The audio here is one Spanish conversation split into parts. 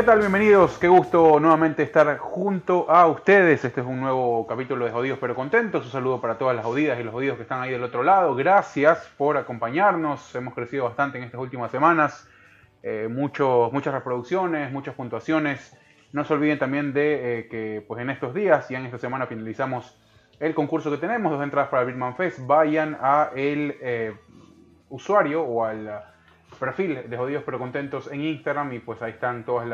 ¿qué tal? Bienvenidos. Qué gusto nuevamente estar junto a ustedes. Este es un nuevo capítulo de Jodidos pero Contentos. Un saludo para todas las jodidas y los jodidos que están ahí del otro lado. Gracias por acompañarnos. Hemos crecido bastante en estas últimas semanas. Eh, muchas reproducciones, muchas puntuaciones. No se olviden también de eh, que pues en estos días y en esta semana finalizamos el concurso que tenemos, dos entradas para Bitman Fest. Vayan a el eh, usuario o al perfil de Jodidos pero Contentos en Instagram y pues ahí están todos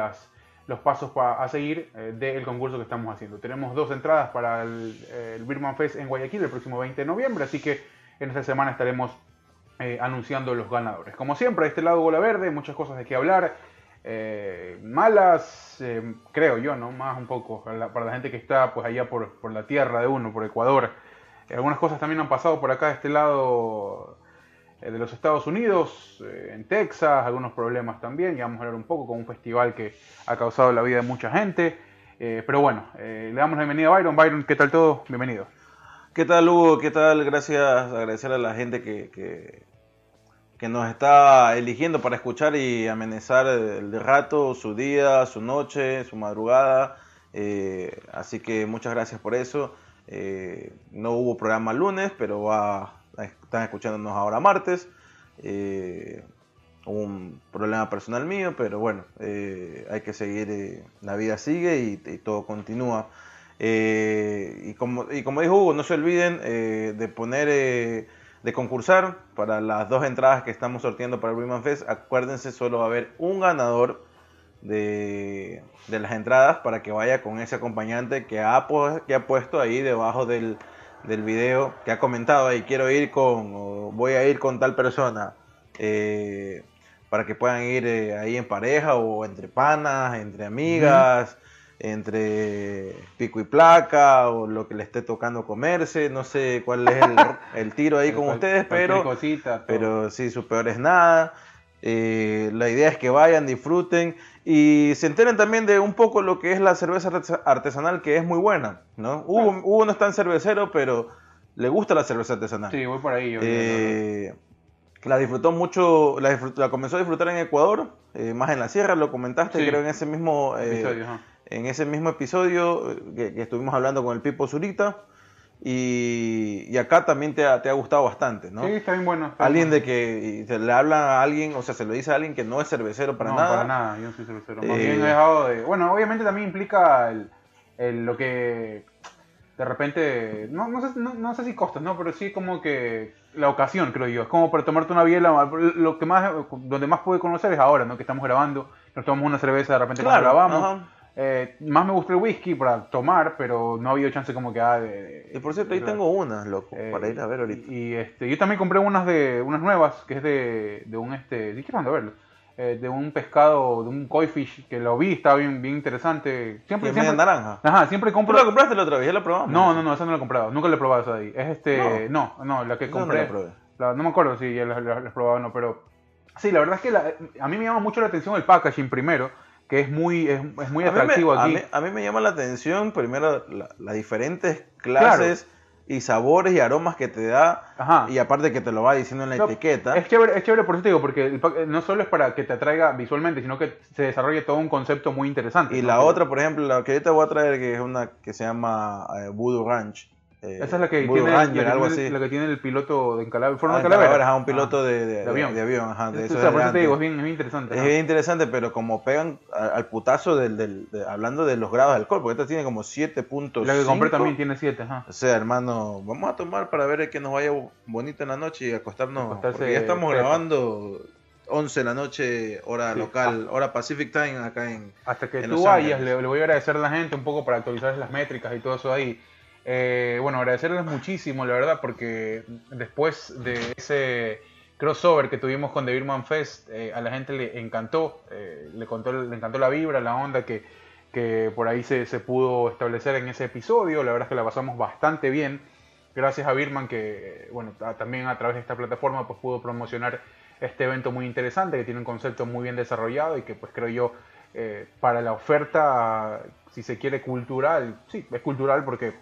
los pasos a seguir eh, del concurso que estamos haciendo. Tenemos dos entradas para el, Birman Fest en Guayaquil el próximo 20 de noviembre, así que en esta semana estaremos eh, anunciando los ganadores. Como siempre, a este lado Bola Verde, muchas cosas de qué hablar. Eh, malas, creo yo, ¿no? Más un poco para la, gente que está pues allá por, la tierra de uno, por Ecuador. algunas cosas también han pasado por acá de este lado de los Estados Unidos, eh, en Texas, algunos problemas también, y vamos a hablar un poco con un festival que ha causado la vida de mucha gente. Eh, pero bueno, le damos la bienvenida a Byron. Byron, ¿qué tal todo? Bienvenido. ¿Qué tal, Hugo? ¿Qué tal? Gracias, agradecer a la gente que, que, nos está eligiendo para escuchar y amenizar el, rato, su día, su noche, su madrugada. así que muchas gracias por eso. no hubo programa lunes, pero va están escuchándonos ahora martes. Eh, un problema personal mío, pero bueno, eh, hay que seguir, eh, la vida sigue y, todo continúa. y, como, y como dijo Hugo, no se olviden de poner, de concursar para las dos entradas que estamos sorteando para el Women Fest. Acuérdense, solo va a haber un ganador de, de las entradas para que vaya con ese acompañante que ha, que ha puesto ahí debajo del, del video que ha comentado ahí, quiero ir con, voy a ir con tal persona, eh, para que puedan ir eh, ahí en pareja o entre panas, entre amigas, entre pico y placa o lo que le esté tocando comerse, no sé cuál es el, tiro ahí con ustedes, pero, pero sí, su peor es nada. Eh, la idea es que vayan, disfruten y se enteren también de un poco lo que es la cerveza artesanal, que es muy buena. ¿no? Hugo, no es tan cervecero, pero le gusta la cerveza artesanal. Sí, voy por ahí. Eh, la disfrutó mucho, la, comenzó a disfrutar en Ecuador, eh, más en la sierra, lo comentaste, creo, en ese mismo episodio, en ese mismo episodio que, que, estuvimos hablando con el Pipo Zurita. Y, acá también te ha, te ha, gustado bastante, ¿no? Sí, está bien bueno. alguien de que se le habla a alguien, o sea, se lo dice a alguien que no es cervecero para nada. No, para nada, yo no soy cervecero. Más bien he eh, dejado de. Bueno, obviamente también implica el, lo que de repente, no, no, sé, no, sé si costas, ¿no? Pero sí como que la ocasión, creo yo. Es como para tomarte una biela, lo que más, donde más pude conocer es ahora, ¿no? Que estamos grabando, nos tomamos una cerveza de repente cuando grabamos. Eh, más me gusta el whisky para tomar, pero no ha habido chance como que ah, de, Y por cierto, ahí tengo unas, loco, eh, para ir a ver ahorita. Y, este, yo también compré unas de unas nuevas, que es de, de un este, ¿sí a verlo? Eh, de un pescado, de un koi fish que lo vi, estaba bien, bien interesante. Siempre, siempre naranja. Ajá, siempre compro. ¿Tú la compraste la otra vez? ¿Ya la probamos? No, no, no, esa no la he comprado. Nunca la he probado esa de ahí. Es este, no, no, la que compré. No, no me acuerdo si ya la, he probado o no, pero sí, la verdad es que a mí me llama mucho la atención el packaging primero que es muy, es, muy atractivo aquí. A mí, me llama la atención primero las diferentes clases y sabores y aromas que te da y aparte que te lo va diciendo en la etiqueta. Es chévere, es chévere por eso te digo, porque no solo es para que te atraiga visualmente, sino que se desarrolle todo un concepto muy interesante. Y la otra, por ejemplo, la que ahorita voy a traer, que es una que se llama eh, Voodoo Ranch. Eh, Esa es la que, tiene, algo así. la que tiene el piloto de Calavera. Forma ah, de Calavera, un piloto de, de, avión. De, avión ajá, de eso es, te digo, es bien, interesante. Es bien interesante, pero como pegan al, putazo del, del hablando de los grados de alcohol, porque esta tiene como 7.5. La que compré también tiene 7, ajá. O sea, hermano, vamos a tomar para ver que nos vaya bonito en la noche y acostarnos. porque ya estamos grabando 11 de la noche, hora local, hora Pacific Time acá en. Hasta que tú vayas, le, le, voy a agradecer a la gente un poco para actualizar las métricas y todo eso ahí. Eh, bueno, agradecerles muchísimo, la verdad, porque después de ese crossover que tuvimos con The Birman Fest, eh, a la gente le encantó, eh, le, contó, le encantó la vibra, la onda que, que por ahí se, se, pudo establecer en ese episodio. La verdad es que la pasamos bastante bien. Gracias a Birman que, bueno, también a través de esta plataforma pues pudo promocionar este evento muy interesante, que tiene un concepto muy bien desarrollado y que pues creo yo para la oferta, si se quiere cultural, sí, es cultural porque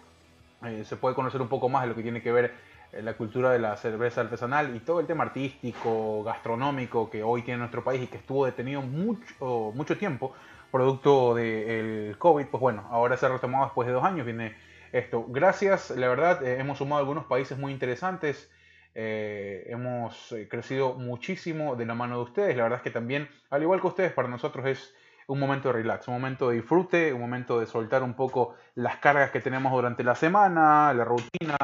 eh, se puede conocer un poco más de lo que tiene que ver eh, la cultura de la cerveza artesanal y todo el tema artístico, gastronómico que hoy tiene nuestro país y que estuvo detenido mucho, mucho tiempo producto del COVID, pues bueno, ahora se ha retomado después de dos años, viene esto. Gracias, la verdad, eh, hemos sumado algunos países muy interesantes. Hemos crecido muchísimo de la mano de ustedes. La verdad es que también, al igual que ustedes, para nosotros es un momento de relax, un momento de disfrute, un momento de soltar un poco las cargas que tenemos durante la semana, la rutina,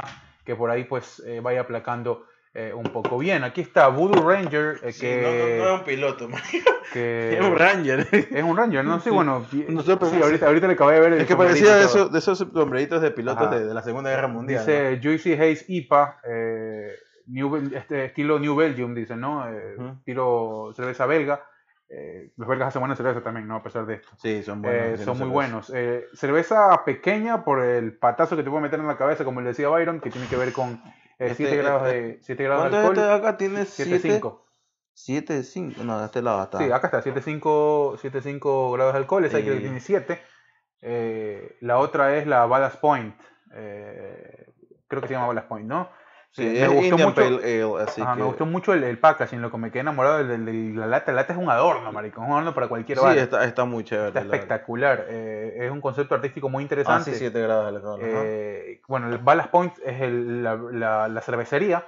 que por ahí pues vaya aplacando eh, un poco bien. Aquí está Voodoo Ranger, eh, que... No, no, es un piloto, que... Es un Ranger. Es un Ranger, ¿no? Sí, bueno, sí, ahorita, ahorita le acabé de ver... Es que parecía de esos, de esos sombreritos de pilotos de, la Segunda Guerra Mundial. Dice Juicy Hayes IPA, eh, este estilo New Belgium, dice, ¿no? Estilo cerveza belga. Los belgas hacen buena cerveza también, ¿no? A pesar de esto. Sí, son buenos. son muy buenos. cerveza pequeña por el patazo que te puede meter en la cabeza, como le decía Byron, que tiene que ver con 7 este, grados de, 7 grados de alcohol. este de acá tiene 7.5. 7.5, no, de este lado está. Sí, acá está, 7.5 grados de alcohol, esa que tiene 7. Eh, la otra es la Ballast Point, eh, creo que se llama Ballast Point, ¿no? Sí, me gustó mucho, Ale, así Me gustó mucho el, el, packaging, lo que me quedé enamorado de, la lata. La lata es un adorno, maricón, un adorno para cualquier bar. Sí, está, está muy chévere. Está espectacular. Eh, es un concepto artístico muy interesante. Ah, sí, 7 grados de alcohol. Eh, bueno, el Ballast Point es el, la, la, la, cervecería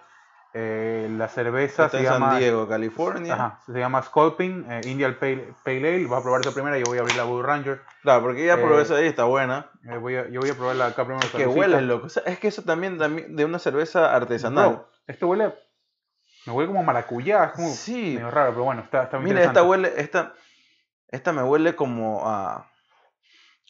eh, la cerveza Está se en llama, San Diego, California. Ajá, se llama Sculpin, eh, Indian Pale, Pale Ale. Voy a probar esta primera yo voy a abrir la Blue Ranger. Claro, porque ya probé eh, esa ahí, está buena. Eh, voy a, yo voy a probarla acá primero. Es que huele, loco. es que eso también de una cerveza artesanal. esto huele. Me huele como maracuyá, es como sí. medio raro, pero bueno, está, está Mira, esta huele, esta, esta me huele como a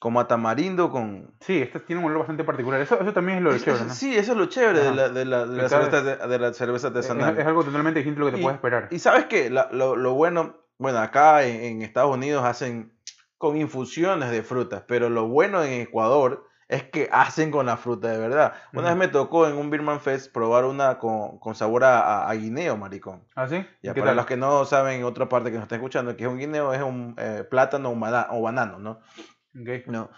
como a tamarindo con... Sí, este tiene un olor bastante particular. Eso, eso también es lo chévere, ¿no? Sí, eso es lo chévere de la, de, la, de, la cerveza, de, la cerveza artesanal. Es, algo totalmente distinto a lo que te puedes esperar. Y sabes qué, lo, lo, bueno, bueno, acá en, Estados Unidos hacen con infusiones de frutas, pero lo bueno en Ecuador es que hacen con la fruta de verdad. Una vez me tocó en un Birman Fest probar una con, con sabor a, a, guineo, maricón. ¿Ah, sí? Ya, para los que no saben, otra parte que nos está escuchando, que es un guineo, es un eh, plátano o banano, ¿no? No.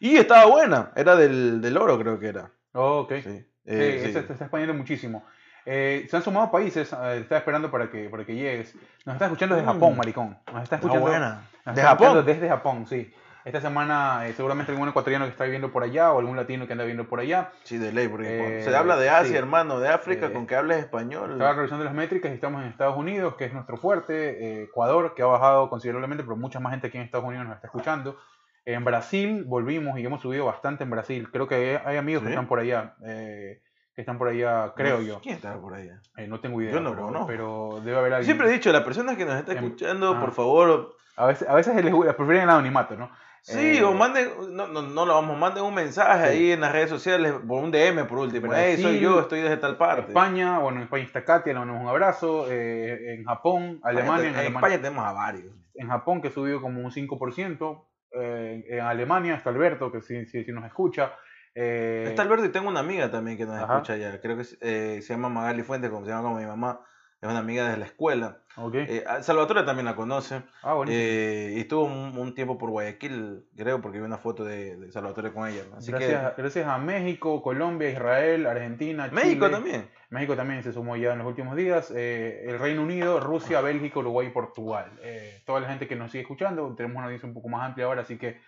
Y estaba buena, era del, del oro creo que era. Oh, ok. Sí, eh, sí, Se, está expandiendo muchísimo. Eh, se han sumado países, eh, estaba esperando para que, para que llegues. Nos está escuchando desde Japón, mm. maricón. Nos está escuchando. buena. ¿De Japón? Desde Japón, sí. Esta semana seguramente algún ecuatoriano que está viviendo por allá o algún latino que anda viviendo por allá. Sí, de ley, porque se habla de Asia, hermano, de África, con que hables español. Estaba revisando las métricas y estamos en Estados Unidos, que es nuestro fuerte, Ecuador, que ha bajado considerablemente, pero mucha más gente aquí en Estados Unidos nos está escuchando. En Brasil volvimos y hemos subido bastante en Brasil. Creo que hay, amigos que están por allá. Eh, que están por allá, creo yo. ¿Quién está por allá? Eh, no tengo idea. Yo no, pero, no. pero debe haber alguien. Siempre he dicho, las personas que nos están escuchando, por favor. A veces, a veces les, prefieren el anonimato, ¿no? Sí, o eh, manden, no, no, no lo vamos, manden un mensaje ahí en las redes sociales, por un DM por último. Brasil, soy yo, estoy desde tal parte. España, bueno, en España está Katia, le mandamos un abrazo. en Japón, Alemania. En, en España tenemos a varios. En Japón, que subió como un 5%. Eh, en Alemania está Alberto, que sí, sí, nos escucha. Eh, está Alberto y tengo una amiga también que nos escucha ya. Creo que eh, se llama Magali Fuentes, como se llama como mi mamá. Es una amiga de la escuela. Okay. Eh, Salvatore también la conoce. Ah, eh, y estuvo un, tiempo por Guayaquil, creo, porque vi una foto de, Salvatore con ella. Así gracias, gracias a México, Colombia, Israel, Argentina, México también. México también se sumó ya en los últimos días. Eh, el Reino Unido, Rusia, Bélgica, Uruguay y Portugal. toda la gente que nos sigue escuchando, tenemos una audiencia un poco más amplia ahora, así que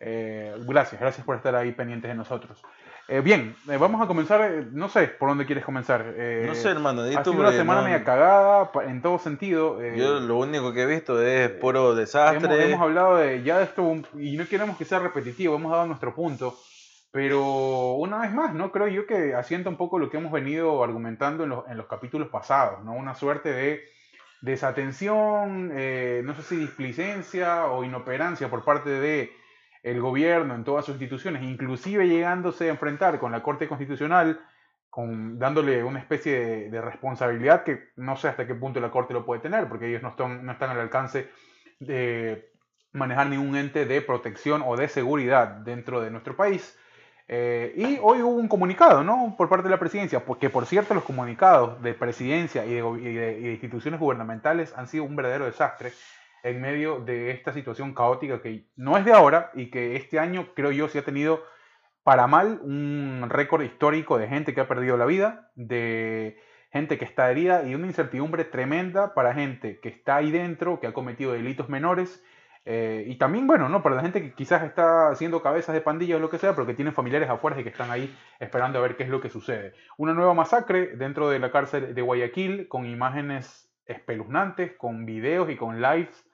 gracias, gracias por estar ahí pendientes de nosotros. Eh, bien, eh, vamos a comenzar, eh, no sé por dónde quieres comenzar. no sé, hermano. Ha sido una semana media cagada en todo sentido. Yo lo único que he visto es puro desastre. Hemos, hablado de ya de esto y no queremos que sea repetitivo, hemos dado nuestro punto. Pero una vez más, ¿no? Creo yo que asienta un poco lo que hemos venido argumentando en los, en los capítulos pasados, ¿no? Una suerte de desatención, no sé si displicencia o inoperancia por parte de el gobierno en todas sus instituciones, inclusive llegándose a enfrentar con la Corte Constitucional, con, dándole una especie de, responsabilidad que no sé hasta qué punto la Corte lo puede tener, porque ellos no están, no están al alcance de manejar ningún ente de protección o de seguridad dentro de nuestro país. Eh, y hoy hubo un comunicado, ¿no? Por parte de la presidencia, porque por cierto los comunicados de presidencia y de instituciones gubernamentales han sido un verdadero desastre en medio de esta situación caótica que no es de ahora y que este año creo yo sí ha tenido para mal, un récord histórico de gente que ha perdido la vida, de gente que está herida y una incertidumbre tremenda para gente que está ahí dentro, que ha cometido delitos menores. eh, y también, bueno, ¿no? Para la gente que quizás está haciendo cabezas de pandillas o lo que sea, pero que tiene familiares afuera y que están ahí esperando a ver qué es lo que sucede. Una nueva masacre dentro de la cárcel de Guayaquil con imágenes espeluznantes, con videos y con lives.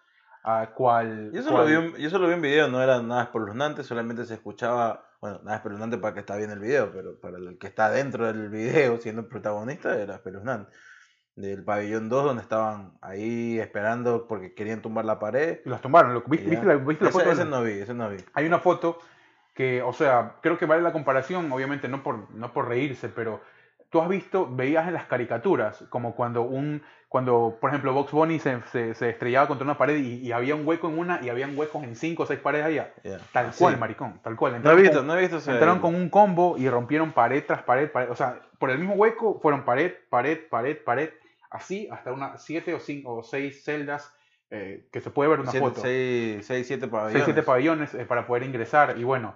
A cual, Yo eso, cual- lo vi, en- yo eso lo vi en video, no era nada espeluznante, solamente se escuchaba, bueno, nada espeluznante para que está bien el video, pero para el que está dentro del video siendo el protagonista era espeluznante. Del pabellón 2 donde estaban ahí esperando porque querían tumbar la pared. Los tumbaron. lo- ¿Viste, viste la, viste la Ese- foto? ese no vi, ese no vi. Hay una foto que, o sea, creo que vale la comparación, obviamente no por, no por reírse, pero tú has visto, veías en las caricaturas, como cuando un, cuando, por ejemplo, Box Bunny se, se, se estrellaba contra una pared y, y había un hueco en una y habían huecos en cinco o seis paredes allá. Ya. Tal Así. cual, maricón, tal cual. No he Entraron visto, no he visto ese Entraron video. con un combo y rompieron pared tras pared, pared. O sea, por el mismo hueco fueron pared, pared, pared, pared. Así hasta unas siete o cinco o seis celdas eh, que se puede ver una Siete- foto. seis, seis, siete 6, pabellones. 7 pabellones eh, para poder ingresar. Y bueno,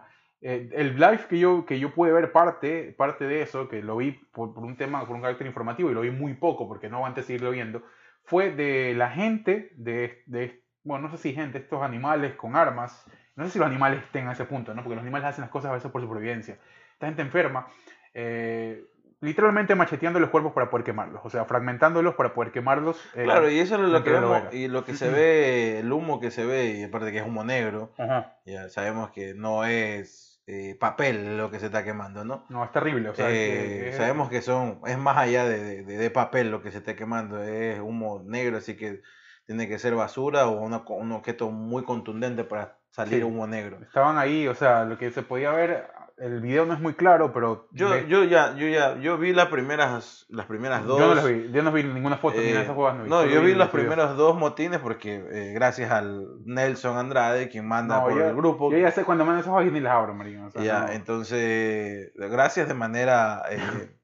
eh, el live que yo, que yo pude ver parte, parte de eso, que lo vi por, por un tema, por un carácter informativo y lo vi muy poco porque no aguanté seguirlo viendo, fue de la gente, de, de, bueno, no sé si gente, estos animales con armas, no sé si los animales estén a ese punto, ¿no? porque los animales hacen las cosas a veces por supervivencia. Esta gente enferma, eh, literalmente macheteando los cuerpos para poder quemarlos, o sea, fragmentándolos para poder quemarlos. eh, Claro, y eso es lo que de vemos, y lo que se ve, el humo que se ve, y aparte que es humo negro, Ajá. ya sabemos que no es eh, papel lo que se está quemando, ¿no? No, es terrible. O sea, Eh, que es- sabemos que son, es más allá de, de- de papel lo que se está quemando, es humo negro, así que tiene que ser basura o una un objeto muy contundente para salir Sí. humo negro. Estaban ahí, o sea, lo que se podía ver, el video no es muy claro, pero Yo, yo ya, yo ya, yo vi las primeras, las primeras dos. yo no las vi, yo no vi ninguna foto ni Eh, de esas jugadas. no, solo yo vi los videos. primeros dos motines porque eh, gracias al Nelson Andrade, quien manda No, por yo- el grupo. Yo ya sé cuando mandan esas y ni las abro, maricón. o sea, Ya, no. entonces, gracias de manera, eh,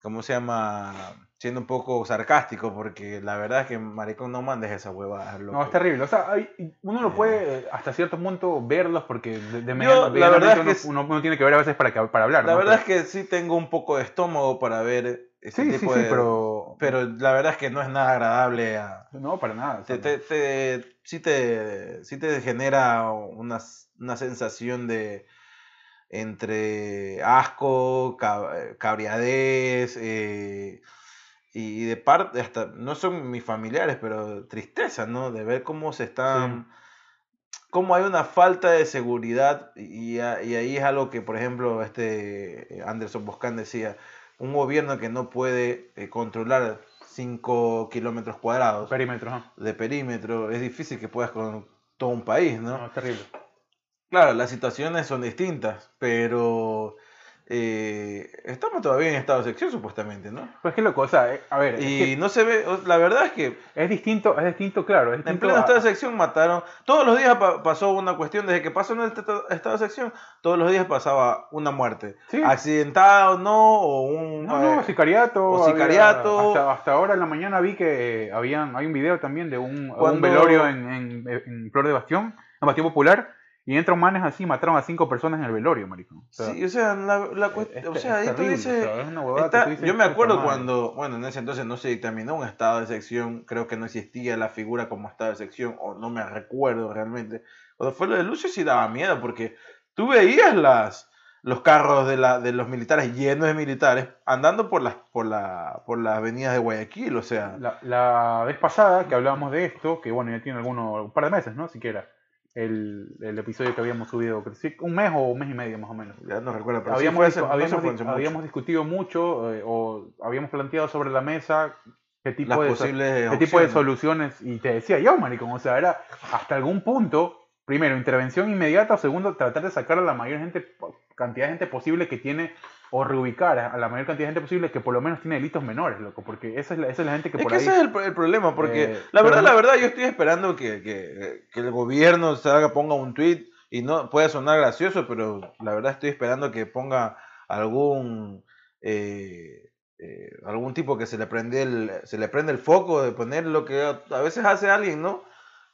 ¿cómo se llama? Siendo un poco sarcástico, porque la verdad es que maricón no mandes esa huevada. No, es terrible. O sea, hay- uno lo puede eh, hasta cierto punto verlos porque de, de Yo, la verdad es uno, que es- uno, uno tiene que ver a veces para, que, para hablar. La ¿no? verdad es que sí tengo un poco de estómago para ver ese Sí, sí, tipo sí, de... pero... Pero la verdad es que no es nada agradable a... No, para nada. Te, te, te- sí, te, sí te genera una, una sensación de entre asco, cab- cabriadez, eh, y de parte, hasta, no son mis familiares, pero tristeza, ¿no? De ver cómo se están, cómo hay una falta de seguridad, y, y ahí es algo que, por ejemplo, este Anderson Boscan decía, un gobierno que no puede eh, controlar 5 kilómetros cuadrados Perímetro, ajá. de perímetro, es difícil que puedas con todo un país, No, ¿no? es terrible. Claro, las situaciones son distintas, pero eh, estamos todavía en estado de sección supuestamente, ¿no? Pues qué loco, o sea, eh, a ver, es, Y que no se ve, la verdad es que es distinto, es distinto, claro, es en distinto pleno a- estado de sección mataron, todos los días pa- pasó una cuestión, desde que pasó en el teto- estado de sección, todos los días pasaba una muerte, Sí. accidentada o no, o un... No, no, eh, sicariato. o había- sicariato. hasta, hasta ahora en la mañana vi que habían, hay un video también de un, un Cuando- velorio en, en, en Flor de Bastión, en Bastión Popular, y entran manes así, mataron a cinco personas en el velorio, maricón. O sea, sí, o sea, la, la cuest- es- o sea, ahí tú dices... yo me acuerdo cuando, bueno, en ese entonces no se dictaminó un estado de sección, creo que no existía la figura como estado de sección, o no me recuerdo realmente. Cuando fue lo de Lucio sí daba miedo, porque tú veías las, los carros de, la, de los militares llenos de militares andando por las, por, la, por las avenidas de Guayaquil, o sea, La, la vez pasada que hablábamos de esto, que bueno, ya tiene algunos, un par de meses, ¿no? Siquiera, el, el episodio que habíamos subido, un mes o un mes y medio más o menos. ya no recuerdo, pero sí habíamos, fue habíamos, fue mucho. habíamos discutido mucho eh, o habíamos planteado sobre la mesa qué tipo, las de, posibles qué tipo de soluciones y te decía yo, maricón, o sea, era hasta algún punto, primero, intervención inmediata o segundo, tratar de sacar a la mayor gente, cantidad de gente posible que tiene o reubicar a la mayor cantidad de gente posible que por lo menos tiene delitos menores, loco, porque esa es la, esa es la gente que Es por que ahí... ese es el, el problema, porque Eh, la verdad, la verdad, yo estoy esperando que, que, que el gobierno salga, ponga un tweet y no puede sonar gracioso, pero la verdad estoy esperando que ponga algún eh, eh, algún tipo que se le prende el se le prende el foco de poner lo que a, a veces hace alguien, ¿no?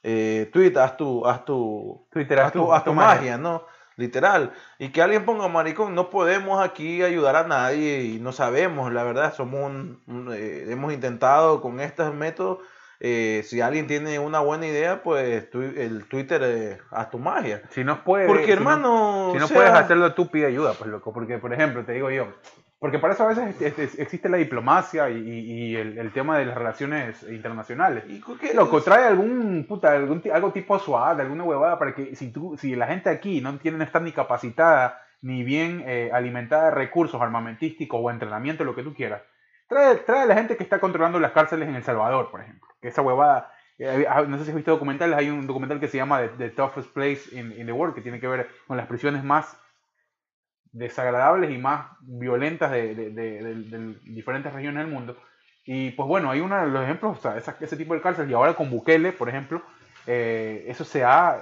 Eh, tweet, haz tu haz tu Twitter, haz tu, haz tu magia, ¿no? Literal. Y que alguien ponga maricón, no podemos aquí ayudar a nadie y no sabemos, la verdad, somos un, un, eh, hemos intentado con estos métodos. eh, si alguien tiene una buena idea, pues tu- el Twitter eh, haz tu magia. Si no puedes. Porque si no- hermano, Si no sea, puedes hacerlo tú, pide ayuda, pues loco. Porque, por ejemplo, te digo yo, porque para eso a veces es- es- existe la diplomacia y, y- el, el tema de las relaciones internacionales. ¿y qué- Loco, trae algún, puta, algún, algo tipo SWAT, alguna huevada, para que si, tú, si la gente aquí no tiene, no está ni capacitada, ni bien eh, alimentada de recursos armamentísticos o entrenamiento, lo que tú quieras, trae, trae a la gente que está controlando las cárceles en El Salvador, por ejemplo. Que esa huevada, eh, ah, no sé si has visto documentales, hay un documental que se llama The, The Toughest Place in, in the World, que tiene que ver con las prisiones más desagradables y más violentas de, de- de- de- diferentes regiones del mundo. Y pues bueno, hay uno de los ejemplos, o sea, esa- ese tipo de cárcel, y ahora con Bukele, por ejemplo, eh, eso se ha,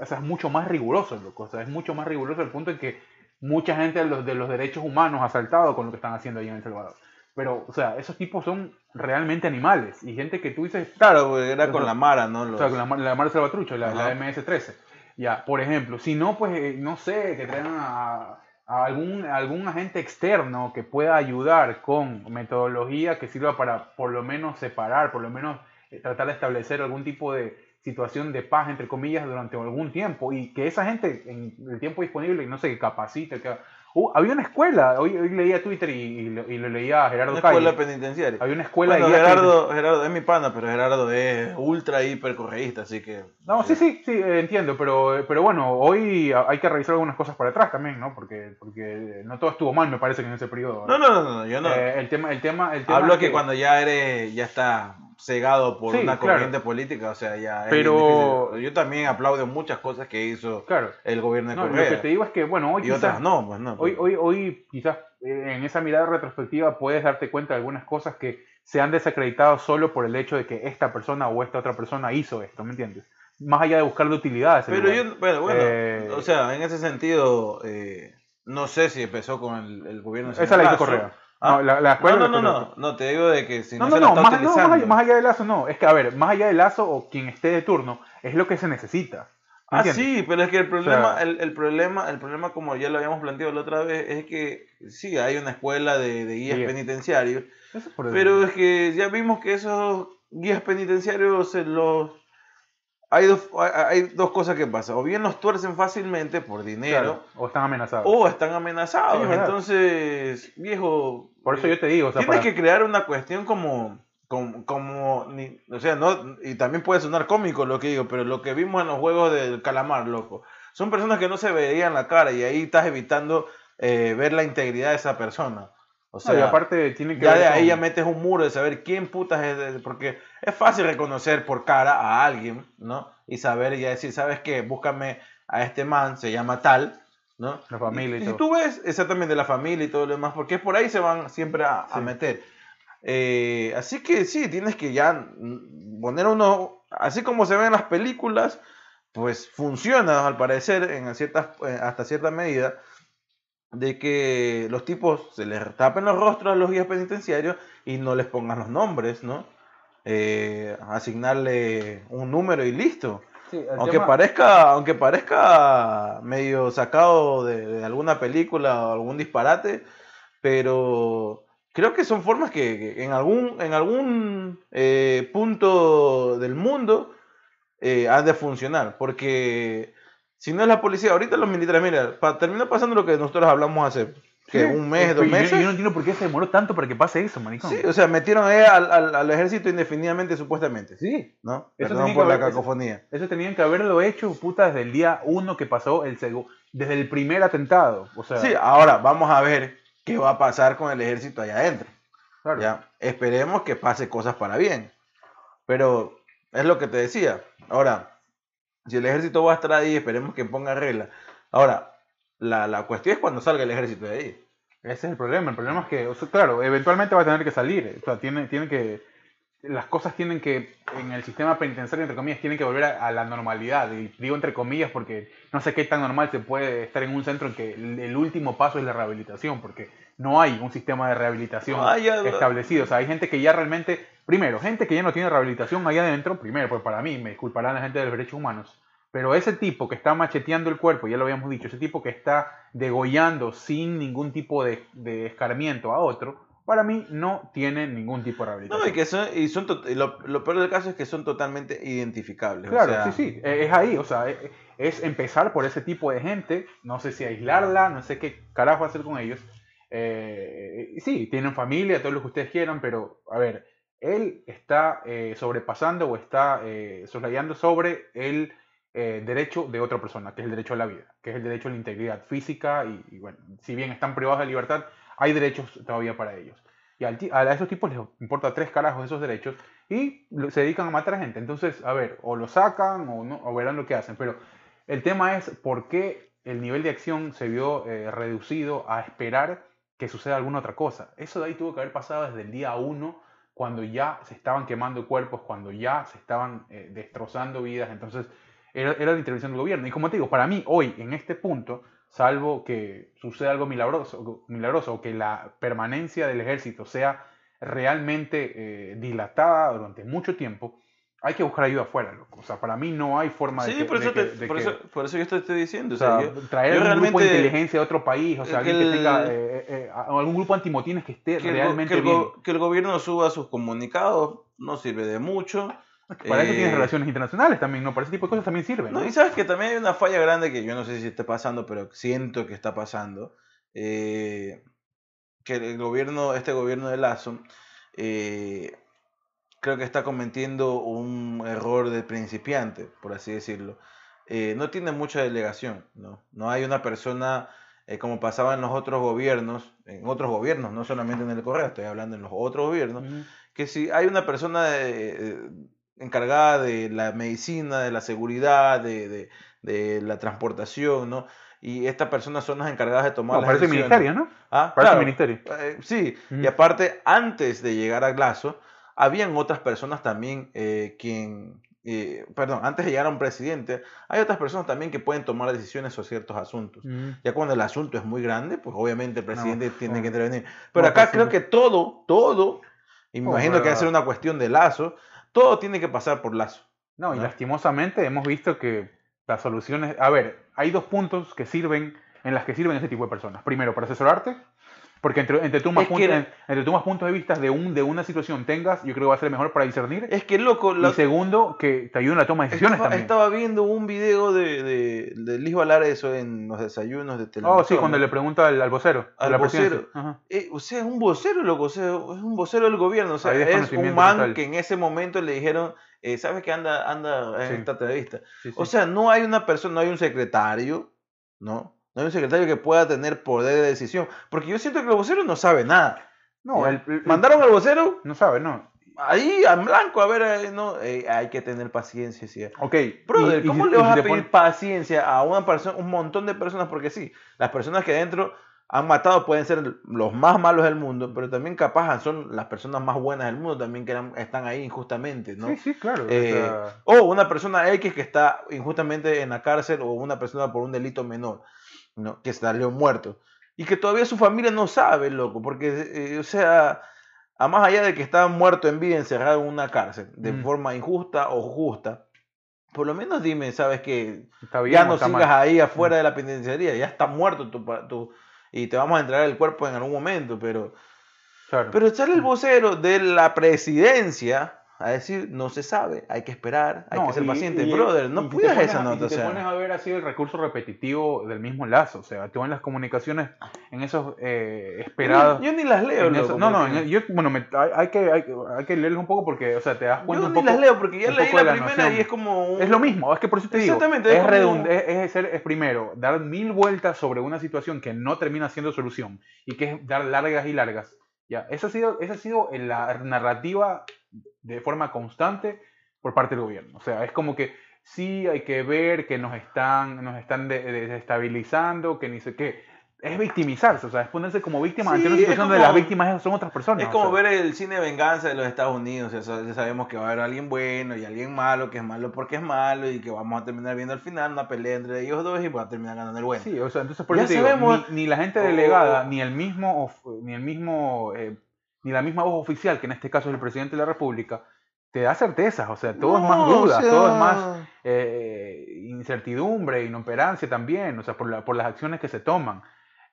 o sea, es mucho más riguroso, loco, o sea, es mucho más riguroso al punto en que mucha gente de los, de los derechos humanos ha saltado con lo que están haciendo ahí en El Salvador. Pero, o sea, esos tipos son realmente animales, y gente que tú dices, Claro, era con la Mara, ¿no? o Los- sea, con la, la Mara Salvatrucho, la, la Ajá. MS-13. Ya, por ejemplo, si no, pues, eh, no sé, que traigan a, algún, algún agente externo que pueda ayudar con metodología que sirva para por lo menos separar, por lo menos eh, tratar de establecer algún tipo de situación de paz, entre comillas, durante algún tiempo y que esa gente en el tiempo disponible, no sé, que capacite, que... Uh, había una escuela, hoy, hoy leía Twitter y, y lo, y lo leía a Gerardo Una Calle. escuela penitenciaria. Había una escuela Bueno, de Gerardo, Gerardo es mi pana, pero Gerardo es ultra hiper correísta, así que. No, sí, sí, sí, eh, entiendo, pero, pero bueno, hoy hay que revisar algunas cosas para atrás también, ¿no? Porque, porque no todo estuvo mal, me parece que en ese periodo. No, no, no, no, yo no. Eh, el tema, el tema, el tema Hablo es que cuando ya eres, ya está cegado por Sí, una claro. corriente política, o sea, ya Pero-. Yo también aplaudo muchas cosas que hizo Claro, el gobierno de no, lo Correa. que te digo es que, bueno, hoy y quizás, otras no, pues no. hoy, hoy, hoy quizás eh, en esa mirada retrospectiva puedes darte cuenta de algunas cosas que se han desacreditado solo por el hecho de que esta persona o esta otra persona hizo esto, ¿me entiendes? Más allá de buscarle utilidades. Pero yo, bueno, bueno Eh, o sea, en ese sentido, eh, no sé si empezó con el, el gobierno. de Esa la hizo. Correa. Ah, No, la, la escuela no, no, no, no, no, te digo de que si no, No, no, se la no, está más, no, más allá, más allá de Lazo, no. Es que, a ver, más allá de Lazo o quien esté de turno, es lo que se necesita. ¿me Ah, entiendes? sí, pero es que el problema, sea- el, el problema, el problema, como ya lo habíamos planteado la otra vez, es que sí, hay una escuela de, de guías Guías. penitenciarios, es pero es que ya vimos que esos guías penitenciarios se los... Hay dos, hay, dos cosas que pasan, o bien los tuercen fácilmente por dinero, Claro, o están amenazados. o están amenazados. Sí. Entonces, viejo, por eso yo te digo, o sea, tienes para- que crear una cuestión como, como, como ni- o sea, no, y también puede sonar cómico lo que digo, pero lo que vimos en los juegos del calamar, loco, son personas que no se veían la cara y ahí estás evitando eh, ver la integridad de esa persona. O no, sea, y aparte tiene que ya ver de ahí con- ya metes un muro de saber quién putas es, de- porque es fácil reconocer por cara a alguien, ¿no? Y saber y ya decir, ¿sabes qué? Búscame a este man, se llama tal, ¿no? La familia y si todo. tú ves exactamente la familia y todo lo demás, porque por ahí se van siempre a, meter. Eh, así que sí, tienes que ya poner uno, así como se ve en las películas, pues funciona al parecer en ciertas, eh, hasta cierta medida, de que los tipos se les tapen los rostros a los guías penitenciarios y no les pongan los nombres, ¿no? Eh, asignarle un número y listo. Sí, Aunque tema- parezca, aunque parezca medio sacado de, de alguna película o algún disparate, pero creo que son formas que, que en algún, en algún eh, punto del mundo eh, han de funcionar. Porque si no es la policía, ahorita los militares, mira, pa- termina pasando lo que nosotros hablamos hace Sí, un mes, yo- dos yo- meses. Yo, no entiendo por qué se demoró tanto para que pase eso, maricón. Sí, o sea, metieron ahí al, al- al ejército indefinidamente, supuestamente. Sí. ¿No? Eso Perdón por que la haber- cacofonía. Eso tenían que haberlo hecho, puta, desde el día uno que pasó el segundo, desde el primer atentado. O sea, Sí, ahora vamos a ver qué va a pasar con el ejército allá adentro. claro. Ya, esperemos que pase cosas para bien. Pero es lo que te decía. Ahora, si el ejército va a estar ahí, esperemos que ponga reglas. Ahora, la, la cuestión es cuando salga el ejército de ahí. Ese es el problema. El problema es que, o sea, claro, eventualmente va a tener que salir. O sea, tiene, tiene que. Las cosas tienen que, en el sistema penitenciario, entre comillas, tienen que volver a, a la normalidad. Y digo entre comillas porque no sé qué tan normal se puede estar en un centro en que el, el último paso es la rehabilitación, porque no hay un sistema de rehabilitación Ah, ya- establecido. O sea, hay gente que ya realmente, primero, gente que ya no tiene rehabilitación allá adentro, primero, pues para mí, me disculparán la gente de los derechos humanos, Pero ese tipo que está macheteando el cuerpo, ya lo habíamos dicho, ese tipo que está degollando sin ningún tipo de, de escarmiento a otro, para mí no tiene ningún tipo de rehabilitación. No, y, que son, y, son y lo, lo, peor del caso es que son totalmente identificables. Claro, o sea, sí, sí, e, es ahí, o sea, es, es, empezar por ese tipo de gente, no sé si aislarla, no sé qué carajo hacer con ellos. Eh, sí, tienen familia, todo lo que ustedes quieran, pero a ver, él está eh, sobrepasando o está eh, soslayando sobre el eh, derecho de otra persona, que es el derecho a la vida, que es el derecho a la integridad física y, y bueno, si bien están privados de libertad, hay derechos todavía para ellos. Y a esos tipos les importa tres carajos esos derechos y se dedican a matar a gente. Entonces, a ver, o lo sacan o, no, o verán lo que hacen. Pero el tema es por qué el nivel de acción se vio eh, reducido a esperar que suceda alguna otra cosa. Eso de ahí tuvo que haber pasado desde el día uno, cuando ya se estaban quemando cuerpos, cuando ya se estaban eh, destrozando vidas. Entonces, era, era la intervención del gobierno. Y como te digo, para mí, hoy, en este punto, salvo que suceda algo milagroso, milagroso o que la permanencia del ejército sea realmente eh, dilatada durante mucho tiempo, hay que buscar ayuda afuera, loco. O sea, para mí no hay forma sí, de, que, por, eso de, te, que, de por, que, eso, por eso yo te estoy diciendo. o sea, yo, traer un grupo de inteligencia de otro país, o sea, alguien que el- tenga eh, eh, algún grupo antimotines que esté realmente el bien. que el gobierno suba sus comunicados no sirve de mucho. Para eso tienes eh, relaciones internacionales también, ¿no? Para ese tipo de cosas también sirven. No, ¿no? y sabes que también hay una falla grande que yo no sé si esté pasando, pero siento que está pasando. eh, que el gobierno, este gobierno de Lazo, eh, creo que está cometiendo un error de principiante, por así decirlo. Eh, no tiene mucha delegación, ¿no? No hay una persona, eh, como pasaba en los otros gobiernos, en otros gobiernos, no solamente en el Correo, estoy hablando en los otros gobiernos, Ujú. que si hay una persona eh, encargada de la medicina, de la seguridad, de, de- de la transportación, ¿no? Y estas personas son las encargadas de tomar No, las parece decisiones. ministerio, ¿no? Ah, Parece claro. ministerio. Eh, sí, y Ujú. aparte, antes de llegar a Glazo, habían otras personas también eh, quien, eh, perdón, antes de llegar a un presidente, hay otras personas también que pueden tomar decisiones sobre ciertos asuntos. Ujú. Ya cuando el asunto es muy grande, pues obviamente el presidente tiene no. que intervenir. Pero No, acá pues, creo que todo, todo, y me Oh, imagino que va a ser una cuestión de Lazo, todo tiene que pasar por Lazo. No, y lastimosamente hemos visto que las soluciones... A ver, hay dos puntos que sirven, en las que sirven ese tipo de personas. Primero, para asesorarte, porque entre, entre, tú más que puntos, entre tú más puntos de vista de, un, de una situación tengas, yo creo que va a ser mejor para discernir. Es que loco, la- Y segundo, que te ayuda en la toma de decisiones estaba, también. estaba viendo un video de, de, de Liz hablar eso en los desayunos de Oh, televisión. sí, cuando le pregunta al, al vocero. Al la vocero. Eh, o sea, es un vocero, loco, o sea, es un vocero del gobierno, o sea, Hay es un man total. que en ese momento le dijeron, eh, ¿sabes que anda, anda en esta entrevista? Sí, sí. O sea, no hay una persona, no hay un secretario, ¿no? No hay un secretario que pueda tener poder de decisión, porque yo siento que el vocero no sabe nada. no, el, el- Mandaron al vocero No sabe, no. ahí en blanco, a ver, eh, no, eh, hay que tener paciencia, sí. Ok. Brother, y- y ¿cómo si- le y vas a pedir paciencia a una persona, un montón de personas? Porque sí, las personas que adentro han matado pueden ser los más malos del mundo, pero también capaz son las personas más buenas del mundo también que eran- están ahí injustamente, ¿no? Sí, sí, claro. o Eh, sea, O una persona X que está injustamente en la cárcel o una persona por un delito menor, ¿no? Que salió muerto. Y que todavía su familia no sabe, loco, porque, eh, o sea, a más allá de que está muerto en vida encerrado en una cárcel, de Mm. forma injusta o justa, por lo menos dime, ¿sabes que Ya no sigas mal. ahí afuera de la penitenciaría, ya está muerto tu, tu- y te vamos a entregar el cuerpo en algún momento, pero... Claro. Pero sale el vocero de la presidencia a decir, no se sabe, hay que esperar, hay No, que ser y- paciente. y- Brother, no te pones esa nota. Y si o te sea. pones a ver así el recurso repetitivo del mismo lazo, o sea, tú en las comunicaciones, en esos eh, esperados... Yo, ni las leo, en eso- loco, no, no, en- yo, bueno, me- hay, hay que, hay, hay que leerlos un poco porque, o sea, te das cuenta yo un ni poco... las leo porque ya leí la la primera noción. y es como... un- Es lo mismo, es que por eso te digo, Exactamente, es es, redund- es, es ser- es primero dar mil vueltas sobre una situación que no termina siendo solución y que es dar largas y largas. Ya, esa ha sido, esa ha sido la narrativa de forma constante por parte del gobierno. O sea, es como que sí hay que ver que nos están, nos están de- de- desestabilizando, que ni sé qué. Es victimizarse, o sea, es ponerse como víctima Sí, ante una situación donde como- las víctimas son otras personas. Es o como sea. ver el cine de venganza de los Estados Unidos. o sea, ya sabemos que va a haber alguien bueno y alguien malo, que es malo porque es malo y que vamos a terminar viendo al final una pelea entre ellos dos y va a terminar ganando el bueno. Sí, o sea, entonces por Ya eso te digo, sabemos- ni, ni la gente o- delegada, ni el mismo, ni el mismo, eh, ni la misma voz oficial, que en este caso es el presidente de la República, te da certezas, o sea, todo es más duda, o sea, todo es más eh, incertidumbre, inoperancia también, o sea, por, la, por las acciones que se toman.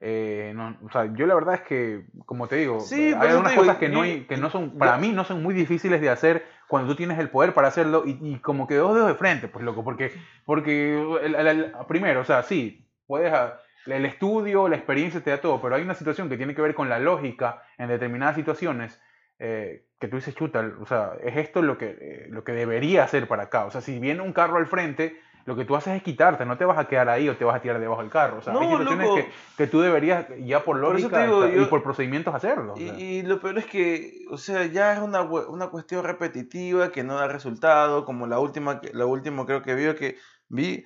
Eh, no, o sea, yo la verdad es que, como te digo, Sí, hay algunas digo, cosas que, no, hay- que no son, para mí no son muy difíciles de hacer cuando tú tienes el poder para hacerlo y, y como que dos dedos de frente, pues loco, porque, porque el- el- el- primero, o sea, sí, puedes, a- el estudio, la experiencia te da todo, pero hay una situación que tiene que ver con la lógica en determinadas situaciones eh, que tú dices, chuta, o sea, es esto lo que, eh, lo que debería hacer para acá. O sea, si viene un carro al frente, lo que tú haces es quitarte, no te vas a quedar ahí o te vas a tirar debajo del carro. O sea, hay No, situaciones loco. que, que tú deberías ya por Por lógica te digo, esta- yo- y por procedimientos hacerlo. o Y, sea. y lo peor es que, o sea, ya es una, una cuestión repetitiva que no da resultado, como la última, la última creo que vio que vi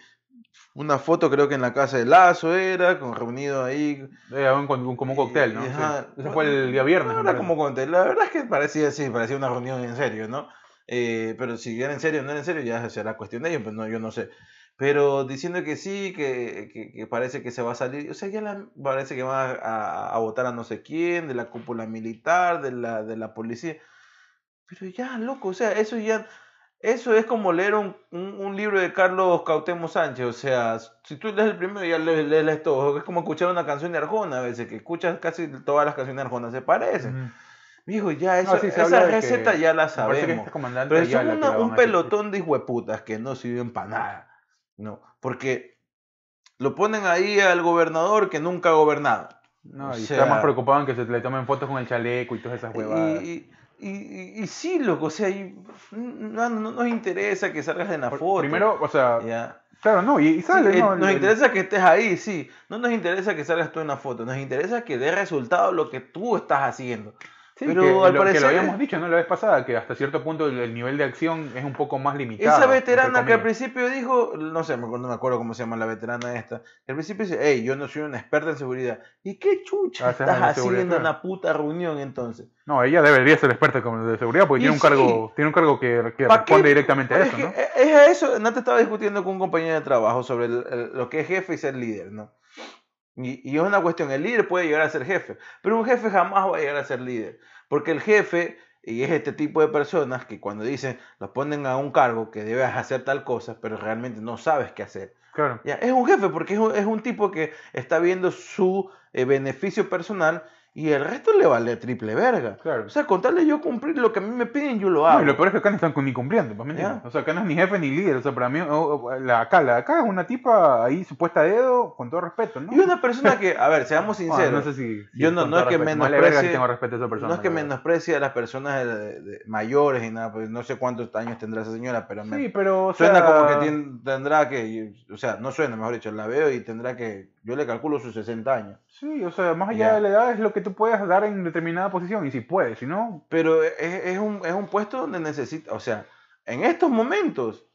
una foto creo que en la casa de Lazo era, con reunido ahí. Eh, un- como un cóctel, ¿no? y- Sí. ajá, Ese fue el día viernes. No era como cóctel, la verdad es que parecía así, parecía una reunión en serio, ¿no? Eh, pero si era en serio o no era en serio, ya será cuestión de ellos, pues no, yo no sé. Pero diciendo que sí, que, que- que parece que se va a salir, o sea, ya la- parece que va a, a votar a no sé quién, de la cúpula militar, de la, de la policía. Pero ya, loco, o sea, eso ya, eso es como leer un, un, un libro de Carlos Cautemo Sánchez, o sea, si tú lees el primero ya lees, lees, todo, es como escuchar una canción de Arjona a veces, que escuchas casi todas las canciones de Arjona, se parecen. Dijo, ya, No, eso, sí, esa receta ya la sabemos. Pero son una- la un pelotón de hijueputas que no sirven para nada. No, porque lo ponen ahí al gobernador que nunca ha gobernado. No, o y sea- está más preocupado en que se le tomen fotos con el chaleco y todas esas huevadas. Y, y, y- y sí, loco, o sea, y- no, no nos interesa que salgas en la foto. Primero, o sea, Ya. claro, no, y, y Sí, sale, eh, ¿no? nos El- interesa que estés ahí, sí. No nos interesa que salgas tú en la foto. Nos interesa que dé resultado lo que tú estás haciendo. Sí, Pero que, al lo, que lo habíamos dicho ¿no? la vez pasada, que hasta cierto punto el, el nivel de acción es un poco más limitado. Esa veterana que al principio dijo, no sé, no me acuerdo cómo se llama la veterana esta, que al principio dice, hey, yo no soy una experta en seguridad. ¿Y qué chucha Ah, estás haciendo en claro. una puta reunión entonces? No, ella debería ser experta de seguridad porque Y tiene un cargo, tiene un cargo que, que responde directamente a Es eso, ¿no? es a eso, Nata estaba discutiendo con un compañero de trabajo sobre el- el- lo que es jefe y ser líder, ¿no? Y, es una cuestión, el líder puede llegar a ser jefe, pero un jefe jamás va a llegar a ser líder, porque el jefe, y es este tipo de personas que cuando dicen, los ponen a un cargo que debes hacer tal cosa, pero realmente no sabes qué hacer. Claro. Ya, es un jefe porque es un, es un tipo que está viendo su eh, beneficio personal y el resto le vale triple verga. Claro. O sea, con tal de yo cumplir lo que a mí me piden, yo lo No, hago. y lo peor es que acá no están ni cumpliendo, ¿me entiendes? O sea, acá no es ni jefe ni líder. O sea, para mí, la, acá, la acá es una tipa ahí supuesta dedo, con todo respeto, ¿no? Y una persona que, a ver, seamos Ah, sinceros, no sé si. si yo no- no es que menosprecie- si tengo respeto a esa persona. no es que menosprecie a las personas de- de- de- mayores y nada, pues no sé cuántos años tendrá esa señora, pero me Sí, pero. o suena sea, como que tendrá que, o sea, no suena, mejor dicho, la veo y tendrá que, yo le calculo sus 60 años. Sí, o sea, más allá Ya. de la edad es lo que tú puedas dar en determinada posición. Y si puedes, si no. Pero es, es un, es un puesto donde necesita, o sea, en estos momentos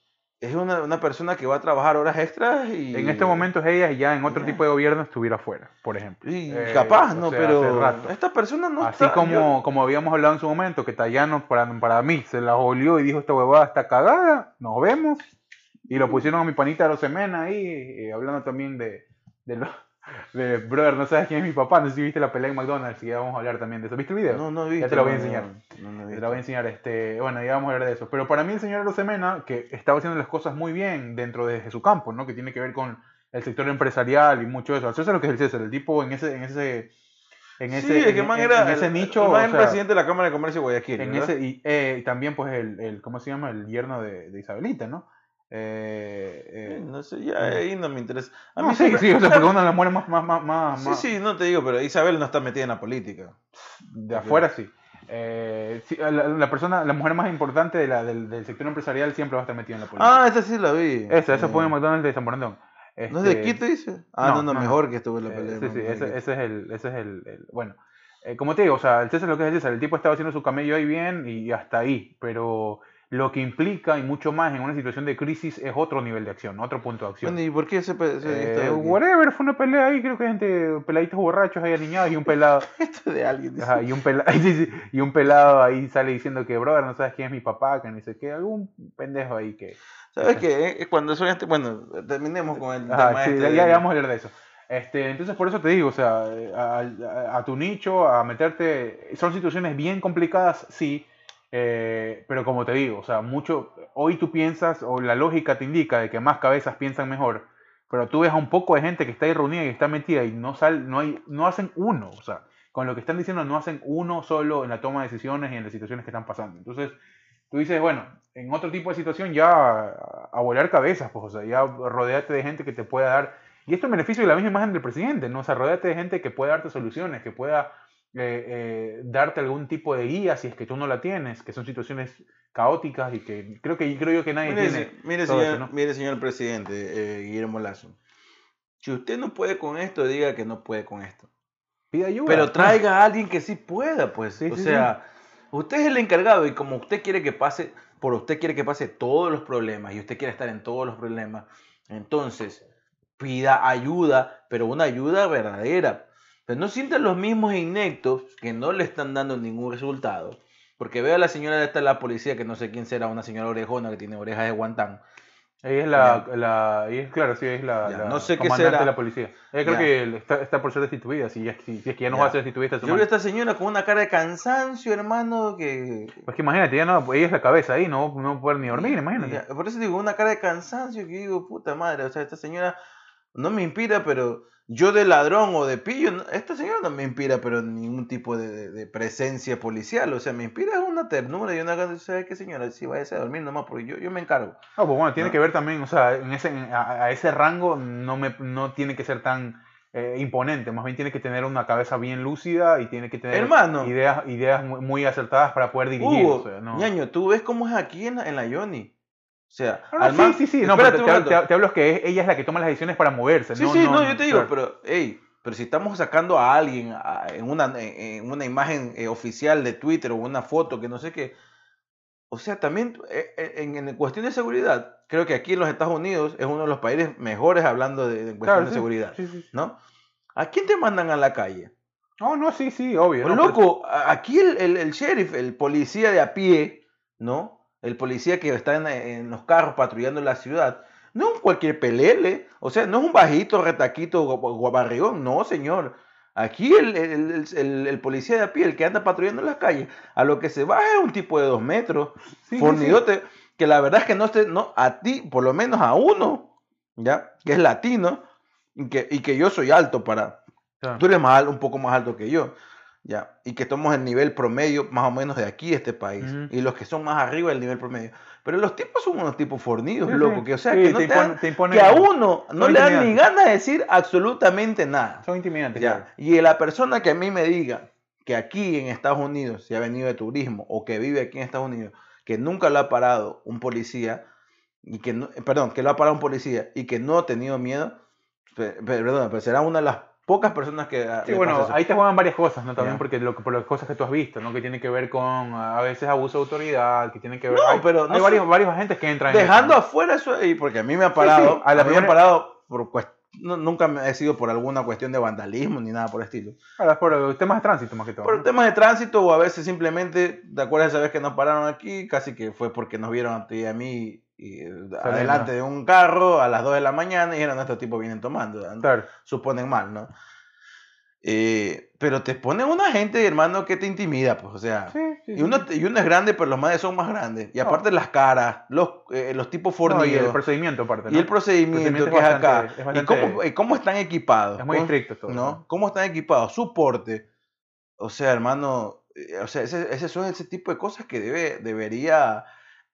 es una, una persona que va a trabajar horas extras y... En este momento ella ya en otro Ya. tipo de gobierno estuviera fuera, por ejemplo. Y Eh, capaz, ¿no? sea, pero esta persona no Así está... como, yo- como habíamos hablado en su momento, que Tayano para, para mí se la olió y dijo esta huevada está cagada, nos vemos. Y lo pusieron a mi panita Rosemena ahí, eh, hablando también de, de, lo- de, brother, no sabes quién es mi papá, no sé si viste la pelea en McDonald's, y ya vamos a hablar también de eso. ¿Viste el video? No, no he visto. te lo voy a no, enseñar. no, no he Te la voy a enseñar, este, bueno, ya vamos a hablar de eso. Pero para mí el señor Rosemena, que estaba haciendo las cosas muy bien dentro de su campo, ¿no? Que tiene que ver con el sector empresarial y mucho eso. Al César lo que es el César, el tipo en ese, en ese, en ese, sí, es que en- man en- era en ese el- nicho, el man o es sea, presidente de la Cámara de Comercio de Guayaquil, en ¿verdad? ese, y eh, también pues el, el, ¿cómo se llama? El yerno de, de Isabelita, ¿no? Eh, eh, No sé, ya ahí no me interesa. A mí sí, siempre- sí, o sea, porque una de las mujeres más, más, más, más, Sí, sí, no te digo, pero Isabel no está metida en la política. de afuera sí. Eh, sí, la, la persona, la mujer más importante de la, del, del sector empresarial siempre va a estar metida en la política. Ah, esa sí la vi. Esa, esa Eh, fue en McDonald's de San Borondón. ¿No es de Este, Quito, dice? Ah, no, no, mejor no. que estuvo en la eh, pelea. sí, sí, ese, es el, ese es el, el- bueno. eh, como te digo, o sea, el César lo que es el César, el tipo estaba haciendo su camello ahí bien y hasta ahí, pero lo que implica y mucho más en una situación de crisis es otro nivel de acción, otro punto de acción. ¿y por qué ese, pe- ese- Eh, whatever, fue una pelea ahí, creo que gente, peladitos borrachos ahí aniñados y un pelado, Esto de alguien. ajá, y un pelado, y un pelado ahí sale diciendo que, brother, no sabes quién es mi papá, que ni sé qué, algún pendejo ahí que... ¿Sabes qué? Eh, Cuando soy este, bueno, terminemos con el Ajá, tema sí, este ya, de- ya vamos a hablar de eso. Este, entonces, por eso te digo, o sea, a, a- a tu nicho, a meterte, son situaciones bien complicadas, sí, Eh, pero como te digo, o sea, mucho, hoy tú piensas, o la lógica te indica de que más cabezas piensan mejor, pero tú ves a un poco de gente que está ahí reunida y está metida y no, sal, no, hay, no hacen uno, o sea, con lo que están diciendo no hacen uno solo en la toma de decisiones y en las situaciones que están pasando. Entonces, tú dices, bueno, en otro tipo de situación ya a, volar cabezas, pues, o sea, ya rodeate de gente que te pueda dar, y esto en beneficio de la misma imagen del presidente, ¿no? O sea, rodeate de gente que pueda darte soluciones, que pueda eh, eh, darte algún tipo de guía si es que tú no la tienes, que son situaciones caóticas y que creo que creo yo que nadie tiene. Mire, señor, mire, señor presidente, eh, Guillermo Lazo. Si usted no puede con esto, diga que no puede con esto. Pida ayuda. Pero traiga a alguien que sí pueda, pues. o sea, usted es el encargado y como usted quiere que pase, por usted quiere que pase todos los problemas y usted quiere estar en todos los problemas, entonces pida ayuda, pero una ayuda verdadera no sientan los mismos inectos que no le están dando ningún resultado. Porque veo a la señora de esta la policía, que no sé quién será, una señora orejona que tiene orejas de guantán. Ella es la, la es, claro, sí, es la, no sé qué será. de la policía. Ella creo que está, está, por ser destituida, si, si, es que ya no va a ser destituida esta Yo veo a esta señora con una cara de cansancio, hermano, que... Pues que imagínate, ella, no, ella es la cabeza ahí, no, no puede ni dormir, imagínate. por eso digo, una cara de cansancio que digo, puta madre, o sea, esta señora no me inspira, pero yo de ladrón o de pillo, esta señora no me inspira, pero ningún tipo de, presencia policial. O sea, me inspira una ternura y una ganas ¿sabes qué, señora? Si vaya a dormir nomás, porque yo, yo me encargo. Ah, pues bueno, tiene que ver también, o sea, en ese, a, ese rango no, me, no tiene que ser tan eh, imponente, más bien tiene que tener una cabeza bien lúcida y tiene que tener ideas, ideas muy, acertadas para poder dirigir. o sea, ¿no? ñaño, tú ves cómo es aquí en, en la Yoni. O sea, sí, sí, sí, no, pero te, hablo que ella es la que toma las decisiones para moverse. Sí, sí, no, yo te digo, pero, hey, pero si estamos sacando a alguien en, una, en una imagen eh, oficial de Twitter o una foto que no sé qué, o sea, también eh, eh, en, en, cuestión de seguridad, creo que aquí en los Estados Unidos es uno de los países mejores hablando de, cuestión de seguridad, ¿no? ¿A quién te mandan a la calle? No, no, sí, sí, obvio. Pues, loco, aquí el, el, el sheriff, el policía de a pie, ¿no? El policía que está en, los carros patrullando la ciudad, no es cualquier pelele, o sea, no es un bajito, retaquito, guabarrión, no, señor. Aquí el, policía de a pie, el que anda patrullando en las calles, a lo que se baja es un tipo de dos metros, fornidote, que la verdad es que no esté, no, a ti, por lo menos a uno, ¿ya? Que es latino, y que, y que yo soy alto para... Tú eres más, un poco más alto que yo. ¿Ya? Y que estamos en nivel promedio más o menos de aquí, este país. Y los que son más arriba del nivel promedio. Pero los tipos son unos tipos fornidos, loco. Que, o sea, que, no te, que a uno no le dan ni ganas de decir absolutamente nada. Son intimidantes. ¿ya? Y la persona que a mí me diga que aquí en Estados Unidos, si ha venido de turismo o que vive aquí en Estados Unidos, que nunca lo ha parado un policía, y que no, perdón, que lo ha parado un policía y que no ha tenido miedo, perdón, pero será una de las pocas personas que... Ah, sí, bueno, ahí te juegan varias cosas, ¿no? También porque lo, por las cosas que tú has visto, ¿no? Que tiene que ver con a veces abuso de autoridad, que tiene que ver... No, pero hay varios, varios agentes que entran Dejando afuera eso, y porque a mí me ha parado, a, la mí me ha parado por nunca me he sido por alguna cuestión de vandalismo ni nada por el estilo. Ahora, por temas de tránsito más que todo. Por temas de tránsito o a veces simplemente, ¿te acuerdas esa vez que nos pararon aquí? Casi que fue porque nos vieron a ti y a mí y, adelante de un carro a las 2 de la mañana y dijeron, estos tipos vienen tomando. Suponen mal, ¿no? Eh, pero te ponen una gente, hermano, que te intimida, pues, o sea. y, uno, y uno es grande, pero los madres son más grandes. Y aparte las caras, los, eh, los tipos fornidos. y el procedimiento, aparte. Y el procedimiento, que es, acá. y cómo, cómo, están equipados. Es muy estricto todo. ¿no? ¿Cómo están equipados? Soporte. O sea, hermano, eh, o sea, ese, ese son ese tipo de cosas que debe, debería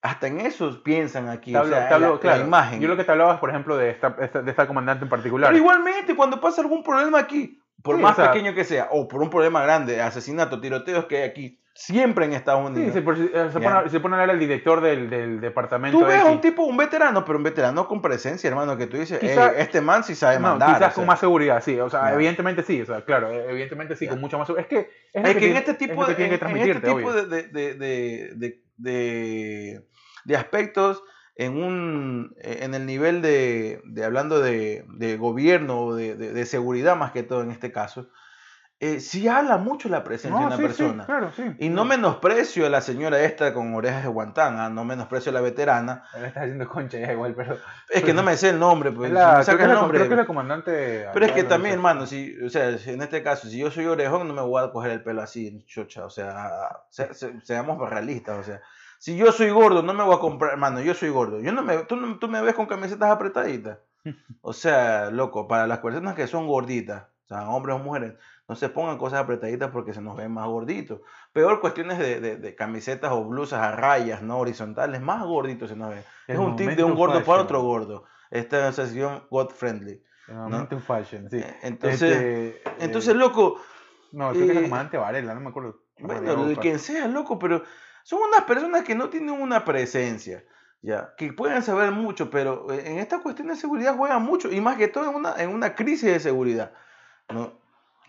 hasta en eso piensan aquí. o sea, la, imagen. Yo lo que te hablaba, por ejemplo, de esta, de esta comandante en particular. Pero igualmente, cuando pasa algún problema aquí, por más pequeño que sea, o por un problema grande, asesinato, tiroteos que hay aquí, siempre en Estados Unidos. Sí, se, eh, se, pone, se, pone, a hablar el director del, del departamento. Tú ves a un tipo, un veterano, pero un veterano con presencia, hermano, que tú dices, este man sí sabe no, mandar. Quizás con más seguridad, sí. O sea, evidentemente sí. O sea, claro, evidentemente sí, con mucha más seguridad. Es que, es, que, en este tipo, de, en, este tipo de, de, de, de, de aspectos en, un, e, en el nivel de, de hablando de, de gobierno o de, de, seguridad más que todo en este caso, eh, sí habla mucho la presencia de No, una sí, sí, persona. claro, sí. Y no menosprecio a la señora esta con orejas de guantán, ah, no menosprecio a la veterana. Él está haciendo concha ya igual, pero... Es que no me sé el nombre, pues. Es si la, me el la, nombre. creo que es la comandante... Pero es que también, sé. hermano, si, o sea, si en este caso, si yo soy orejón, no me voy a coger el pelo así, chocha. O sea, se- se- seamos realistas, o sea. Si yo soy gordo, no me voy a comprar, hermano, yo soy gordo. Yo no me, tú, tú me ves con camisetas apretaditas. O sea, loco, para las personas que son gorditas, o sea, hombres o mujeres, no se pongan cosas apretaditas porque se nos ven más gorditos. Peor cuestiones de, de- de camisetas o blusas a rayas, no horizontales, más gorditos se nos ven. Es El un tip de un momento gordo para fashion. otro gordo. Esta es sesión God friendly. Normalmente un fashion, sí. Eh, Entonces, Este, entonces, eh, loco, No, creo que es la eh, comandante Varela, no me acuerdo. bueno, el que sea, loco, pero son unas personas que no tienen una presencia, ya, que pueden saber mucho, pero eh, en esta cuestión de seguridad juegan mucho, y más que todo en una, en una crisis de seguridad, ¿no?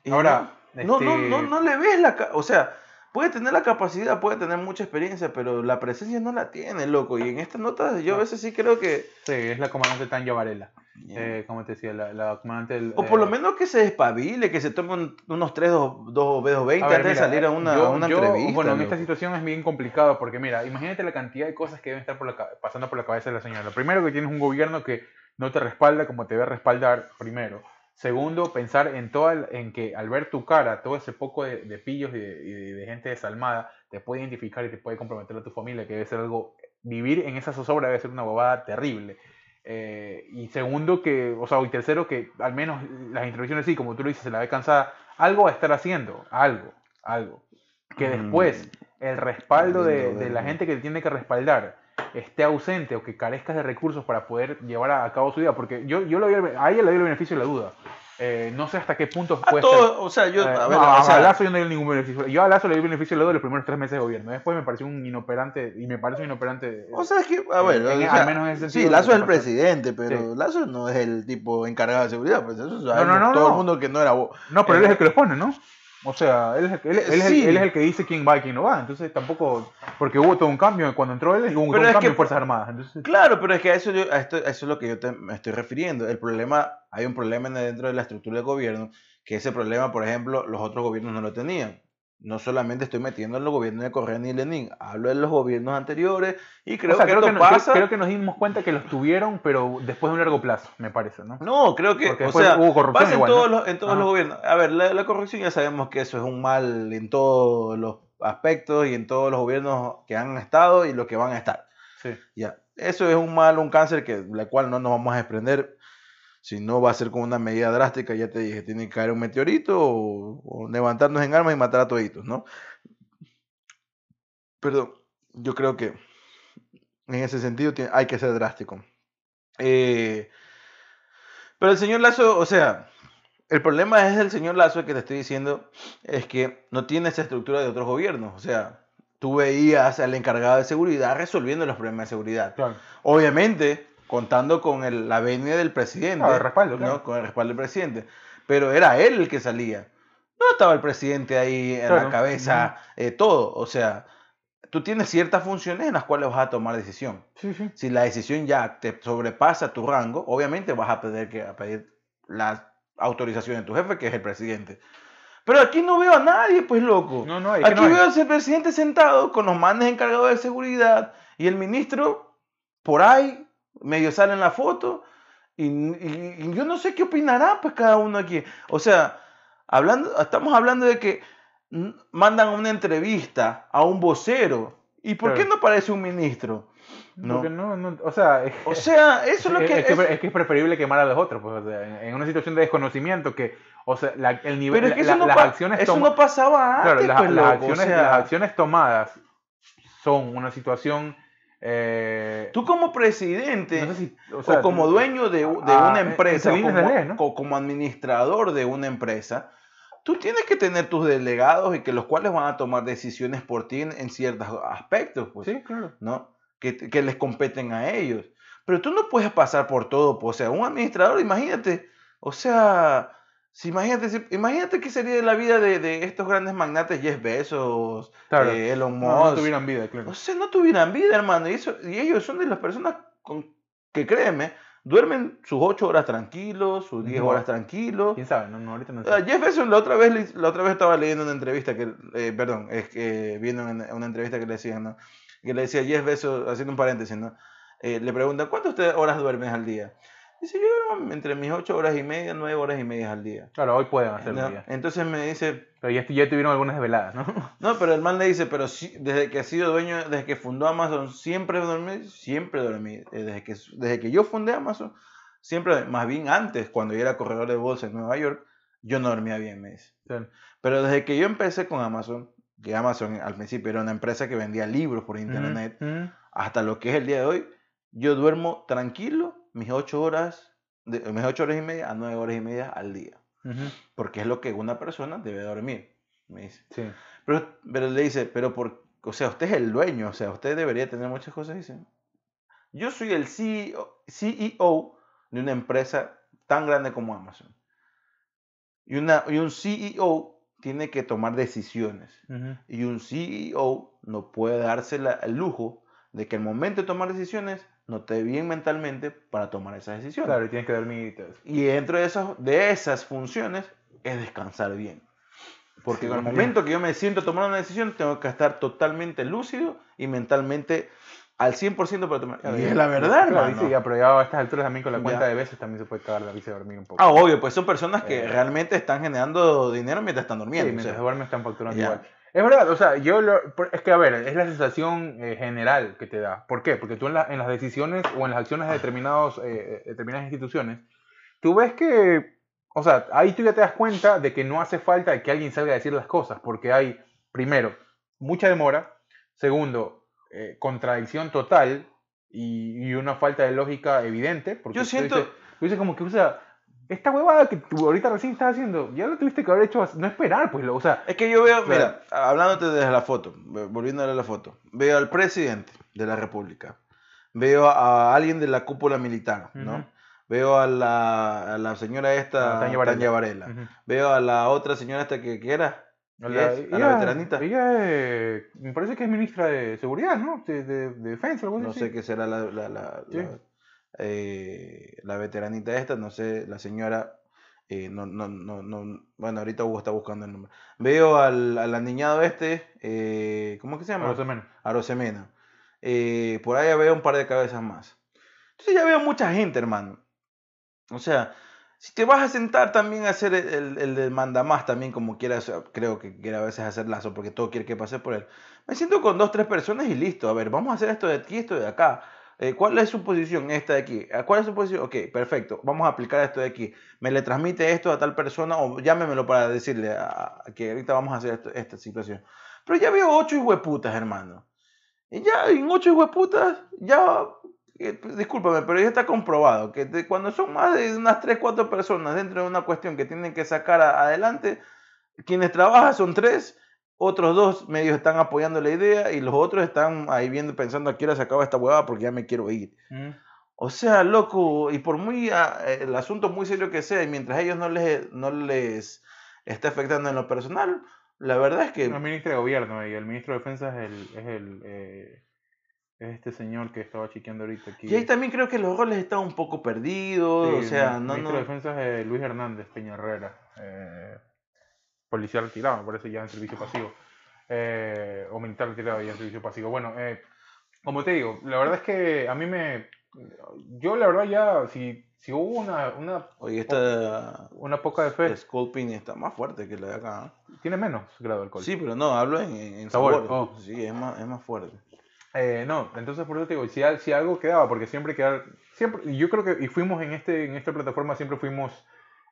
Ahora, no, no, este- no, no, no le ves la, o sea, puede tener la capacidad, puede tener mucha experiencia, pero la presencia no la tiene, loco, y en estas notas yo a veces sí creo que... Sí, es la comandante Tanya Varela. Eh, como te decía, la, la comandante del... O por lo eh, menos que se despabile, que se tome un- unos 3 2 B220 A ver, antes de salir a una, yo- a una yo, entrevista. Bueno, en esta situación es bien complicado porque, mira, imagínate la cantidad de cosas que deben estar por la, pasando por la cabeza de la señora. Lo primero, que tienes un gobierno que no te respalda como te debe respaldar, primero. Segundo, pensar en, toda, el- en que al ver tu cara, todo ese poco de, de pillos y de, y de- de gente desalmada te puede identificar y te puede comprometer a tu familia, que debe ser algo. Vivir en esa zozobra debe ser una bobada terrible. Eh, y segundo, que, o sea, y tercero, que al menos las intervenciones, sí, como tú lo dices, se la ve cansada, algo va a estar haciendo, algo, algo. Que Mm. después el respaldo de, la gente que te tiene que respaldar esté ausente o que carezcas de recursos para poder llevar a, cabo su vida, porque yo, yo le doy, el- a ella le doy el beneficio de la duda. Eh, no sé hasta qué punto A puede todo, o sea, yo, eh, a ver, no, o sea, a Lazo yo no le doy ningún beneficio. Yo a Lazo le doy beneficio de la duda los primeros tres meses de gobierno. Después me pareció un inoperante, y me parece un inoperante. o sea, es que, a ver, en- o en- sea, al menos en ese sentido sí, de Lazo es el presidente, pero Sí. Lazo no es el tipo encargado de seguridad, pues eso sabemos no, no, todo no. el mundo que no era vos. No, pero él Eh, es el que los pone, ¿no? O sea, él es, el, que- él, él es el- Sí. él es el que dice quién va y quién no va. Entonces tampoco. Porque hubo todo un cambio. Cuando entró él, hubo un, Pero cambio que- en Fuerzas Armadas. Entonces, Claro, pero es que a eso, yo- a esto- a eso es lo que yo te- me estoy refiriendo. El problema, hay un problema en- dentro de la estructura del gobierno, que ese problema, por ejemplo, los otros gobiernos no lo tenían. No solamente estoy metiendo en los gobiernos de Correa ni Lenin, hablo de los gobiernos anteriores y creo o sea, que creo, esto que no- creo- pasa. creo que nos dimos cuenta que los tuvieron, pero después de un largo plazo, me parece, ¿no? No, creo que, o sea, hubo corrupción pasa en todos, ¿no? los, en todos los gobiernos. A ver, la, la corrupción ya sabemos que eso es un mal en todos los aspectos y en todos los gobiernos que han estado y los que van a estar. Sí. Ya, eso es un mal, un cáncer que la cual no nos vamos a desprender. Si no va a ser con una medida drástica, ya te dije, tiene que caer un meteorito o, o levantarnos en armas y matar a toditos, ¿no? Pero yo creo que en ese sentido hay que ser drástico. Eh, pero el señor Lazo, o sea, el problema es el señor Lazo que te estoy diciendo, es que no tiene esa estructura de otros gobiernos. O sea, tú veías al encargado de seguridad resolviendo los problemas de seguridad. Claro. Obviamente, contando con el- la venia del presidente. Claro, el respaldo, ¿no? claro. Con el respaldo del presidente. Pero era él el que salía. No estaba el presidente ahí en Claro. la cabeza, eh, todo. O sea, tú tienes ciertas funciones en las cuales vas a tomar decisión. Sí, sí. Si la decisión ya te sobrepasa tu rango, obviamente vas a pedir, que, a pedir la autorización de tu jefe, que es el presidente. Pero aquí no veo a nadie, pues loco. No, no, Aquí no veo al presidente sentado con los manes encargados de seguridad y el ministro por ahí, medio sale en la foto. Y, y- y yo no sé qué opinará pues cada uno aquí. O sea, hablando, estamos hablando de que mandan una entrevista a un vocero. ¿Y por qué no parece un ministro? No. Porque no, no, o sea, es, O sea, eso es lo que... es, que, es- es que es preferible quemar a los otros, pues, o sea, en, una situación de desconocimiento que, o sea, la- el nivel, pero es que la- eso, no, las acciones eso toma- no pasaba claro, las, pues, las loco, o acciones, sea, las acciones tomadas son una situación, eh, Tú como presidente... no sé si- o como dueño de, ah, una en empresa, o como, ley, ¿no? co- como administrador de una empresa, tú tienes que tener tus delegados y que los cuales van a tomar decisiones por ti en, en ciertos aspectos, pues, sí, claro. ¿no? Que, que les competen a ellos. Pero tú no puedes pasar por todo, pues, o sea, un administrador, imagínate, o sea, si imagínate, imagínate qué sería la vida de, de estos grandes magnates, Jeff Bezos, Claro. eh, Elon No, Musk, no tuvieran vida, claro. o sea, no tuvieran vida, hermano. Y, eso, y ellos son de las personas con, que, créeme, duermen sus 8 horas tranquilos, sus 10 No. horas tranquilos. ¿Quién sabe? No, no, ahorita no sé. Ah, Jeff Bezos la otra vez la otra vez estaba leyendo una entrevista que eh, perdón es que viendo una, una entrevista que le decían no que le decía Jeff Bezos haciendo un paréntesis no Eh, le preguntan cuántas horas duermes al día dice yo entre mis ocho horas y media nueve horas y media al día. Claro, hoy pueden hacerlo ¿no? entonces me dice Pero ya, ya tuvieron algunas desveladas, ¿no? no pero el man le dice pero sí, desde que ha sido dueño desde que fundó Amazon siempre dormí siempre dormí. Eh, desde que desde que yo fundé Amazon siempre más bien antes cuando yo era corredor de bolsa en Nueva York yo no dormía bien me dice. Pero desde que yo empecé con Amazon, que Amazon al principio era una empresa que vendía libros por internet, hasta lo que es el día de hoy, yo duermo tranquilo mis ocho horas, de, mis ocho horas y media a nueve horas y media al día. Ujú. Porque es lo que una persona debe dormir, me dice. Sí. Pero, pero le dice, pero por, o sea, usted es el dueño, o sea, usted debería tener muchas cosas, dice. Yo soy el CEO, CEO de una empresa tan grande como Amazon. Y, una, y un CEO tiene que tomar decisiones. Ujú. Y un CEO no puede darse la- el lujo de que el momento de tomar decisiones no esté bien mentalmente para tomar esas decisiones. Claro, y tienes que dormir y todo eso. Y dentro de esas, de esas funciones es descansar bien. Porque Sí, en el bien. momento que yo me siento a tomar una decisión, tengo que estar totalmente lúcido y mentalmente al 100% para tomar. Claro, y es la verdad, claro, hermano. sí, ya, pero ya a estas alturas también con la cuenta Ya. de veces también se puede cagar la risa de dormir un poco. Ah, obvio, pues son personas que Eh. realmente están generando dinero mientras están Sí, durmiendo. o mientras sea. duermes están facturando ya. igual. Es verdad, o sea, yo lo- es que a ver, es la sensación eh, general que te da. ¿Por qué? Porque tú en, la- en las decisiones o en las acciones de determinados, eh, determinadas instituciones, tú ves que, o sea, ahí tú ya te das cuenta de que no hace falta que alguien salga a decir las cosas, porque hay, primero, mucha demora, segundo, eh, contradicción total y, y una falta de lógica evidente. Porque Yo tú siento- dices- tú dices como que, o sea, esta huevada que tú ahorita recién estás haciendo, ya lo tuviste que haber hecho, no esperar, pues, lo- o sea, Es que yo veo, Claro. mira, hablándote desde la foto, volviéndole a la foto, veo al presidente de la República, veo a alguien de la cúpula militar, ¿no? Veo a la, a la señora esta, A Tania Tania Varela. Varela. Ujú. Veo a la otra señora esta que, que era, A ¿Qué la, es? ¿A la veteranita? Ella eh, me parece que es ministra de seguridad, ¿no? De, de- de defensa, algo no así. sé qué será la, la, la, Sí. la, eh, la veteranita esta, no sé, la señora, eh, no, no, no, no, bueno, ahorita Hugo está buscando el nombre. Veo al, al aniñado este, eh, ¿cómo es que se llama? Menos. Arosemena. Eh, por ahí ya veo un par de cabezas más. Entonces ya veo mucha gente, hermano. O sea, si te vas a sentar también a hacer el, el, el del mandamás también como quieras, creo que quiere a veces hacer lazo porque todo quiere que pase por él. Me siento con dos, tres personas y listo. A ver, vamos a hacer esto de aquí, esto de acá. Eh, ¿Cuál es su posición? Esta de aquí. Ah, ¿Cuál es su posición? Ok, perfecto. Vamos a aplicar esto de aquí. Me le transmite esto a tal persona o llámemelo para decirle a- a- que ahorita vamos a hacer esto- esta situación. Pero ya veo ocho hueputas, hermano. Y ya en ocho hueputas, ya, eh, discúlpame, pero ya está comprobado que de- cuando son más de unas tres, cuatro personas dentro de una cuestión que tienen que sacar a- adelante, quienes trabajan son tres, otros dos medios están apoyando la idea y los otros están ahí viendo, pensando a qué hora se acaba esta huevada porque ya me quiero ir. Mm. O sea, loco, y por muy ah, eh, el asunto muy serio que sea, y mientras a ellos no les, no les está afectando en lo personal, la verdad es que No, ministra de gobierno y el ministro de defensa es el, es el eh, es este señor que estaba chequeando ahorita aquí. Y ahí también creo que los roles están un poco perdidos, Sí, o sea, el no, ministro no. de defensa es eh, Luis Hernández Peña Herrera, eh, policía retirado, me parece ya en servicio pasivo, eh, o militar retirado ya en servicio pasivo. Bueno, eh, como te digo, la verdad es que a mí me, yo la verdad ya, si, si hubo una, una, Oye, esta una poca de fe, Sculpin está más fuerte que la de acá. tiene menos grado de alcohol. Sí, pero no, hablo en, en Sabor, sabor. oh. Sí, es más, es más fuerte. Eh, no, entonces por eso te digo, si, si algo quedaba, porque siempre quedar, siempre, yo creo que, y fuimos en este, en esta plataforma, siempre fuimos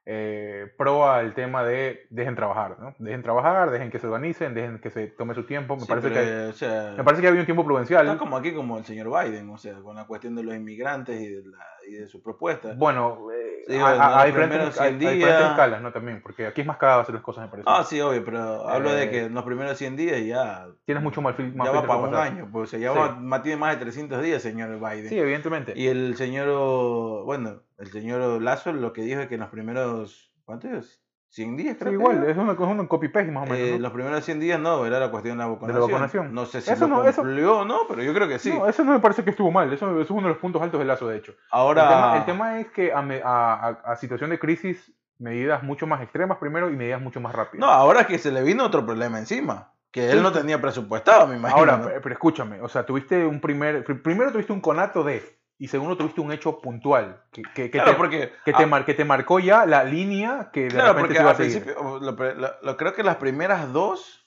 eh, pro al tema de dejen trabajar, ¿no? Dejen trabajar, dejen que se organicen, dejen que se tome su tiempo. Me, Sí, parece, pero, que, eh, o sea, me parece que había un tiempo prudencial. está como aquí como el señor Biden, o sea, con la cuestión de los inmigrantes y de, la, y de su propuesta. Bueno, eh, Sí, a- bueno, a- los hay, diferentes, hay- 100 hay diferentes días- escalas, ¿no? También, porque aquí es más cagado hacer las cosas, me parece. Ah, sí, obvio, pero hablo de Eh, que en los primeros 100 días ya, Tienes mucho más, más ya va para un pasar. año, pues, o sea, ya Sí. va- tiene más de 300 días, señor Biden. Sí, evidentemente. Y el señor, bueno, el señor Lazo lo que dijo es que en los primeros, ¿cuántos? 100 días, Sí, creo que igual, era. es un, es un copy-paste más o menos. Eh, ¿no? Los primeros 100 días no, era la cuestión de la vacunación. vacunación. No sé si Eso lo no- cumplió o no, pero yo creo que sí. No, eso no me parece que estuvo mal, eso, eso es uno de los puntos altos del lazo, de hecho. Ahora, El tema, el tema es que a, me- a- a- situación de crisis, medidas mucho más extremas primero y medidas mucho más rápidas. no, ahora es que se le vino otro problema encima, que él Sí. no tenía presupuestado, me imagino. Ahora, ¿no? pero, escúchame, o sea, tuviste un primer, pr- primero tuviste un conato de, y segundo tuviste un hecho puntual, que, que, que claro, te, porque, que, te ah, mar- que te marcó ya la línea que de claro, repente porque se iba a seguir. principio, lo, lo- lo- creo que las primeras dos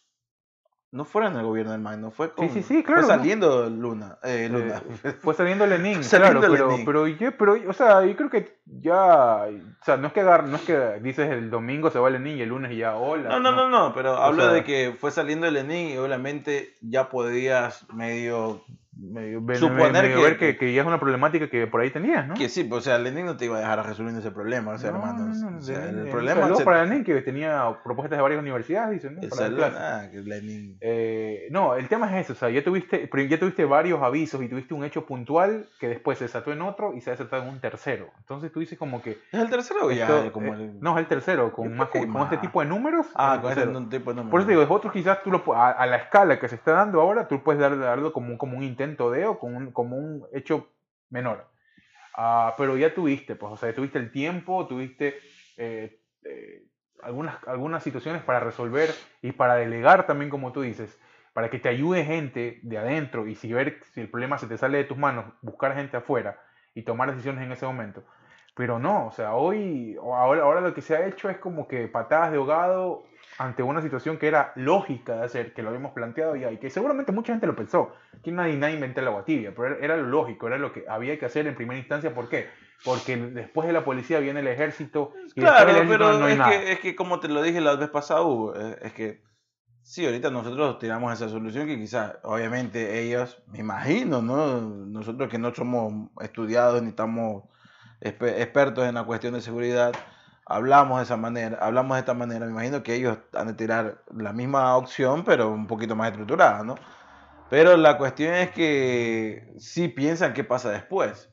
no fueron el gobierno del MAN, no fue con, sí, sí, claro, fue ¿no? saliendo Luna, eh, Luna. Fue saliendo Lenin, Fue saliendo claro, pero, Lenin. pero, yo- pero, o sea, yo creo que ya, o sea, no es que agar- no es que dices el domingo se va Lenin y el lunes ya hola. No, no, no, no, pero hablo sea- de que fue saliendo Lenin y obviamente ya podías medio Medio, Suponer medio que- ver que, que ya es una problemática que por ahí tenías, ¿no? que sí, pues, o sea, Lenin no te iba a dejar resolviendo ese problema, o sea, No, hermanos. no, no, o sea, Lenin, el problema saludos se- para Lenin que tenía propuestas de varias universidades, dicen, ¿no? el Para saludo- ah, que Lenin. Eh, no, el tema es ese, o sea, ya tuviste, ya tuviste varios avisos y tuviste un hecho puntual que después se desató en otro y se ha desatado en un tercero. Entonces tú dices como que... ¿Es el tercero o ya? esto, como eh, el- No, es el tercero, con, más, con, este más. tipo de números. Ah, con un tipo de número. Por eso te digo, es otros quizás tú lo, a, a la escala que se está dando ahora, tú puedes dar- darlo como, un- como un intento de o como un, como un hecho menor. Ah, pero ya tuviste, pues, o sea, tuviste el tiempo, tuviste eh, eh, algunas, algunas situaciones para resolver y para delegar también, como tú dices, para que te ayude gente de adentro y si ver si el problema se te sale de tus manos, buscar gente afuera y tomar decisiones en ese momento. Pero no, o sea, hoy, ahora, ahora lo que se ha hecho es como que patadas de ahogado ante una situación que era lógica de hacer, que lo habíamos planteado ya y que seguramente mucha gente lo pensó. Aquí nadie, nadie inventó el agua tibia, pero era, lo lógico, era lo que había que hacer en primera instancia. ¿Por qué? Porque después de la policía viene el ejército y Claro, ejército pero no hay es, nada. que, es que como te lo dije la vez pasada, Hugo, es, que sí, ahorita nosotros tiramos esa solución que quizás, obviamente ellos, me imagino, ¿no? Nosotros que no somos estudiados ni estamos expertos en la cuestión de seguridad, hablamos de esa manera, hablamos de esta manera, me imagino que ellos han de tirar la misma opción, pero un poquito más estructurada, ¿no? Pero la cuestión es que sí piensan qué pasa después.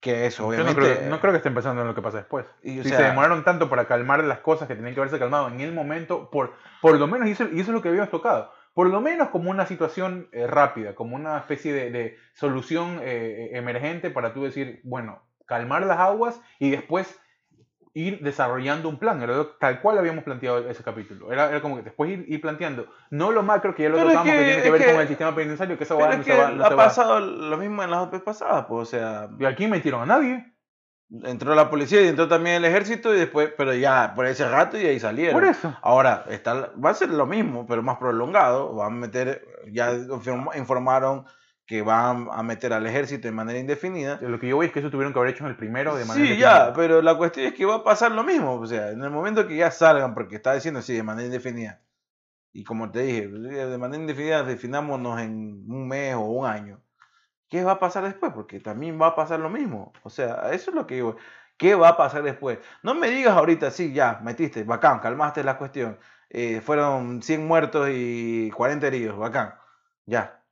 Que eso, Yo no obviamente. creo, no creo que estén pensando en lo que pasa después. Y, si sea- se demoraron tanto para calmar las cosas que tenían que haberse calmado en el momento, por, por lo menos, y eso, y eso es lo que habíamos tocado, por lo menos como una situación eh, rápida, como una especie de, de solución eh, emergente para tú decir, bueno, calmar las aguas y después ir desarrollando un plan, era tal cual habíamos planteado ese capítulo. Era, era como que después ir, ir planteando, no lo macro que ya lo Pero es tocamos, que, que- tiene que es ver que- con el sistema penitenciario, que esa va, es no se va, no ha se va. pasado lo mismo en las otras pasadas, pues, o sea, Y aquí metieron a nadie. entró la policía y entró también el ejército y después, pero ya por ese rato y ahí salieron. Por eso. Ahora, está, va a ser lo mismo, pero más prolongado. Van a meter, ya inform- informaron que van a meter al ejército de manera indefinida. Lo que yo voy es que eso tuvieron que haber hecho en el primero de manera Sí, indefinida. ya, pero la cuestión es que va a pasar lo mismo. O sea, en el momento que ya salgan, porque está diciendo así de manera indefinida, y como te dije, de manera indefinida definámonos en un mes o un año. ¿Qué va a pasar después? Porque también va a pasar lo mismo. O sea, eso es lo que digo. ¿Qué va a pasar después? No me digas ahorita, sí, ya, metiste, bacán, calmaste la cuestión. eh, fueron 100 muertos y 40 heridos, bacán. Ya.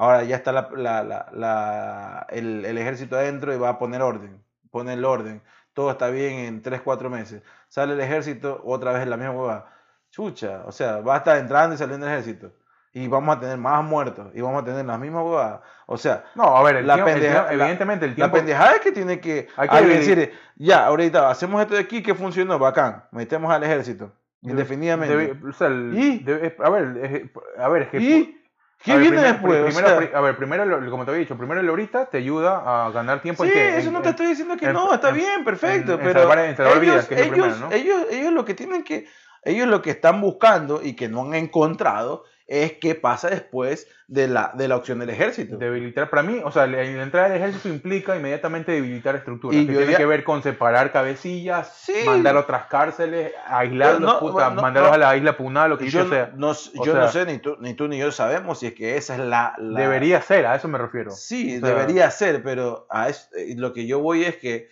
Ahora ya está la, la- la- la- el, el ejército adentro y va a poner orden. Pone el orden. Todo está bien en 3, 4 meses. Sale el ejército, otra vez la misma hueva. Chucha, o sea, va a estar entrando y saliendo el ejército. Y vamos a tener más muertos. Y vamos a tener las mismas huevadas. O sea, No, a ver, el La tiempo- el pendeja- tiempo- la- evidentemente el la tiempo... pendejada es que tiene que, Hay que alguien decir, ya, ahorita hacemos esto de aquí que funcionó, bacán. Metemos al ejército. Indefinidamente. Debe- o sea, el- ¿Y? debe- a ver, a ver, es que... ¿Y qué a ver, viene primero- después? O sea, a ver, primero, como te había dicho, primero el ahorita te ayuda a ganar tiempo Sí, en que... eso en- no te estoy diciendo que en- no, está en- bien, perfecto, pero salvar- en salvar ellos, vidas, que es lo ellos, primero, ¿no? ellos, ellos lo que tienen que, ellos lo que están buscando y que no han encontrado es qué pasa después de la, de la opción del ejército. Debilitar, para mí, o sea, la, la entrada del ejército implica inmediatamente debilitar estructuras, Y que tiene que ver con separar cabecillas, Sí. mandar a otras cárceles, aislarlos, No, puta, bueno, no, mandarlos no. a la isla Puná, lo que yo sea. no, yo sea- no sé, ni tú, ni tú ni yo sabemos si es que esa es la... la- Debería ser, a eso me refiero. Sí, O sea- debería ser, pero a eh, lo que yo voy es que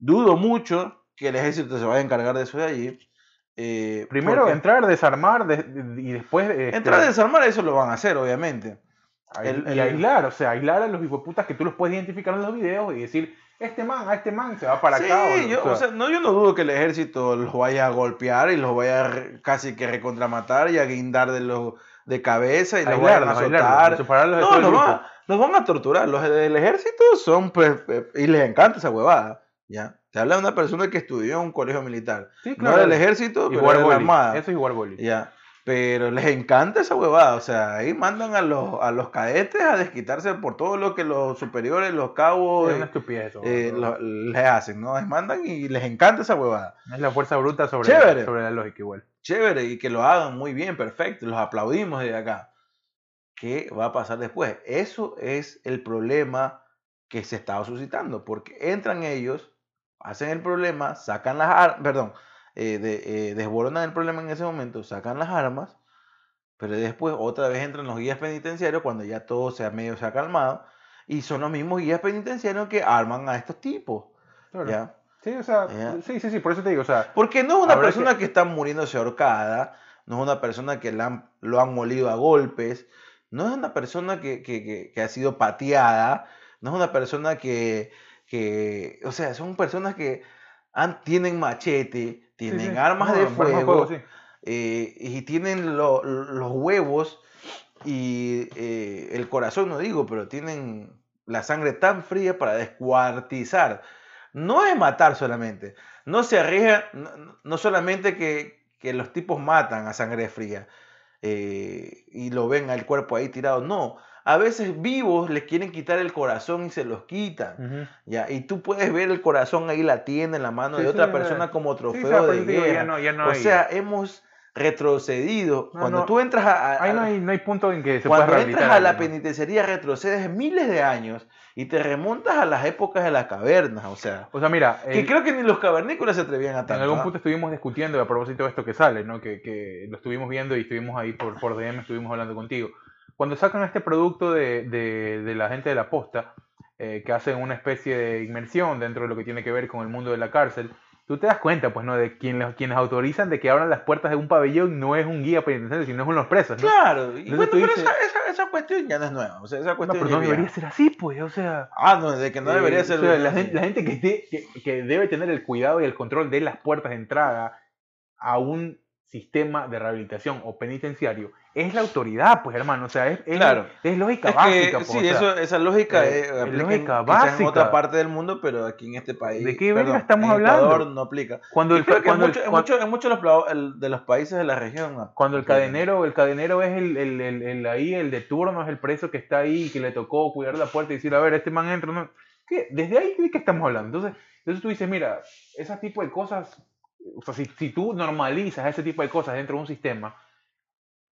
dudo mucho que el ejército se vaya a encargar de eso de allí. Eh, Primero porque entrar, desarmar de- de- y después... este, entrar a desarmar, eso lo van a hacer, obviamente. El- y aislar, o sea, aislar a los hipoputas que tú los puedes identificar en los videos y decir, este man, a este man se va para Sí, acá. yo, o sea, no, yo no dudo que el ejército los vaya a golpear y los vaya a casi que recontramatar y a guindar de, los, de cabeza y los vayan a aislarlos, aislarlos, azotar. de No, los van a torturar. Los del ejército son, pues, eh, y les encanta esa huevada. ¿ya? Te habla de una persona que estudió en un colegio militar. Sí, No claro. del ejército, Y pero jugar de la armada. Eso es igual boli. Ya. Pero les encanta esa huevada. O sea, ahí mandan a los, a los cadetes a desquitarse por todo lo que los superiores, los cabos, Es una eh, estupidez eso. eh, lo- les hacen, ¿no? Les mandan y les encanta esa huevada. Es la fuerza bruta sobre, Chévere. sobre la lógica igual. Chévere, y que lo hagan muy bien, perfecto. Los aplaudimos desde acá. ¿Qué va a pasar después? Eso es el problema que se estaba suscitando, porque entran ellos, hacen el problema, sacan las armas, perdón, eh, de- eh, desboronan el problema en ese momento, sacan las armas, pero después otra vez entran los guías penitenciarios cuando ya todo se ha medio se ha calmado, y son los mismos guías penitenciarios que arman a estos tipos. Claro. ¿ya? Sí, o sea, Ya. sí, sí, sí, por eso te digo, o sea, Porque no es una persona que- que... está muriéndose ahorcada, no es una persona que la han- lo han molido a golpes, no es una persona que- que- que ha sido pateada, no es una persona que, que- o sea, son personas que han- tienen machete, tienen sí, armas No, de fuego, eh, y tienen lo- los huevos y eh, el corazón, no digo, pero tienen la sangre tan fría para descuartizar. No es matar solamente, no se arriesga, no, no solamente que, que los tipos matan a sangre fría eh, y lo ven al cuerpo ahí tirado, no. A veces vivos les quieren quitar el corazón y se los quitan. Ya, y tú puedes ver el corazón ahí latiendo en la mano Sí, de otra persona como trofeo de guerra. ya no, ya no o hay- sea, hemos retrocedido. No, Cuando no. tú entras a, a- ahí no hay, no hay punto en que se cuando entras a la penitenciaría retrocedes miles de años y te remontas a las épocas de las cavernas, o sea, O sea, mira, que el- creo que ni los cavernícolas se atrevían a en tanto. algún ¿ah? punto estuvimos discutiendo a propósito de esto que sale, ¿no? Que, que lo estuvimos viendo y estuvimos ahí por, por DM, estuvimos hablando contigo. Cuando sacan este producto de, de, de la gente de la posta, eh, que hacen una especie de inmersión dentro de lo que tiene que ver con el mundo de la cárcel, tú te das cuenta, pues, ¿no? De quienes, quienes autorizan de que abran las puertas de un pabellón no es un guía penitenciario, sino es unos presos, ¿no? Claro, y bueno, pero dices- esa, esa, esa cuestión ya no es nueva, o sea, esa No, cuestión pero ya no debería ser así, pues, o sea... Ah, no, de que no debería Eh, ser. o sea, la, gente, la gente que, esté- que, que debe tener el cuidado y el control de las puertas de entrada a un sistema de rehabilitación o penitenciario es la autoridad, pues hermano, o sea, es, es, Claro. es lógica Es básica. que, pues, sí, o sea, eso, esa lógica eh, es aplica lógica en, quizás en básica. otra parte del mundo, pero aquí en este país. ¿De qué verga perdón, estamos en hablando? Ecuador no aplica. cuando el, cuando en, el- mucho- mucho- muchos de los, de países de la región. cuando el cadenero, el cadenero es el, el, el, el ahí, el de turno, es el preso que está ahí, que le tocó cuidar la puerta y decir, a ver, este man entra, ¿no? ¿Qué? Desde ahí, ¿de qué estamos hablando? Entonces, entonces tú dices, mira, ese tipo de cosas, o sea, si, si tú normalizas ese tipo de cosas dentro de un sistema,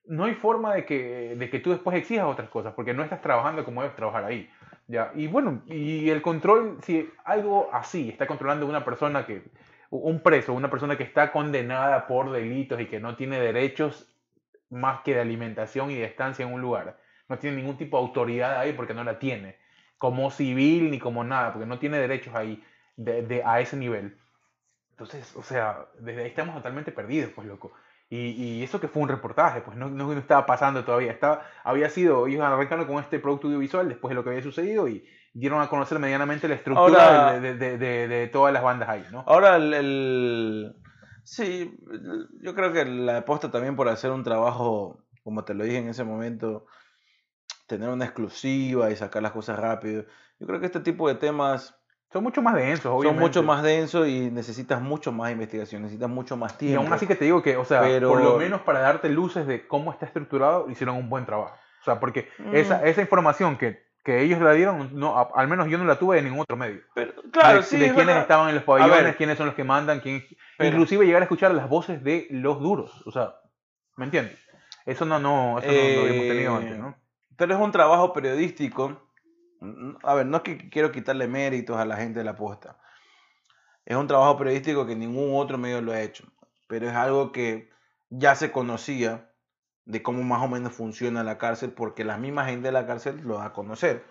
no hay forma de que, de que tú después exijas otras cosas, porque no estás trabajando como debes trabajar ahí. ¿ya? Y bueno, y el control, si algo así está controlando una persona que, un preso, una persona que está condenada por delitos y que no tiene derechos más que de alimentación y de estancia en un lugar, no tiene ningún tipo de autoridad ahí porque no la tiene, como civil ni como nada, porque no tiene derechos ahí de, de- a ese nivel. Entonces, o sea, desde ahí estamos totalmente perdidos, pues loco. Y, y eso que fue un reportaje, pues no, no, no estaba pasando todavía. Estaba, había sido, ellos arrancaron con este producto audiovisual después de lo que había sucedido y dieron a conocer medianamente la estructura Ahora- de, de- de- de todas las bandas ahí, ¿no? Ahora, el, el- Sí, yo creo que la aposta también por hacer un trabajo, como te lo dije en ese momento, tener una exclusiva y sacar las cosas rápido. Yo creo que este tipo de temas Son mucho más densos, son obviamente. mucho más densos y necesitas mucho más investigación, necesitas mucho más Y tiempo. aún así que te digo que, o sea, Pero- por lo menos para darte luces de cómo está estructurado, hicieron un buen trabajo. O sea, porque esa, Mm. esa información que, que ellos la dieron, no, a- al menos yo no la tuve de ningún otro medio. Pero, claro, de, sí, de es quiénes verdad. estaban en los A pabellones, ver. quiénes son los que mandan, quién, Pero- inclusive llegar a escuchar las voces de los duros. O sea, ¿me entiendes? Eso no, no, eso no lo habíamos tenido Eh, antes, ¿no? Pero es un trabajo periodístico. A ver, no es que quiero quitarle méritos a la gente de la posta. Es un trabajo periodístico que ningún otro medio lo ha hecho. Pero es algo que ya se conocía de cómo más o menos funciona la cárcel porque la misma gente de la cárcel lo da a conocer.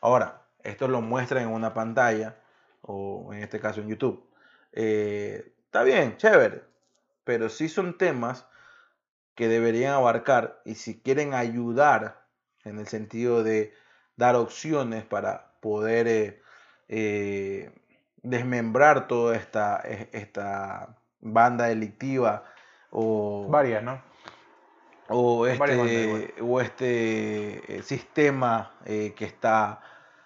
Ahora, esto lo muestra en una pantalla o en este caso en YouTube. Eh, está bien, chévere. Pero sí son temas que deberían abarcar y si quieren ayudar en el sentido de dar opciones para poder eh, eh, desmembrar toda esta, e- esta banda delictiva o, Varias, ¿no? o este, o este eh, sistema eh, que está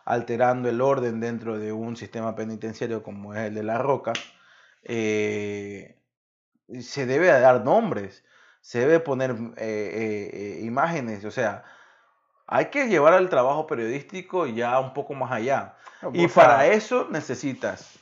alterando el orden dentro de un sistema penitenciario como es el de La Roca, eh, se debe dar nombres, se debe poner eh, imágenes, o sea, hay que llevar el trabajo periodístico ya un poco más allá. Y O sea, para eso necesitas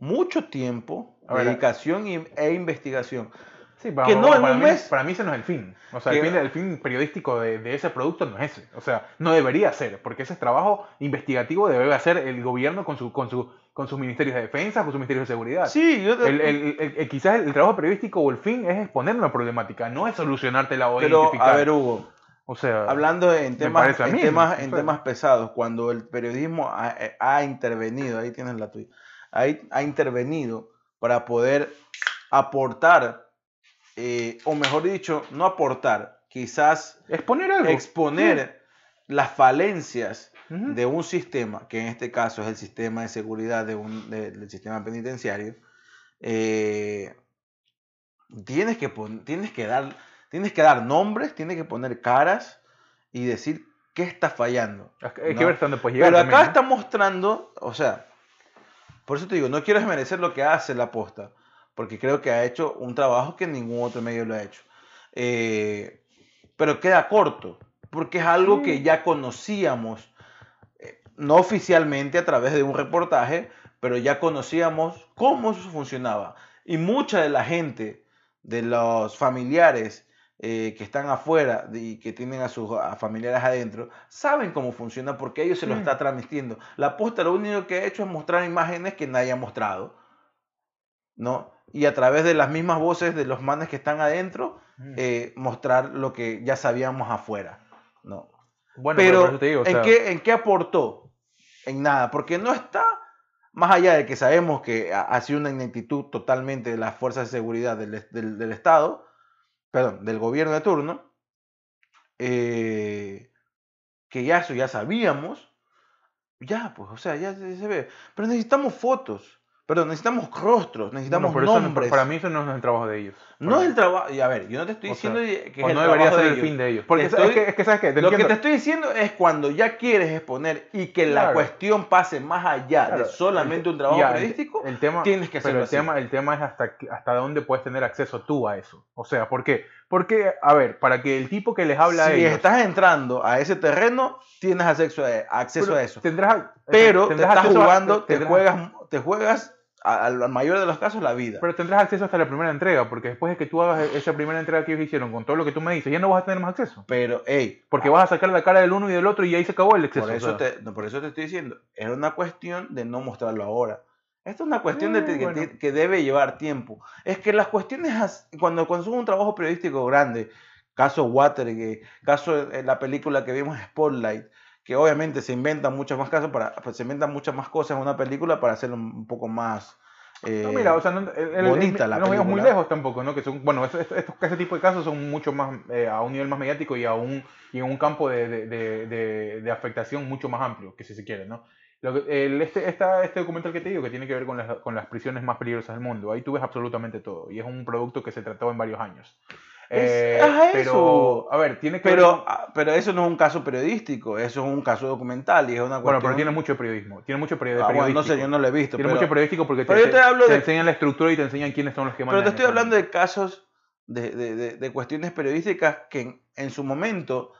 mucho tiempo, dedicación y- e investigación. Sí, para, Que no para mí, mes. para mí ese no es el fin. O sea, el fin, el fin periodístico de, de ese producto no es ese. O sea, no debería ser, porque ese es trabajo investigativo debe hacer el gobierno con, su, con, su, con sus ministerios de defensa, con sus ministerios de seguridad. Sí, yo te- el- quizás el trabajo periodístico o el fin es exponer una problemática, no es solucionártela o pero identificar. a ver, Hugo, o sea, hablando en temas, en mí, temas, en temas pesados, cuando el periodismo ha, eh, ha intervenido, ahí tienes la tuya, ahí ha intervenido para poder aportar, eh, o mejor dicho, no aportar, quizás exponer algo. exponer las falencias de un sistema, que en este caso es el sistema de seguridad de un- de- del sistema penitenciario, eh, tienes, que tienes, que dar, tienes que dar nombres, tienes que poner caras y decir qué está fallando. Hay que ¿no? ver dónde puedes llegar. Pero acá está mostrando, o sea, por eso te digo, no quiero desmerecer lo que hace la posta, porque creo que ha hecho un trabajo que ningún otro medio lo ha hecho. Eh, pero queda corto, porque es algo Sí. que ya conocíamos, eh, no oficialmente a través de un reportaje, pero ya conocíamos cómo eso funcionaba. Y mucha de la gente, de los familiares eh, que están afuera y que tienen a sus a familiares adentro, saben cómo funciona porque ellos se lo Sí. está transmitiendo. La posta lo único que ha hecho es mostrar imágenes que nadie ha mostrado, ¿no? Y a través de las mismas voces de los manes que están adentro, Mm. eh, mostrar lo que ya sabíamos afuera, ¿no? bueno, Pero, digo, o ¿en, qué, ¿en qué aportó? En nada, porque no está, más allá de que sabemos que ha, sido una ineptitud totalmente de las fuerzas de seguridad del- del Estado, perdón, del gobierno de turno, eh, que ya eso ya sabíamos, ya, pues, o sea, ya se, se ve. Pero necesitamos fotos, perdón, necesitamos rostros, necesitamos bueno, pero eso no- nombres. para mí eso no es el trabajo de ellos. no es el trabajo, y a ver, yo no te estoy O diciendo sea, que o el no debería ser de el ellos. fin de ellos. Porque es, que, es que, ¿sabes qué? Te Lo que te estoy diciendo es cuando ya quieres exponer y que la cuestión pase más allá Claro, de solamente el- un trabajo ya, el- periodístico, el tema, tienes que pero hacerlo el así. tema, el tema es hasta, hasta dónde puedes tener acceso tú a eso. O sea, ¿por qué? Porque, a ver, para que el tipo que les habla a si ellos... estás entrando a ese terreno, tienes acceso a, acceso pero a eso. Tendrás, Pero te estás a- jugando, te juegas, te juegas a- al mayor de los casos la vida. Pero tendrás acceso hasta la primera entrega, porque después de que tú hagas esa primera entrega que ellos hicieron con todo lo que tú me dices, ya no vas a tener más acceso. Pero, hey, Porque vas a sacar la cara del uno y del otro y ahí se acabó el acceso. por o eso, sea. te, no, por eso te estoy diciendo, era una cuestión de no mostrarlo ahora. Esto es una cuestión de Eh, que, bueno. que debe llevar tiempo. Es que las cuestiones, cuando, son un trabajo periodístico grande, caso Watergate, caso en la película que vimos Spotlight, que obviamente se inventan muchas más cosas para, pues, se inventan muchas más cosas en una película para hacerlo un poco más eh, No, mira, o sea, no, el- el- bonita el- la no vayamos muy película. lejos tampoco, ¿no? Que son, bueno, eso- esto- estos, ese tipo de casos son mucho más, eh, a un nivel más mediático y, a un, y en un campo de, de, de, afectación mucho más amplio, que si se quiere, ¿no? Lo que- el, este, esta, este documental que te digo, que tiene que ver con las, con las prisiones más peligrosas del mundo, ahí tú ves absolutamente todo, y es un producto que se trató en varios años. Es- Eh, pero, eso. a ver, tiene que ver pero, con- ah, pero eso no es un caso periodístico, eso es un caso documental y es una bueno, cuestión... pero tiene mucho periodismo, tiene mucho peri- Ah, bueno, no sé, yo no lo he visto. Tiene pero- mucho periodístico porque pero te, yo te hablo te de- enseñan la estructura y te enseñan quiénes son los que Pero mandan. te estoy hablando de casos de, de- de- de cuestiones periodísticas que en, en su momento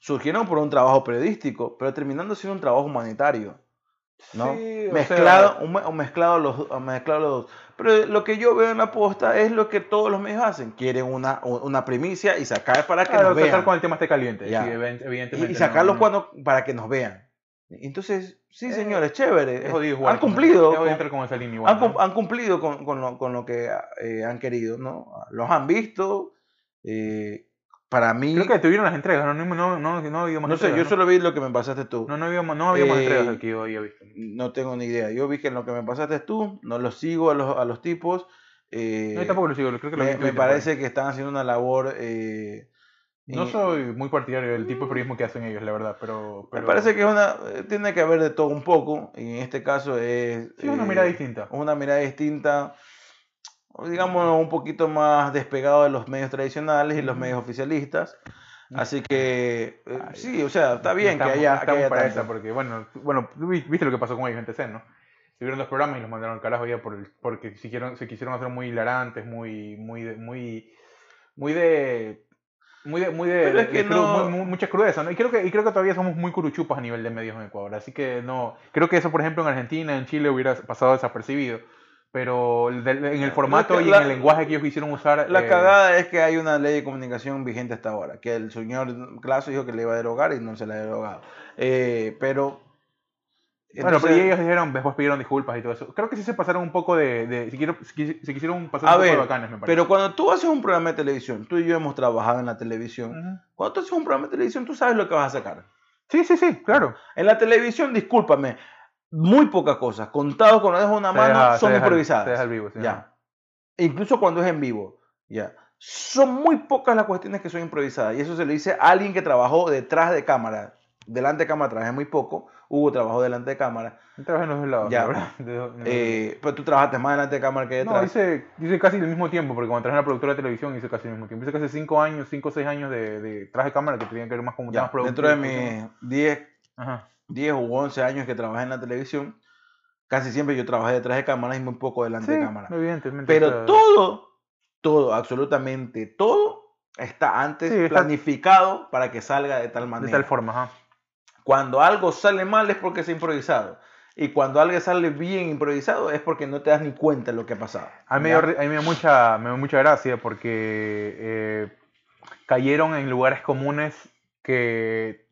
surgieron por un trabajo periodístico, pero terminando siendo un trabajo humanitario. ¿No? Sí, mezclado, sea- un, un mezclado, los, un mezclado los dos. Pero lo que yo veo en la posta es lo que todos los medios hacen. Quieren una, una primicia y sacar para que Claro, nos vean. con el tema este caliente. Sí, event- Y, evidentemente. y sacarlos no- cuando, para que nos vean. Entonces, sí, Eh, señores, chévere. Es jodido jugar han cumplido. Es jodido con- entrar con esa línea igual, han, han cumplido con, con lo, con lo que eh, han querido, ¿no? Los han visto. eh, para mí, Creo que tuvieron las entregas, no, no, no, no, no ha habido más no sé, yo solo vi lo que me pasaste tú. No, no, había, no había más Eh, entregas que yo había visto. No tengo ni idea. Yo vi que en lo que me pasaste tú, no los sigo a los, a los tipos. eh, No, yo tampoco lo sigo, creo que lo me, me parece que están haciendo una labor eh, No soy muy partidario del tipo de periodismo que hacen ellos, la verdad, pero... Me pero parece que es una, eh, tiene que haber de todo un poco, y en este caso es... Sí, una eh, mirada distinta. Una mirada distinta, digamos, un poquito más despegado de los medios tradicionales y los medios oficialistas. Así que, eh, Ay, sí, o sea, está bien que estamos- haya, no que estamos haya para esa, porque bueno, bueno, tú vi- viste lo que pasó con ellos en TC, ¿no? Tuvieron dos programas y los mandaron al carajo ya por el- porque se quisieron, se quisieron hacer muy hilarantes, muy, muy, de- muy, muy de, muy de, muy de, es de que cru- no- muy- mucha crudeza, ¿no? Y creo que, y creo que todavía somos muy curuchupas a nivel de medios en Ecuador, así que no, creo que eso, por ejemplo, en Argentina, en Chile hubiera pasado desapercibido, pero en el formato La- y la- en el lenguaje que ellos quisieron usar, La eh, cagada es que hay una ley de comunicación vigente hasta ahora, que el señor Claso dijo que le iba a derogar y no se la ha derogado. Eh, pero... Bueno, pero ellos dijeron, después pidieron disculpas y todo eso. Creo que sí se pasaron un poco de. de si quiero- si quis- se quisieron pasar A un poco ver, de bacanes, me parece. pero cuando tú haces un programa de televisión, tú y yo hemos trabajado en la televisión, cuando tú haces un programa de televisión, tú sabes lo que vas a sacar. Sí, sí, sí, claro. En la televisión, discúlpame, muy pocas cosas, contados con los dedos de una mano, deja- son deja improvisadas. al vivo, sí, ya. Incluso cuando es en vivo, ya. Son muy pocas las cuestiones que son improvisadas. Y eso se lo dice a alguien que trabajó detrás de cámara. Delante de cámara trabajé muy poco. Hugo trabajó delante de cámara. Yo trabajé en los dos lados, Ya. De dos- Eh, pero tú trabajaste más delante de cámara que detrás. no, hice, hice casi el mismo tiempo, porque cuando trabajé en la productora de televisión hice casi el mismo tiempo. Hice casi 5 años, 5 o 6 años de, de traje de cámara que tenían que ver más con Ya, más dentro de mis 10, Ajá. 10 u 11 años que trabajé en la televisión, casi siempre yo trabajé detrás de cámara y muy poco delante Sí, de cámara. evidentemente. Pero o sea, todo, todo, absolutamente todo está antes Sí, está- planificado para que salga de tal De manera. tal forma, ajá. Cuando algo sale mal es porque es improvisado. Y cuando algo sale bien improvisado es porque no te das ni cuenta de lo que ha pasado. A mí me dio mucha, me dio mucha gracia porque eh, cayeron en lugares comunes que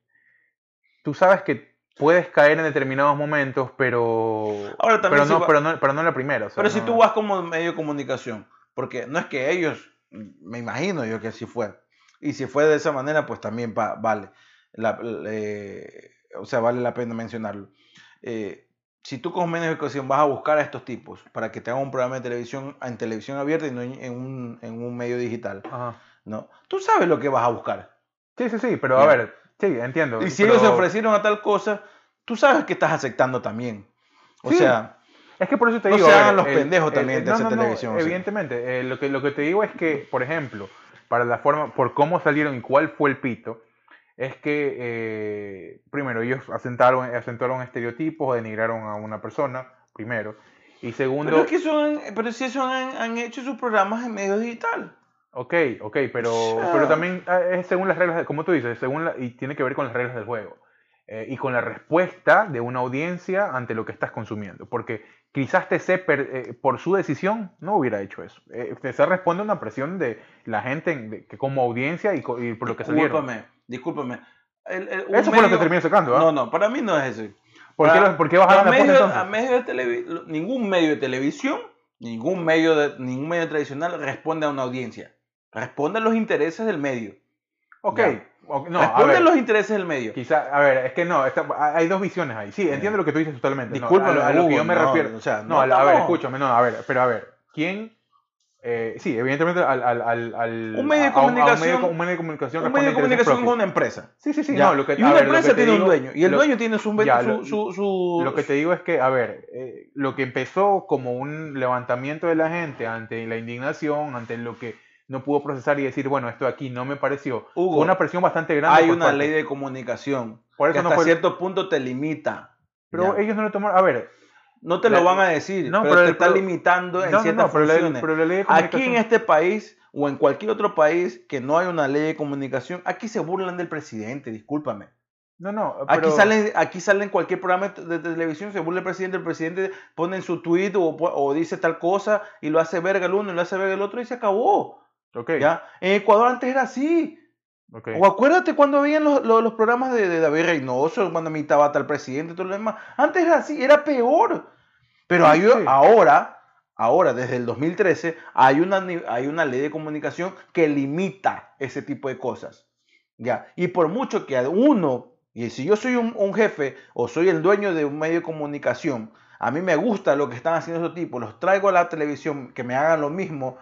tú sabes que puedes caer en determinados momentos, pero, Ahora también pero, si no, va- pero, no, pero no en la primera. o sea, Pero si no- tú vas como medio de comunicación, porque no es que ellos, me imagino yo que así fue. Y si fue de esa manera, pues también va- vale. La- eh, o sea, vale la pena mencionarlo. Eh, si tú como medio de comunicación vas a buscar a estos tipos para que te hagan un programa de televisión en televisión abierta y no en un, en un medio digital, Ajá. ¿no? Tú sabes lo que vas a buscar. Sí, sí, sí, pero Ya. a ver, sí, entiendo. Y si pero- ellos se ofrecieron a tal cosa, tú sabes que estás aceptando también. O Sí. sea, Es que por eso te No digo. se a hagan ver, los pendejos también de no, hacer no, no, televisión. Evidentemente, eh, lo, que, lo que te digo es que, por ejemplo, para la forma, por cómo salieron y cuál fue el pito, es que eh, primero ellos asentaron, asentaron estereotipos o denigraron a una persona, primero. Y segundo, pero, es que son, pero si eso han, han hecho sus programas en medio digital. Ok, ok, pero, sea. pero también eh, es según las reglas, de- como tú dices, según la- y tiene que ver con las reglas del juego. eh, y con la respuesta de una audiencia ante lo que estás consumiendo. Porque quizás TC, per- eh, por su decisión, no hubiera hecho eso. Eh, TC responde a una presión de la gente en- de- que como audiencia y, y por lo que salieron. Discúlpame, discúlpame. Eso fue lo que medio- terminó sacando. ¿ah? No, no, para mí no es eso. ¿Por, qué, Para- lo- por qué bajaron a la medio, a medio de televi- ningún medio de televisión, ningún medio, de, ningún medio tradicional responde a una audiencia. Responde a los intereses del medio. Ok, Ya. no, a responde a, ver, los intereses del medio. quizá, a ver, es que no, está- hay dos visiones ahí. Sí, entiendo lo que tú dices totalmente. no, Discúlpame, a, lo, a lo que yo me no, refiero. o sea, No, no a, ver, escúchame, no, a ver, pero a ver, ¿quién? eh, sí, evidentemente al, al, al, al- Un medio de comunicación- un medio de comunicación, Un medio de comunicación es una empresa. Sí, sí, sí, Ya. no, lo que, y una ver, empresa tiene digo- un dueño. Y el lo- dueño tiene su, ya, su, lo- su, su- Lo que te digo es que, a ver, eh, lo que empezó como un levantamiento de la gente ante la indignación, ante lo que no pudo procesar y decir, bueno, esto aquí no me pareció, Hugo, fue una presión bastante grande. hay una parte. ley de comunicación Por que eso no hasta fue- cierto punto te limita. Pero Ya. ellos no lo tomaron, a ver, No te la- lo van a decir, no, pero, pero te el- está limitando en no, no, ciertas no, pero la, funciones. pero la ley de Aquí en este país o en cualquier otro país que no hay una ley de comunicación, aquí se burlan del presidente, discúlpame. No, no, Aquí salen, aquí salen cualquier programa de televisión, se burla el presidente, el presidente pone en su tweet o, o dice tal cosa y lo hace verga el uno y lo hace verga el otro y se acabó. Ok, ¿ya? En Ecuador antes era así. ok. O acuérdate cuando veían los, los- los programas de, de David Reynoso, cuando imitaba tal presidente todo lo demás. Antes era así, era peor. Pero hay, ahora, ahora, desde el 2013, hay una, hay una ley de comunicación que limita ese tipo de cosas. ¿ya? Y por mucho que a uno, y si yo soy un, un jefe o soy el dueño de un medio de comunicación, a mí me gusta lo que están haciendo esos tipos, los traigo a la televisión, que me hagan lo mismo,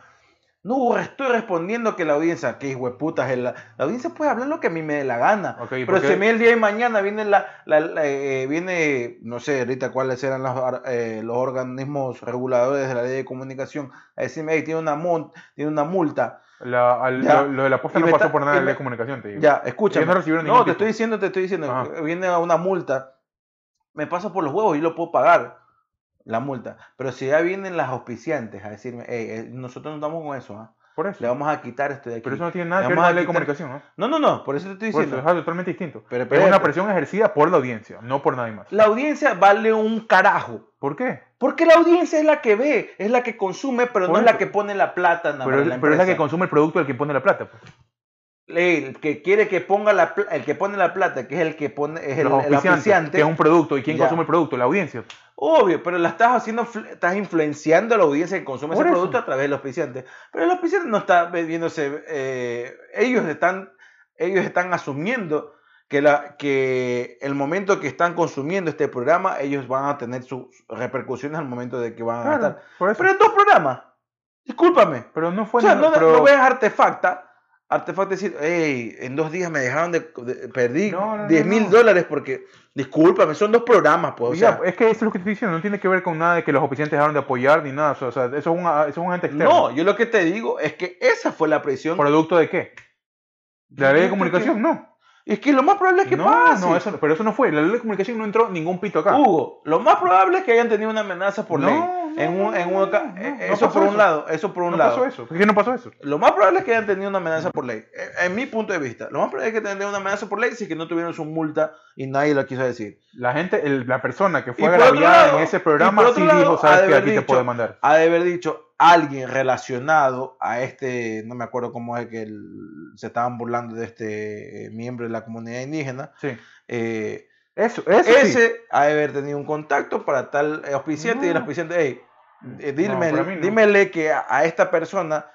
No estoy respondiendo que la audiencia, que de es la, la audiencia puede hablar lo que a mí me dé la gana. Pero ¿por si a mí el día de mañana viene la, la- la, eh, viene, no sé ahorita cuáles eran los, eh, los organismos reguladores de la ley de comunicación, a decirme, "Ey, tiene una, mun- tiene una multa. La- al- Ya. lo, lo de la posta no pasó está- por nada de la comunicación, te digo. Ya, escúchame. Ellos no te tipo. estoy diciendo, te estoy diciendo, Ajá. viene una multa, me pasa por los huevos y lo puedo pagar, la multa. Pero si ya vienen las auspiciantes a decirme, "Ey, eh, nosotros no estamos con eso, ¿ah? Por eso. le vamos a quitar esto de aquí. Pero eso no tiene nada que ver con la ley de comunicación, ¿no? No, no, no, por eso te estoy Por eso, diciendo. es totalmente distinto. Pero es una presión ejercida por la audiencia, no por nadie más. La audiencia vale un carajo. ¿Por qué? Porque la audiencia es la que ve, es la que consume, pero Por no es la que pone la plata la, Pero, la pero es la que consume el producto del que pone la plata. Pues. El que quiere que ponga la el que pone la plata, que es el que pone, es el, el que es un producto. ¿Y quién Ya. consume el producto? La audiencia. Obvio, pero la estás haciendo, estás influenciando a la audiencia que consume ese eso. producto a través del auspiciante. Pero el auspiciante no está viéndose, eh, ellos están, ellos están asumiendo que, la, que el momento que están consumiendo este programa, ellos van a tener sus repercusiones al momento de que van a Claro, por eso. Pero en dos programas, discúlpame. Pero no fue o sea, no, pero- no veas artefacta. Artefacta decir, hey, en dos días me dejaron de, de- perdí No, no, no, 10 mil no. dólares porque, discúlpame, son dos programas, pues. O Ya, sea, es que eso es lo que estoy diciendo, no tiene que ver con nada de que los auspiciantes dejaron de apoyar ni nada, o sea, eso es, una, eso es un ente externo. no, yo lo que te digo es que esa fue la presión. ¿Producto de qué? ¿De la ley de comunicación? No. Es que lo más probable es que no, pase. no, eso, pero eso no fue. La ley de comunicación no entró ningún pito acá. Hugo, lo más probable es que hayan tenido una amenaza por No, ley. No, en un, en no, un no, eh, no eso por un lado, eso por un no lado. pasó eso. ¿Por qué no pasó eso? Lo más probable es que hayan tenido una amenaza por ley. Eh, En mi punto de vista, lo más probable es que hayan tenido una amenaza por ley si es que no tuvieron su multa y nadie lo quiso decir. La gente, el- la persona que fue agraviada lado- en ese programa sí lado, dijo, sabes que aquí te dicho- puedo mandar. Ha de haber dicho alguien relacionado a este, no me acuerdo cómo es que el- se estaban burlando de este eh, miembro de la comunidad indígena. Sí. eh, Eso, eso sí. ese ha de haber tenido un contacto para tal auspiciante y el No. auspiciante, hey, eh, No, dímele, no. que a, a esta persona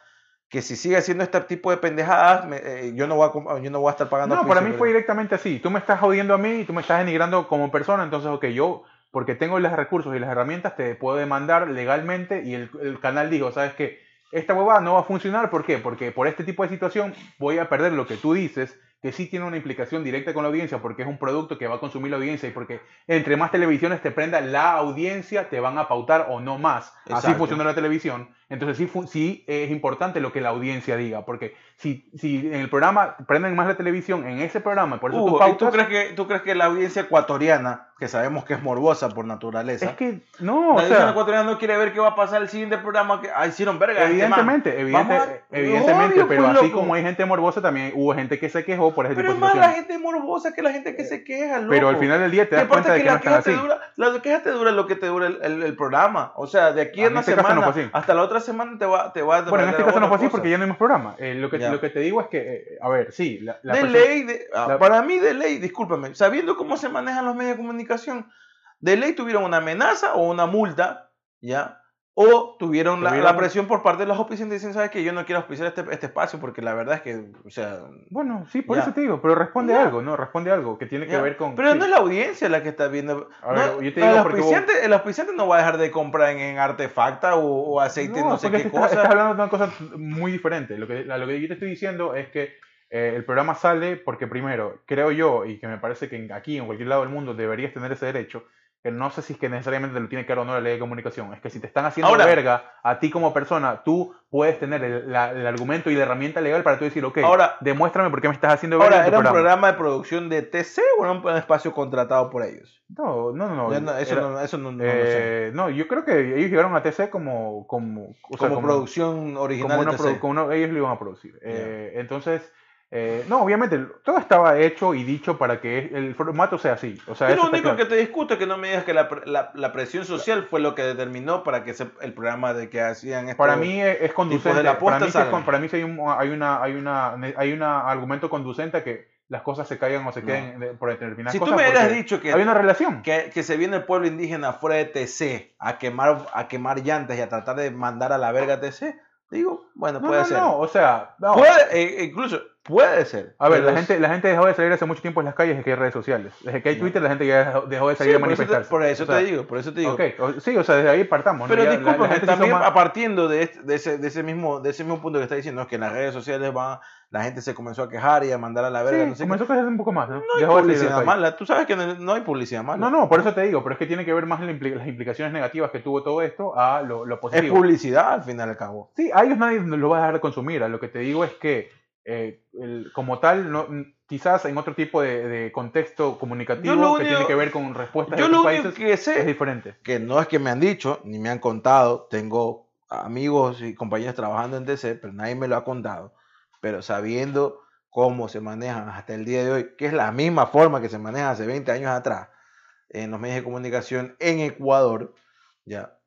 que si sigue haciendo este tipo de pendejadas, me- eh, yo, no voy a, yo no voy a estar pagando No, para mí fue directamente así. Tú me estás jodiendo a mí y tú me estás denigrando como persona, entonces, ok, yo, porque tengo los recursos y las herramientas, te puedo demandar legalmente y el, el canal dijo, ¿sabes qué? Esta huevada no va a funcionar, ¿por qué? Porque por este tipo de situación voy a perder lo que tú dices, que sí tiene una implicación directa con la audiencia, porque es un producto que va a consumir la audiencia y porque entre más televisiones te prenda la audiencia, te van a pautar o no más. Así funciona la televisión. Entonces sí, sí es importante lo que la audiencia diga, porque si, si en el programa prenden más la televisión, en ese programa, por eso tú Hugo, ¿y pautas, tú crees, que, tú crees que la audiencia ecuatoriana, que sabemos que es morbosa por naturaleza, es que no, la o audiencia sea, ecuatoriana no quiere ver qué va a pasar el siguiente programa que ah, hicieron verga. este evidentemente, evidente- a- evidentemente, Obvio, pero así como hay gente morbosa, también hubo gente que se quejó por ese Pero es tipo de más la gente morbosa que la gente que se queja, loco. Pero al final del día te ¿Qué das cuenta de que que no la están queja te dura? La queja te dura lo que te dura el, el- el programa. O sea, de aquí a en una este no semana hasta la otra semana te va, te va a Bueno, en este caso no otra fue así porque ya no hay más programa. Eh, lo, que, Ya. lo que te digo es que, eh, a ver, sí, la, la de persona- ley, de- ah, la- para mí de ley, discúlpame, sabiendo cómo se manejan los medios de comunicación, de ley tuvieron una amenaza o una multa, ¿ya? O tuvieron la, presión por parte de los auspiciantes diciendo, ¿sabes que Yo no quiero auspiciar este, este espacio porque la verdad es que, o sea... Bueno, sí, por Ya. eso te digo, pero responde Ya. algo, ¿no? Responde algo que tiene que ya. ver con... Pero sí. no es la audiencia la que está viendo. A ver, no, yo te no, digo el, auspiciante, el auspiciante no va a dejar de comprar en, en artefacta o, o aceite, no, sé porque qué es que cosa. Estás, hablando de una cosa muy diferente. Lo que, lo que yo te estoy diciendo es que eh, el programa sale porque primero, creo yo, y que me parece que aquí en cualquier lado del mundo deberías tener ese derecho, que no sé si es que necesariamente te lo tiene que o no la ley de comunicación, es que si te están haciendo Ahora- verga a ti como persona, tú puedes tener el, la- el argumento y la herramienta legal para tú decir, ok, Ahora- demuéstrame por qué me estás haciendo verga Ahora, ¿era un programa de producción de TC o era un espacio contratado por ellos? No, no, no. no, eso era- no, eso no, no lo sé. eh, no, yo creo que ellos llegaron a TC como, como, o sea, Como, producción original como de produ- TC. como ellos lo iban a producir. Eh, entonces, eh, no, obviamente, todo estaba hecho y dicho para que el formato sea así. O sea, lo único claro. que te discuto es que no me digas que la, la- la presión social fue lo que determinó para que el programa de que hacían esto. Para mí es es conducente. de la para mí, es para mí hay un, hay una, hay una, hay una argumento conducente a que las cosas se caigan o se No. queden de- por determinadas si tú cosas. me hubieras dicho que, hay una relación. que, que se viene el pueblo indígena fuera de TC a quemar, a quemar llantas y a tratar de mandar a la verga TC, digo, bueno, No, puede no, ser. no, o sea, no. Puede, eh, incluso Puede ser. A ver, la gente, la gente dejó de salir hace mucho tiempo en las calles desde que hay redes sociales. Desde que hay No. Twitter, la gente ya dejó- de Sí, salir a por eso te- manifestarse. Por eso te digo, por eso te digo. ok, o- sí, o sea, desde ahí partamos. ¿no? Pero Ya la- la discúlpame, gente se hizo también más- a partiendo de, este- de ese, de, ese mismo, de ese mismo punto que está diciendo, es que en las redes sociales van, la gente se comenzó a quejar y a mandar a la verga. Sí, no sé qué. comenzó a crecer un poco más, ¿no? No hay Dejó de publicidad mala. Tú sabes que no no hay publicidad mala. No, no, por eso te digo, pero es que tiene que ver más las implicaciones negativas que tuvo todo esto a lo, lo es positivo. publicidad al fin y al cabo. Sí, a ellos nadie lo va a dejar de consumir. A lo que te digo es que, eh, el- como tal, no, quizás en otro tipo de, de contexto comunicativo lo que único- tiene que ver con respuestas Yo de lo otros único países que es sé diferente. que no es que me han dicho, ni me han contado, tengo amigos y compañeros trabajando en DC, pero nadie me lo ha contado. Pero sabiendo cómo se manejan hasta el día de hoy, que es la misma forma que se maneja hace 20 años atrás en los medios de comunicación en Ecuador, ya,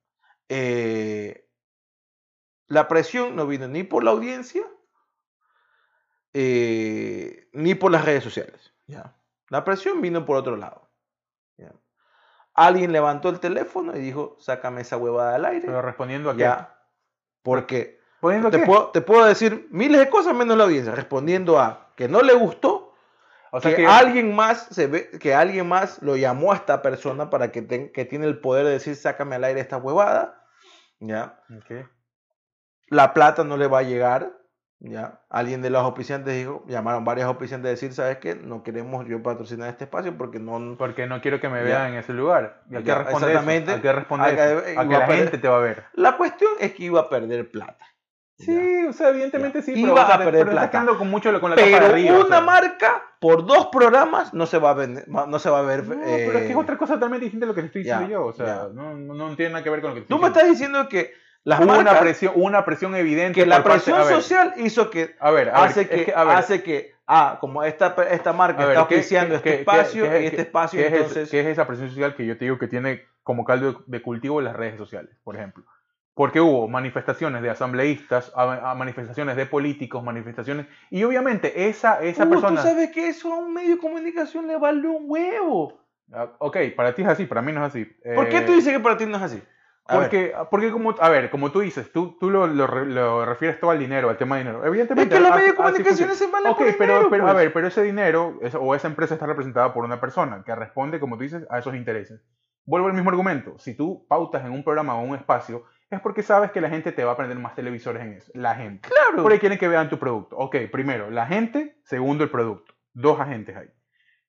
eh, la presión no vino ni por la audiencia, eh, ni por las redes sociales. Ya. La presión vino por otro lado. ya. Alguien levantó el teléfono y dijo, sácame esa huevada al aire. Pero respondiendo a qué. Ya. Porque ¿Respondiendo a te puedo, te puedo decir miles de cosas menos la audiencia, respondiendo a que no le gustó, O sea que, que, alguien más se ve, que alguien más lo llamó a esta persona para que, ten- que tiene el poder de decir, sácame al aire esta huevada. Ya. Ok. La plata no le va a llegar. Ya. Alguien de los auspiciantes dijo, llamaron varios auspiciantes a decir, ¿sabes qué? No queremos yo patrocinar este espacio porque no, Porque no quiero que me Ya. vean en ese lugar. ¿Y a qué Ya, responde exactamente. eso? ¿A qué responde A que- eso? A que la gente te va a ver. La cuestión es que iba a perder plata. Sí, o sea, evidentemente Ya. sí, Iba pero, o sea, a perder pero plata. quedando con mucho con la tapa de Pero arriba. o una sea. marca por dos programas no se va a vender, no se va a ver. No, pero es que es eh, otra cosa totalmente distinta a lo que te estoy diciendo ya, yo. O sea, ya. no, no, no tiene nada que ver con lo que te Tú estoy me estás diciendo que las Hubo una presión, una presión evidente. que la parte- presión ver, social hizo que A ver, a ver, hace es que, a ver, hace que ah como esta esta marca está ¿qué- oficiando este qué- espacio qué- y este espacio ¿qué es, ese- entonces qué es esa presión social que yo te digo que tiene como caldo de cultivo las redes sociales, por ejemplo? Porque hubo manifestaciones de asambleístas, a- a manifestaciones de políticos, manifestaciones. Y obviamente esa, esa Uh, persona. tú sabes que eso a un medio de comunicación le vale un huevo Ah, Ok, para ti es así, para mí no es así. ¿por qué Eh, tú dices que para ti no es así? A. Porque, porque como, a ver, como tú dices, tú, tú lo, lo lo refieres todo al dinero, al tema de dinero. es Evidentemente. que los medios de comunicación se valen Ok, por pero, dinero, pero a pues. ver, pero ese dinero esa- o esa empresa está representada por una persona que responde, como tú dices, a esos intereses. Vuelvo al mismo argumento. Si tú pautas en un programa o un espacio, es porque sabes que la gente te va a prender más televisores en eso. La gente. claro Por ahí quieren que vean tu producto. Ok, primero, la gente, segundo, el producto. Dos agentes ahí.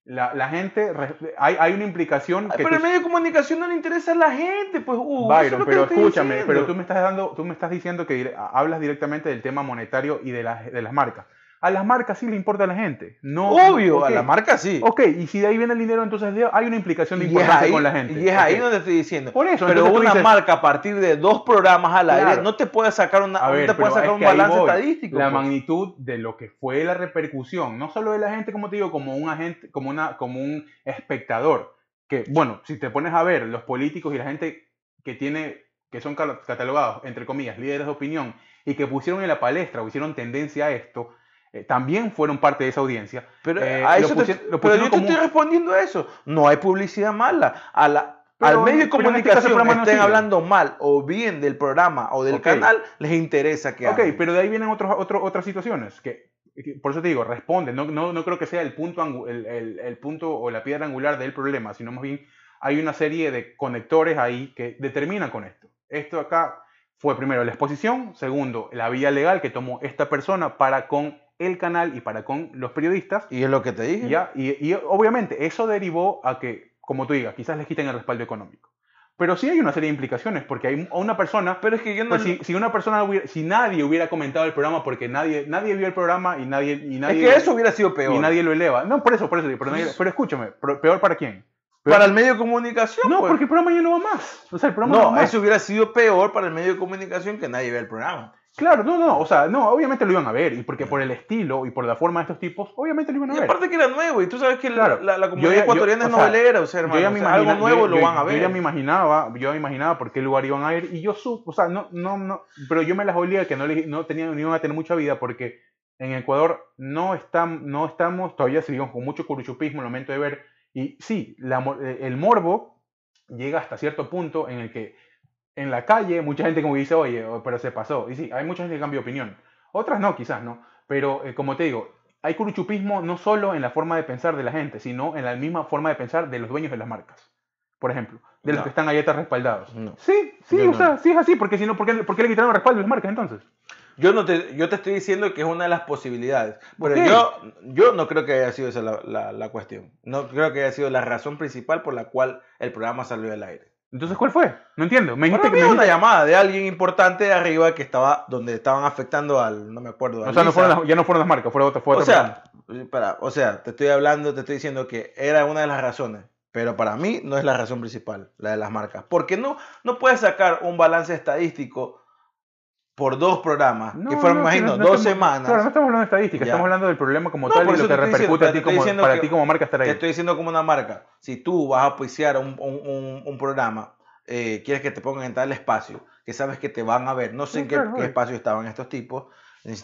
La, la gente, hay, hay una implicación que pero tú- el medio de comunicación no le interesa a la gente, pues, es Byron, pero escúchame, pero tú me estás dando, tú me estás diciendo que hablas directamente del tema monetario y de las, de las marcas. A las marcas sí le importa a la gente. No, Obvio, ok. a la marca sí. Ok, y si de ahí viene el dinero, entonces hay una implicación de importancia ahí, con la gente. y es ahí Ok. donde estoy diciendo. Por eso, Pero una dices- marca a partir de dos programas al aire Claro. no te puede sacar una, A no ver, te puede sacar un ahí balance estadístico. La pues. magnitud de lo que fue la repercusión, no solo de la gente, como te digo, como un agente, como una, como un espectador. Que, bueno, si te pones a ver los políticos y la gente que tiene, que son catalogados, entre comillas, líderes de opinión, y que pusieron en la palestra o hicieron tendencia a esto, eh, también fueron parte de esa audiencia. Pero, Eh, a eso te- pusi- lo pero pusieron yo te estoy un- respondiendo a eso. No hay publicidad mala. A la, Pero- al medio de este comunicación no estén sigue. hablando mal o bien del programa o del Ok. canal, les interesa que Ok, hablen. pero de ahí vienen otros, otros, otras situaciones que, que por eso te digo, responde. No, no, no creo que sea el punto, el, el- el punto o la piedra angular del problema, sino más bien hay una serie de conectores ahí que determinan con esto. Esto acá fue primero la exposición, segundo la vía legal que tomó esta persona para con el canal y para con los periodistas. Y es lo que te dije. ¿ya? Y, y obviamente eso derivó a que, como tú digas, quizás les quiten el respaldo económico. Pero sí hay una serie de implicaciones, porque hay a una persona Pero es que yo no. pues si, si una persona hubiera, si nadie hubiera comentado el programa porque nadie, nadie vio el programa y nadie, y es nadie, que eso hubiera sido peor. y nadie lo eleva. No, por eso, por eso, pero, nadie- pero escúchame, peor para quién? Peor- Para el medio de comunicación. no, pues. porque el programa ya no va más. O sea, el programa no, va No, más. eso hubiera sido peor para el medio de comunicación que nadie vea el programa. Claro, no, no, o sea, no, obviamente lo iban a ver, y porque por el estilo y por la forma de estos tipos, obviamente lo iban a Y ver. aparte que era nuevo, y tú sabes que la- Claro. la, la Yo comunidad ya- yo- ecuatoriana o es novelera, o sea, hermano, yo ya o me sea, imagina- algo nuevo yo- lo yo- van a ver. Yo ya me imaginaba, yo ya me imaginaba por qué lugar iban a ir y yo supo, o sea, no, no, no, pero yo me las olía que no, le- no tenían, no iban a tener mucha vida porque en Ecuador no, están, no estamos, todavía seguimos con mucho curuchupismo, el momento de ver, y sí, la el morbo llega hasta cierto punto en el que en la calle mucha gente como dice, oye, o- pero se pasó, y sí, hay mucha gente que cambia de opinión, otras no, quizás no, pero eh, como te digo, hay curuchupismo no solo en la forma de pensar de la gente, sino en la misma forma de pensar de los dueños de las marcas. Por ejemplo, de los No. que están galletas respaldados. No. Sí, sí, Yo o no. sea, sí es así, porque si no, ¿por qué, por qué le quitaron el respaldo a las marcas entonces? Yo, no te, yo te estoy diciendo que es una de las posibilidades. Pero yo, yo no creo que haya sido esa la, la- la cuestión. No creo que haya sido la razón principal por la cual el programa salió al aire. Entonces, ¿cuál fue? No entiendo. Me dijiste que me una dijiste- llamada de alguien importante de arriba que estaba donde estaban afectando al, no me acuerdo. O sea, no fueron las- ya no fueron las marcas, fue otra, fue O otra sea, para, o sea, te estoy hablando, te estoy diciendo que era una de las razones, pero para mí no es la razón principal, la de las marcas. Porque no, no puedes sacar un balance estadístico por dos programas, No, que fueron, no, imagino, no, dos semanas. Claro, no estamos hablando de estadística, Ya. estamos hablando del problema como tal y lo que te estoy diciendo, repercute a te ti como, para que- ti como marca estar Te ahí. estoy diciendo como una marca, si tú vas a auspiciar un, un- un- un programa, eh, quieres que te pongan en tal espacio, que sabes que te van a ver, no sé Sí, en qué, claro, qué espacio estaban estos tipos,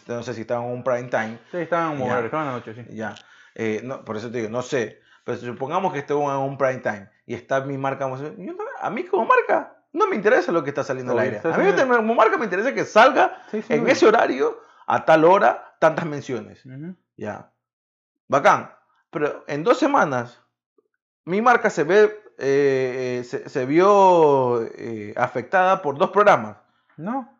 no sé si estaban en un prime time, Sí, estaban como Ya. estaban en la noche, sí. Ya, eh, no, por eso te digo, no sé, pero supongamos que esté en un prime time y está mi marca, yo a mí como marca no me interesa lo que está saliendo al aire. A mí como marca me interesa que salga Sí, sí, en ese horario, a tal hora, tantas menciones. Ya, bacán. Pero en dos semanas, mi marca se ve, eh, eh, se, se vio eh, afectada por dos programas. No,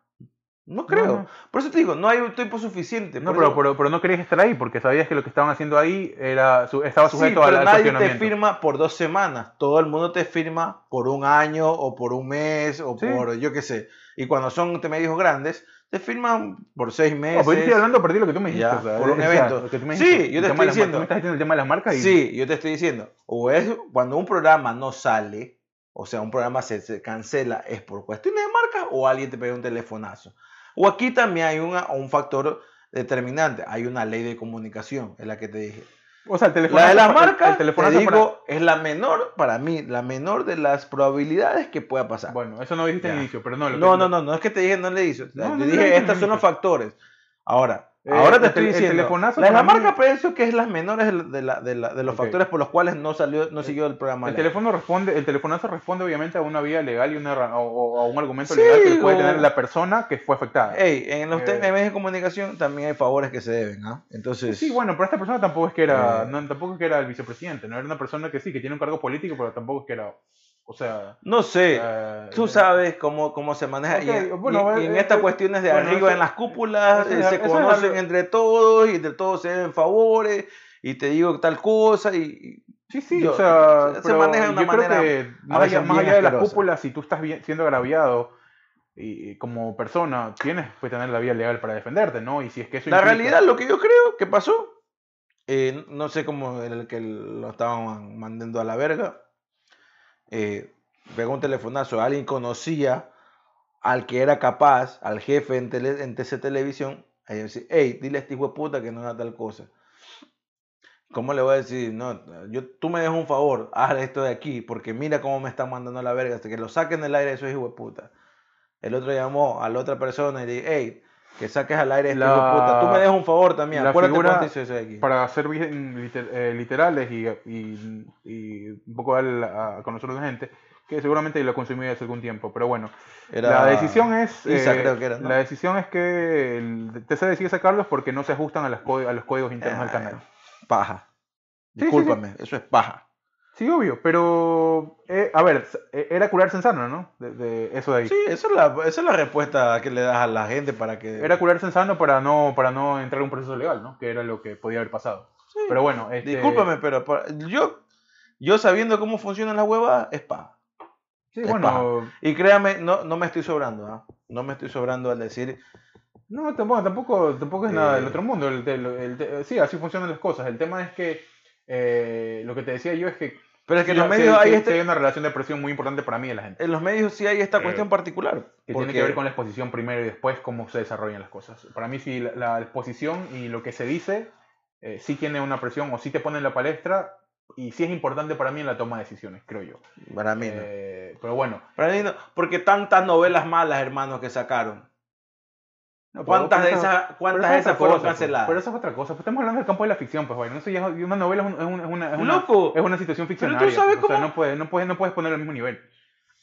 No creo. no. Por eso te digo, no hay un tiempo suficiente. no pero, eso- pero, pero no querías estar ahí porque sabías que lo que estaban haciendo ahí era su- estaba Sí, sujeto pero al, al nadie te firma por dos semanas. Todo el mundo te firma por un año o por un mes o Sí. por yo qué sé. Y cuando son medios grandes, te firman por seis No, meses. pero yo estoy hablando a partir de lo que tú me dijiste. Ya, o sea, por un o sea, evento. lo que Sí, yo te estoy diciendo. marcas. Tú me estás diciendo el tema de las marcas y Sí, yo te estoy diciendo. O es cuando un programa no sale, o sea, un programa se, se cancela, es por cuestiones de marca o alguien te pega un telefonazo. O aquí también hay una- un factor determinante. Hay una ley de comunicación, es la que te dije. O sea, el teléfono. La de las marcas, el teléfono te digo, es la menor, para mí, la menor de las probabilidades que pueda pasar. Bueno, eso no dijiste al inicio, pero no. lo no, que- no, no, no es que te dije, no le hizo. No, dije, no, estos no, son los factores. Ahora, Eh, ahora te el estoy el diciendo, telefonazo la la mí- marca pienso que es las menores de, la- de la- de los factores por los cuales no salió, no siguió el programa. El teléfono responde, el telefonazo responde obviamente a una vía legal y una, o, a un argumento Sí, legal que puede tener la persona que fue afectada. Ey, en los Eh. temas de medios de comunicación también hay favores que se deben, ¿ah? Entonces, Sí, bueno, pero esta persona tampoco es que era, Eh. no, tampoco es que era el vicepresidente, no era una persona que sí, que tiene un cargo político, pero tampoco es que era, o sea, no sé, eh, tú sabes cómo, cómo se maneja. y, Ok, en- bueno, y- y en eh, estas eh, cuestiones de bueno, arriba eso- en las cúpulas, eso eh, se eso conocen entre todos y entre todos se den favores y te digo tal cosa y... Sí, sí, Yo- o sea, se maneja de una yo creo manera que a más allá, más allá de las cúpulas, si tú estás bien- siendo agraviado y, y como persona, tienes que tener la vía legal para defenderte, ¿no? Y si es que eso La implica- realidad, lo que yo creo que pasó, eh, no sé cómo el que lo estaban mandando a la verga, eh, un telefonazo, alguien conocía al que era capaz, al jefe en, tele, TC Televisión, ahí decía, hey, dile a este hijo de puta que no haga tal cosa. ¿Cómo le voy a decir? No, yo, tú me dejas un favor, haz esto de aquí, porque mira cómo me están mandando a la verga, hasta que lo saquen del aire esos hijos de puta. El otro llamó a la otra persona y le dije, hey, que saques al aire este La- de puta. Tú me dejas un favor también, la acuérdate figura- cuánto hizo eso de aquí. para ser liter- eh, literales y, y- y un poco dar a, a conocer a la gente, que seguramente lo consumí hace algún tiempo, pero bueno, Era la decisión es Isa, eh, creo que era, ¿no? la decisión es que el TC decide sacarlos porque no se ajustan a, las a los códigos internos del Eh, canal. Paja. Sí, sí, Discúlpame, eso es paja. Sí, obvio, pero eh, a ver, eh, era curarse en sano, ¿no? De, de eso de ahí. Sí, esa es, la, esa es la respuesta que le das a la gente para que... Era curarse en sano para no para no entrar en un proceso legal, ¿no? Que era lo que podía haber pasado. Sí. Pero bueno, este, Discúlpame, pero para- yo, yo sabiendo cómo funciona la hueva, es paja. Sí, es bueno, Y créame, no, no me estoy sobrando, ¿ah? No me estoy sobrando al decir... No, tampoco, tampoco, tampoco es nada del Eh. otro mundo. El, el- el- el- sí, así funcionan las cosas. El tema es que eh, lo que te decía yo es que, Pero es que en los medios sí, hay sí este- hay una relación de presión muy importante para mí de la gente. En los medios sí hay esta cuestión particular. Que porque- tiene que ver con la exposición primero y después cómo se desarrollan las cosas. Para mí sí, la, la exposición y lo que se dice eh, sí tiene una presión o sí te pone en la palestra y sí es importante para mí en la toma de decisiones, creo yo. Para mí no. Eh, pero bueno. Para mí no, porque tantas novelas malas, hermanos, que sacaron. No, pero- ¿Cuántas pero de esas, pero cuántas de es esas fueron cosa, pues. canceladas? Pero eso es otra cosa. Pues estamos hablando del campo de la ficción, pues bueno. Eso ya es- y una novela es, un- es una, es una, es una- Loco. es una situación Pero ficcionaria. tú sabes pues, o sea, cómo- no puedes, no puedes, no puedes poner al mismo nivel.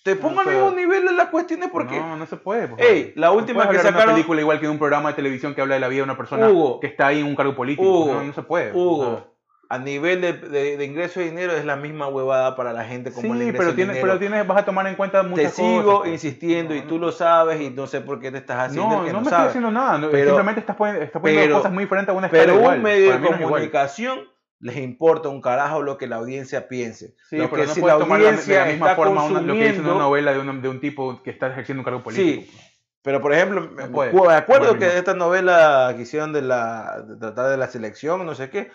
te pongo al pero- mismo nivel de las cuestiones porque No, no se puede. pues, Ey, la No última puedes que de una sacaron- película igual que de un programa de televisión que habla de la vida de una persona Hugo. que está ahí en un cargo político. Hugo, no, no se puede. Hugo. A nivel de, de- de ingreso de dinero es la misma huevada para la gente como el Sí, ingreso pero de tienes, dinero. pero tienes, vas a tomar en cuenta Te muchas sigo cosas. pues. insistiendo y No, tú no. lo sabes y no sé por qué te estás haciendo No, el que no no, me estoy sabes. haciendo nada. Pero- simplemente estás poniendo, estás poniendo pero- cosas muy diferentes a una escala Pero igual. un medio Para de no comunicación les importa un carajo lo que la audiencia piense. Sí, lo pero que no si puedes la tomar la- de audiencia la misma forma una- lo que dice una novela de un, de un tipo que está ejerciendo un cargo político. Sí, pero por ejemplo, me acuerdo que esta novela que hicieron de, la, de tratar de la selección, no sé qué,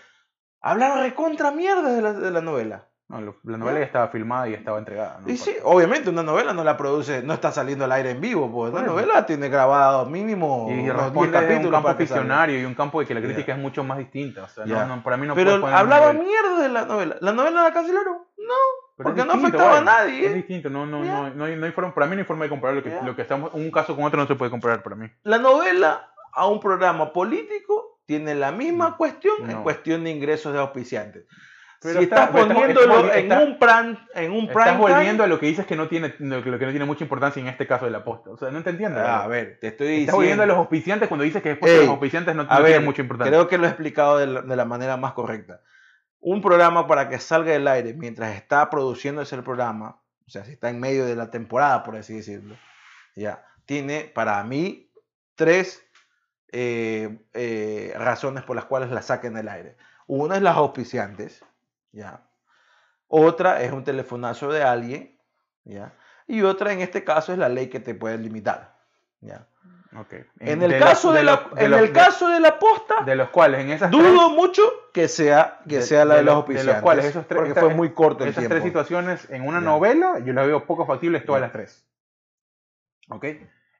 hablaron recontra mierda de la, de la novela. No, la novela ya estaba filmada y estaba entregada. ¿no? Y sí, obviamente una novela no la produce, no está saliendo al aire en vivo, pues una novela tiene grabado mínimo Y unos 10 responde desde un capítulos campo ficcionario y un campo de que la crítica es mucho más distinta. O sea, no- Ya. no, para mí no Pero hablaba mierda de la novela. ¿La novela la cancelaron? No. Pero porque es no distinto, afectaba a nadie. Es distinto, no, no, no, no, hay, no hay forma, para mí no hay forma de comparar lo que, lo que estamos, un caso con otro no se puede comparar para mí. La novela a un programa político tiene la misma No. cuestión en cuestión de ingresos de auspiciantes. Pero si está- estás estás- poniéndolo estás- en, estás- un prime, en un prime Estás volviendo time- a lo que dices que no tiene, lo que, no tiene mucha importancia en este caso de la posta. O sea, no te entiendo. Ah, a ver, te estoy Estás diciendo. volviendo a los auspiciantes cuando dices que después de los auspiciantes no, no ver, tienen mucha importancia. creo que lo he explicado de la, de la manera más correcta. Un programa para que salga del aire mientras está produciéndose el programa, o sea, si está en medio de la temporada, por así decirlo, ya, tiene para mí tres eh, eh, razones por las cuales la saquen del aire. Una es las auspiciantes, ya. Otra es un telefonazo de alguien, ya. Y otra, en este caso, es la ley que te puede limitar, ya. Ok. En el de caso de, la, de en los- el caso de la posta, de los cuales en esas dudo mucho que sea que sea la de los los- de los auspiciantes, cuales esos tres- porque esta- fue muy corto el esas tiempo. tres situaciones en una novela, yo las veo poco factibles todas las tres. ¿Ok?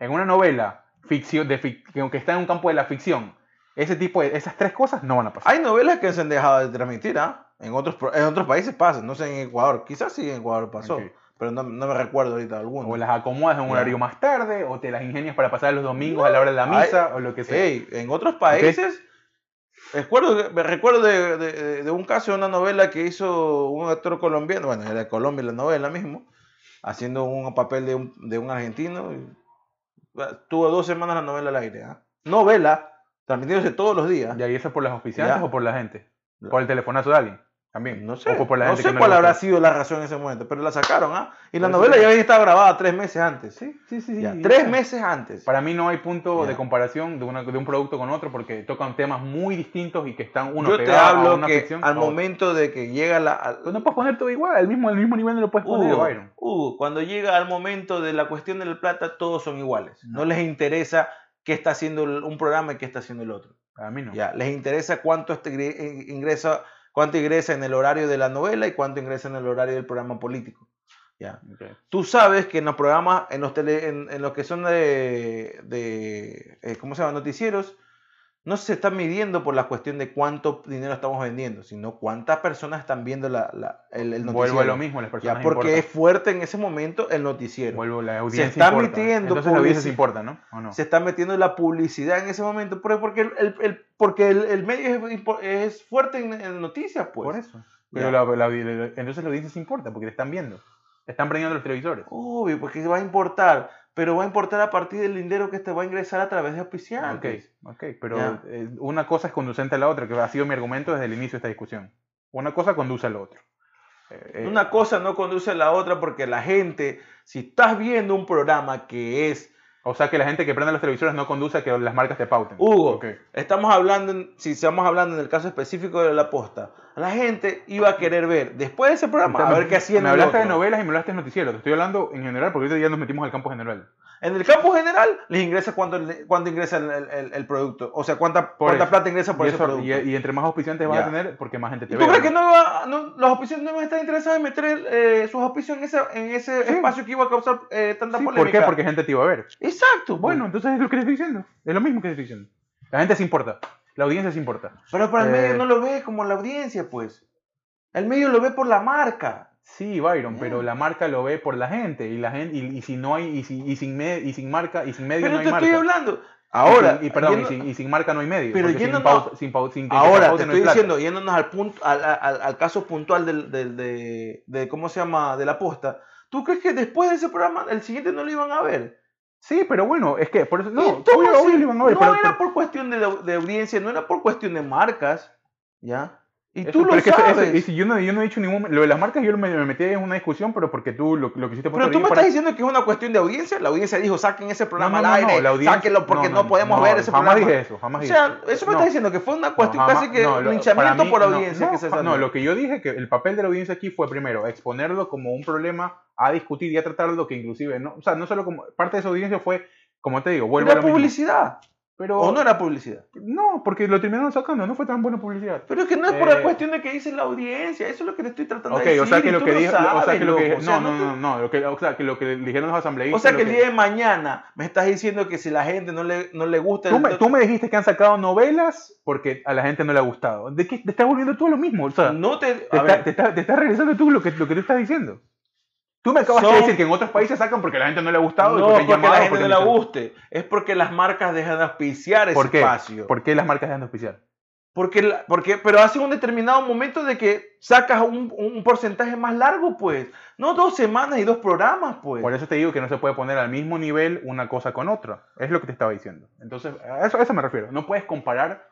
En una novela ficción, de fic- que está en un campo de la ficción, ese tipo de, esas tres cosas no van a pasar. Hay novelas que se han dejado de transmitir, ¿ah? En otros en otros países pasa, no sé en Ecuador, quizás sí en Ecuador pasó, pero no, no me recuerdo ahorita alguno. O las acomodas en un horario más tarde, o te las ingenias para pasar los domingos a la hora de la misa, o lo que sea. Ey, en otros países, recuerdo, me recuerdo de, de- de un caso de una novela que hizo un actor colombiano, bueno, era de Colombia la novela mismo, haciendo un papel de un, de un argentino. Tuvo dos semanas la novela al aire. ¿ah? Novela, transmitiéndose todos los días. ¿Y ahí eso por las Ya. o por la gente? ¿Por el telefonazo de alguien? También. No sé, O por la no gente sé que cuál habrá sido la razón en ese momento, pero la sacaron, ¿ah? Y la novela te- ya había estado grabada tres meses antes. Sí, sí, sí. Ya, sí, tres ya. meses antes. Para mí no hay punto Ya. de comparación de, una- de un producto con otro porque tocan temas muy distintos y que están uno Yo te pegado a hablo una que ficción. al a momento de que llega la... al- Pues no puedes poner todo igual, al mismo, al mismo nivel no lo puedes poner, Hugo, Byron. Hugo, cuando llega al momento de la cuestión de la plata, todos son iguales. No les interesa qué está haciendo un programa y qué está haciendo el otro. A mí no. Ya, les interesa cuánto este eh, ingresa, cuánto ingresa en el horario de la novela y cuánto ingresa en el horario del programa político. Ya. Tú sabes que en los programas, en los tele, en, en los que son de, de eh, ¿cómo se llama? Noticieros, no se está midiendo por la cuestión de cuánto dinero estamos vendiendo, sino cuántas personas están viendo la, la- el, el noticiero. Vuelvo a lo mismo, las personas Ya, porque es fuerte en ese momento el noticiero. Vuelvo, la audiencia está importa. metiendo Entonces la audiencia se importa, ¿no? ¿O no? Se está metiendo la publicidad en ese momento, porque el, el- el- porque el, el medio es, fuerte en, en noticias, pues. Por eso. Pero la, la- entonces la audiencia se importa porque te están viendo. Están prendiendo los televisores. Obvio, porque va a importar, pero va a importar a partir del dinero que te va a ingresar a través de Ok, auspiciantes. ok, pero Ya. eh, una cosa es conducente a la otra, que ha sido mi argumento desde el inicio de esta discusión. Una cosa conduce a la otra. Eh, eh, Una cosa no conduce a la otra porque la gente, si estás viendo un programa que es, O sea que la gente que prende los televisores no conduce a que las marcas te pauten. Hugo, Ok. estamos hablando, si estamos hablando en el caso específico de la posta, la gente iba a querer ver después de ese programa, a Me- ver qué hacían Me hablaste de novelas y me hablaste de noticiero. Te estoy hablando en general porque ahorita ya nos metimos al campo general. En el campo general, les ingresa cuánto, cuánto ingresa el, el- el producto. O sea, cuánta, cuánta plata ingresa por Y, ese eso- producto. y- y entre más auspiciantes vas a tener, porque más gente te ¿Y ve. tú crees ¿no? que no va, no- los auspiciantes no van a estar interesados en meter eh, sus auspicios en ese, en ese Sí. espacio que iba a causar eh, tanta Sí, polémica? ¿Por qué? Porque gente te iba a ver. Exacto. Bueno, Bueno, entonces es lo que te estoy diciendo. Es lo mismo que te estoy diciendo. La gente se importa. La audiencia se importa. pero para el eh, medio no lo ve como la audiencia, pues. El medio lo ve por la marca. Sí, Byron, Ya. pero la marca lo ve por la gente y la gente y, y si no hay y, si- y sin me- y sin marca y sin medio Pero no hay te marca. estoy hablando. Ahora, y, sin- y perdón, yendo- y sin, y sin marca no hay medio. Pero porque sin yéndonos- pausa- sin pau- sin ahora te no estoy plata. diciendo, yéndonos al punto, al, al- al caso puntual del, del- de, de- ¿cómo se llama? De la posta. ¿Tú crees que después de ese programa, el siguiente no lo iban a ver? Sí, pero bueno, es que por eso. No, obvio, obvio lo iban a ver, no pero- era por cuestión de, de audiencia, no era por cuestión de marcas, ¿ya? Y Eso, tú lo que sabes. y si yo, no, yo no he dicho ningún. Lo de las marcas, yo me, me metí en una discusión, pero porque tú lo, lo quisiste Pero tú me para- estás diciendo que es una cuestión de audiencia. La audiencia dijo, saquen ese programa no, no, al aire, la audiencia- sáquenlo porque no, podemos ver ese jamás programa. dije eso, jamás o dije sea, eso. me No. está diciendo que fue una cuestión casi jamás- que lo- linchamiento mí, por audiencia no, que se ja- salió. No, lo que yo dije que el papel de la audiencia aquí fue primero exponerlo como un problema a discutir y a tratarlo que inclusive, no, o sea, no solo como parte de esa audiencia fue, como te digo, vuelvo a lo mismo. Pero ¿O no era publicidad? no, porque lo terminaron sacando, no fue tan buena publicidad. Pero es que no es por Eh, la cuestión de que dice la audiencia, eso es lo que te estoy tratando Ok, de decir. o sea que lo que dijo, o sea que lo que no, no, no, no, lo que, o sea que lo que dijeron los asambleístas. O sea que el día de mañana me estás diciendo que si la gente no le, no le gusta Tú me, tú me dijiste que han sacado novelas porque a la gente no le ha gustado. ¿De qué te estás volviendo tú a lo mismo? O sea, no te, te estás regresando tú lo que, lo que tú estás diciendo. Tú me acabas Son- de decir que en otros países sacan porque la gente no le ha gustado. y no porque han porque a la gente porque no le guste, es porque las marcas dejan de auspiciar ese ¿Por qué? espacio. ¿Por qué las marcas dejan de auspiciar? Porque, la- porque, pero hace un determinado momento de que sacas un, un porcentaje más largo, pues. No dos semanas y dos programas, pues. Por eso te digo que no se puede poner al mismo nivel una cosa con otra. Es lo que te estaba diciendo. Entonces, a eso, a eso me refiero. No puedes comparar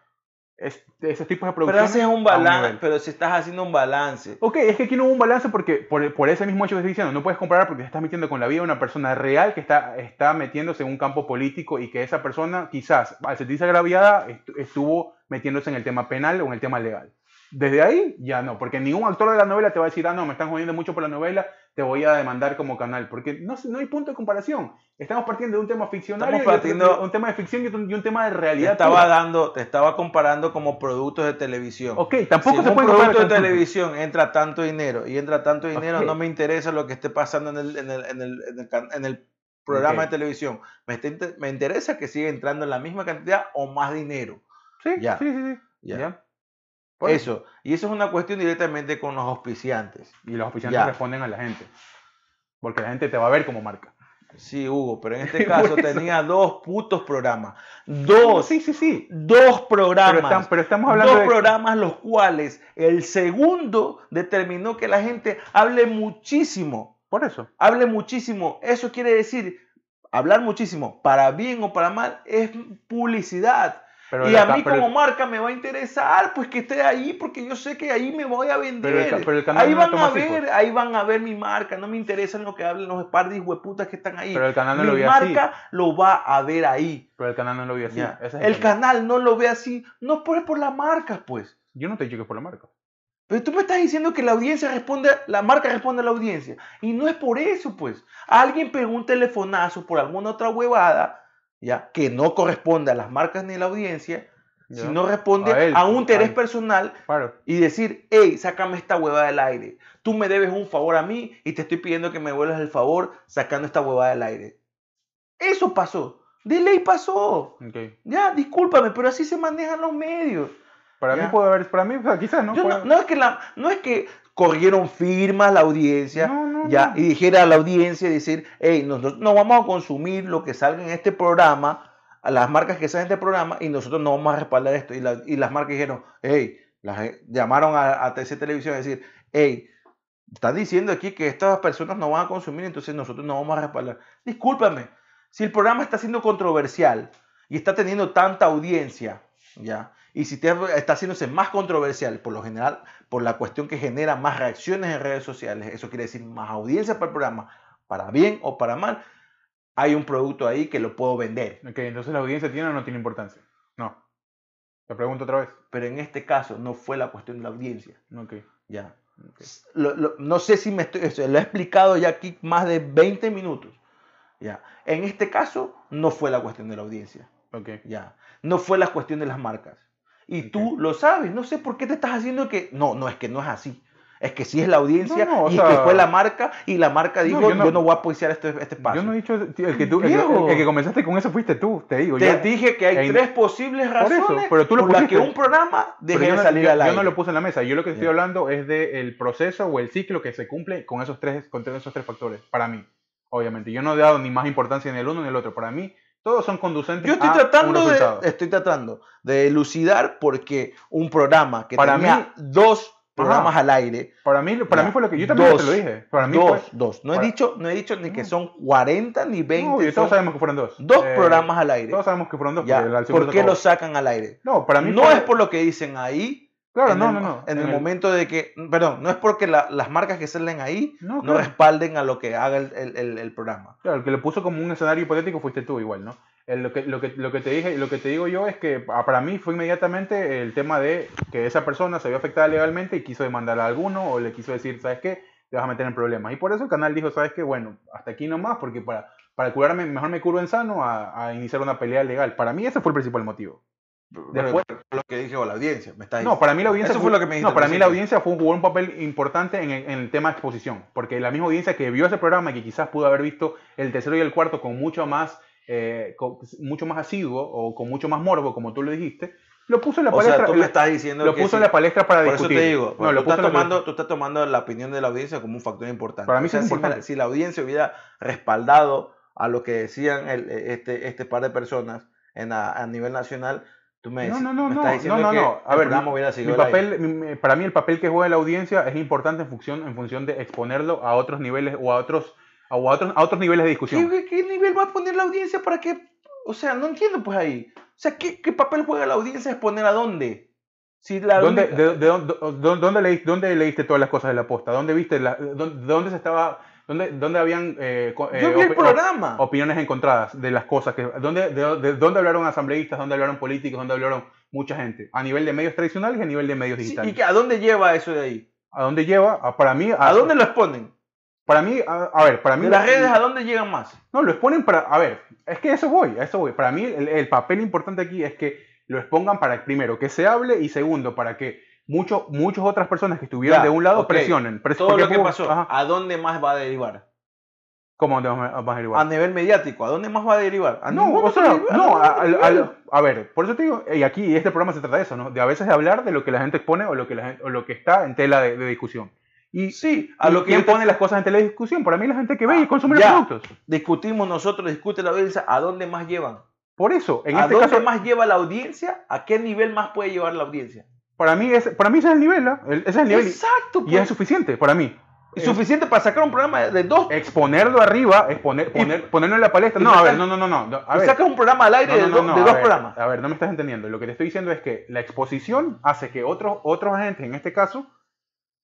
es- esos tipos de pero producciones. haces un a balance, pero si estás haciendo un balance. Ok, es que aquí no hubo un balance porque por, por ese mismo hecho que estoy diciendo, no puedes comparar porque te estás metiendo con la vida de una persona real que está, está metiéndose en un campo político y que esa persona quizás al sentirse agraviada estu- estuvo metiéndose en el tema penal o en el tema legal. Desde ahí ya no, porque ningún actor de la novela te va a decir, ah, no, me están jodiendo mucho por la novela, te voy a demandar como canal, porque no, no hay punto de comparación. Estamos partiendo de un tema ficcional, Estamos y otro- partiendo- un tema de ficción y un, y un tema de Te realidad. estaba pura. dando, te estaba comparando como productos de televisión. Ok, tampoco si se en un puede producto de televisión entra tanto dinero y entra tanto dinero, no me interesa lo que esté pasando en el, en el, en el, en el can- en el programa de televisión. Me, está inter- me interesa que siga entrando en la misma cantidad o más dinero. Sí, Ya. sí, sí, sí. Ya. Ya. Por Eso. Y eso es una cuestión directamente con los auspiciantes. Y los oficiantes Ya. responden a la gente. Porque la gente te va a ver como marca. Sí, Hugo, pero en este caso tenía dos putos programas. Dos. Sí, sí, sí. Dos Pero, programas. pero estamos hablando dos de... programas los cuales el segundo determinó que la gente hable muchísimo. Por eso. Hable muchísimo. Eso quiere decir, hablar muchísimo, para bien o para mal, es publicidad. Pero y a mí como marca me va a interesar, pues que esté ahí, porque yo sé que ahí me voy a vender. Pero el pero el ahí no van a ver, ahí van a ver mi marca. No me interesa lo que hablen los par de hueputas que están ahí. Pero el canal no mi lo vio así. marca lo va a ver ahí. Pero el canal no lo vio así. Es El tema. canal no lo ve así, no por, por la marca, pues. Yo no te dicho que es por la marca. Pero tú me estás diciendo que la audiencia responde, la marca responde a la audiencia. Y no es por eso, pues. Alguien pegó un telefonazo por alguna otra huevada, ya, que no corresponde a las marcas ni a la audiencia, ¿ya? sino responde A un interés él. personal Claro. y decir, hey, sácame esta huevada del aire. Tú me debes un favor a mí y te estoy pidiendo que me vuelvas el favor sacando esta huevada del aire. Eso pasó. De ley pasó. Ok. Ya, discúlpame, pero así se manejan los medios. Para Ya. mí puede haber... Para mí, sea, quizás, ¿no? Yo Puede- no, no es que la, no es que corrieron firmas la audiencia No, no, ya no. y dijera a la audiencia decir, hey, nosotros no vamos a consumir lo que salga en este programa, a las marcas que salen en este programa y nosotros no vamos a respaldar esto. Y, la- y las marcas dijeron, hey, las, llamaron a, a TC Televisión a decir, hey, están diciendo aquí que estas personas no van a consumir, entonces nosotros no vamos a respaldar. Discúlpame, si el programa está siendo controversial y está teniendo tanta audiencia, ¿ya? Y si te- está haciéndose más controversial, por lo general, por la cuestión que genera más reacciones en redes sociales, eso quiere decir más audiencia para el programa, para bien o para mal, hay un producto ahí que lo puedo vender. Ok, entonces la audiencia tiene o no tiene importancia. No. Te pregunto otra vez. Pero en este caso no fue la cuestión de la audiencia, Ok. ¿ya? ok. Lo- lo- no sé si me estoy, lo he explicado ya aquí más de 20 minutos, ¿ya? En este caso no fue la cuestión de la audiencia. Ok. Ya. No fue la cuestión de las marcas. Y Ok. tú lo sabes. No sé por qué te estás haciendo que. No, no, es que no es así. Es que sí es la audiencia No, no, y sea- que fue la marca y la marca dijo, yo yo no- no, voy a apoyar este, este espacio. Yo no he dicho... El que, tú, el, el que comenzaste con eso fuiste tú, te digo. Te dije que hay en- tres posibles Por eso, razones pero tú lo por las que un programa deje yo de no, salir yo- al yo aire. no lo puse en la mesa. Yo lo que estoy Ya. hablando es del proceso o el ciclo que se cumple con esos tres, con esos tres factores. Para mí, obviamente. Yo no he dado ni más importancia en el uno ni el otro. Para mí, todos son conducentes Yo estoy a un tratando de, resultado. estoy tratando de elucidar porque un programa que Para tenía mí- dos programas al aire. Para mí, para Ya. mí fue lo que yo también Dos. te lo dije. Para mí dos, fue, dos. No he para- dicho, no he dicho ni que son 40 ni 20. no, son todos sabemos que fueron dos. dos Eh, programas al aire. Todos sabemos que fueron dos. Ya, ¿Por qué acabó. lo sacan al aire? No, para mí no fue- es por lo que dicen ahí. Claro, no, el, no, no. En, el, momento de que, perdón, no es porque la- las marcas que salen ahí No, respalden a lo que haga el, el- programa. Claro, el que lo puso como un escenario hipotético fuiste tú igual, ¿no? El- lo, que, lo, que, lo que te dije, lo que te digo yo es que ah, para mí fue inmediatamente el tema de que esa persona se vio afectada legalmente y quiso demandar a alguno o le quiso decir, ¿sabes qué? Te vas a meter en problemas. Y por eso el canal dijo, ¿sabes qué? Bueno, hasta aquí nomás, porque para, para curarme, mejor me curo en sano a, a iniciar una pelea legal. Para mí ese fue el principal motivo. Después- Pero, lo que dije con la audiencia, me está No, para mí la audiencia Eso fue lo que me No, para mí la audiencia fue, jugó un papel importante en el, en el tema de exposición, porque la misma audiencia que vio ese programa y que quizás pudo haber visto el tercero y el cuarto con mucho más, eh, con- mucho más asiduo o con mucho más morbo, como tú lo dijiste, lo puso en la O sea, palestra. tú me lo- estás diciendo lo que puso sí. en la palestra para Por eso discutir. te digo, no, lo tú, estás la tomando, tú estás tomando la opinión de la audiencia como un factor importante. Para mí O sea, es si, importante. me- si la audiencia hubiera respaldado a lo que decían el- este, este par de personas en a, a nivel nacional, tú me, No, no, no, me no, estás no, diciendo no. A ver, mi- papel, mi- para mí el papel que juega la audiencia es importante en función, en función de exponerlo a otros niveles o a otros, a otros, a otros niveles de discusión. ¿Qué, qué nivel va a poner la audiencia para que.? O sea, no entiendo pues ahí. O sea, ¿qué, qué papel juega la audiencia exponer a dónde? Si la ¿Dónde, única- de, de dónde, dónde- dónde leíste, dónde leíste todas las cosas de la posta? ¿Dónde viste la, dónde, dónde se estaba, dónde, dónde habían eh, Yo eh, vi el opi- programa. opiniones encontradas de las cosas que, dónde, de, de dónde hablaron asambleístas, dónde hablaron políticos, dónde hablaron mucha gente, a nivel de medios tradicionales y a nivel de medios Sí, digitales. ¿Y que, a dónde lleva eso de ahí? ¿A dónde lleva? A- para mí, ¿A dónde lo exponen? Para mí, a, a ver, para mí ¿De las redes a dónde llegan más? No, lo exponen para. A ver, es que a eso voy, a eso voy. Para mí, el, el papel importante aquí es que lo expongan para, primero, que se hable y segundo, para que muchos muchas otras personas que estuvieran Ya, de un lado presionen. Pres- Todo lo que pasó, Ajá. ¿a dónde más va a derivar? ¿Cómo te vas a vas a A derivar? nivel mediático, ¿a dónde más va a derivar? ¿A No, o sea, va a derivar, no, a, va a a- a ver, por eso te digo, y aquí este programa se trata de eso, ¿no? De a veces de hablar de lo que la gente expone o lo que, la gente- o lo que está en tela de, de discusión. Y, Sí, a lo que ¿quién te- pone las cosas en tela de discusión? Para mí la gente que ve y Ah, consume ya. los productos. discutimos nosotros, discute la audiencia, ¿a dónde más llevan? Por eso, en ¿A este dónde caso, más lleva la audiencia? ¿A qué nivel más puede llevar la audiencia? Para mí, es, para mí ese es el nivel, ¿ah? El- Ese es el nivel. y- Exacto, Y pues. es suficiente para mí. Suficiente para sacar un programa de dos. Exponerlo arriba, exponer, poner, ponerlo en la palestra. y No, a ver, no, no, no, no. A ver. sacas un programa al aire No, de, no, do- no, de a dos ver, programas. A ver, no me estás entendiendo. Lo que te estoy diciendo es que la exposición hace que otros, otros agentes, en este caso,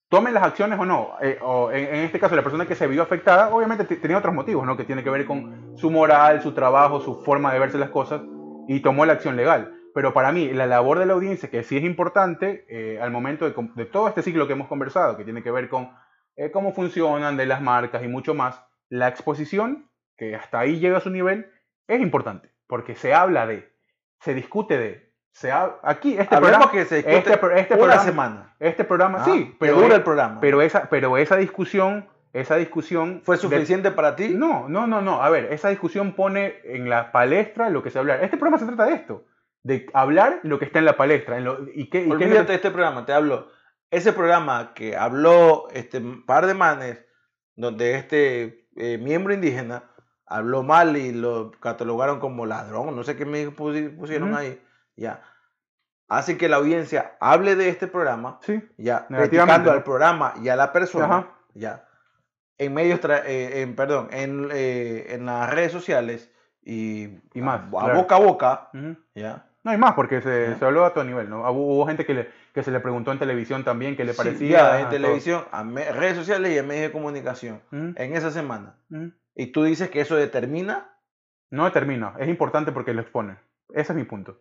tomen las acciones o no. Eh, o en, en este caso, la persona que se vio afectada, obviamente tenía otros motivos, ¿no? Que tiene que ver con su moral, su trabajo, su forma de verse las cosas, y tomó la acción legal. Pero para mí, la labor de la audiencia, que sí es importante, eh, al momento de, de todo este ciclo que hemos conversado, que tiene que ver con eh, cómo funcionan, de las marcas y mucho más, la exposición, que hasta ahí llega a su nivel, es importante, porque se habla de, se discute de, se ha- aquí este Hablemos programa, que se discute este, este una programa, semana. este programa, Ah, sí, pero, dura el programa. pero esa, pero esa discusión, esa discusión ¿Fue de- suficiente para ti? no, no, no, no. A ver, esa discusión pone en la palestra lo que se habla. Este programa se trata de esto, de hablar lo que está en la palestra. En lo, y qué, y qué Olvídate de este programa, te hablo. Ese programa que habló este par de manes, donde este eh, miembro indígena habló mal y lo catalogaron como ladrón, no sé qué me pusi- pusieron Ujú. ahí, ya. Hace que la audiencia hable de este programa, Sí, ya, criticando al programa y a la persona, Ajá. ya. En medios, eh, en, perdón, en, eh, en las redes sociales y, Y más, a, claro. boca a boca, Ujú. ya. No hay más, porque se, se habló a todo nivel, ¿no? Hubo, hubo gente que, le, que se le preguntó en televisión también que le Sí, parecía. ya, ajá, en todo. televisión, a me- redes sociales y en medios de comunicación, Ujú, en esa semana. ujú. Y tú dices que eso determina. No determina, es importante porque lo expone. Ese es mi punto.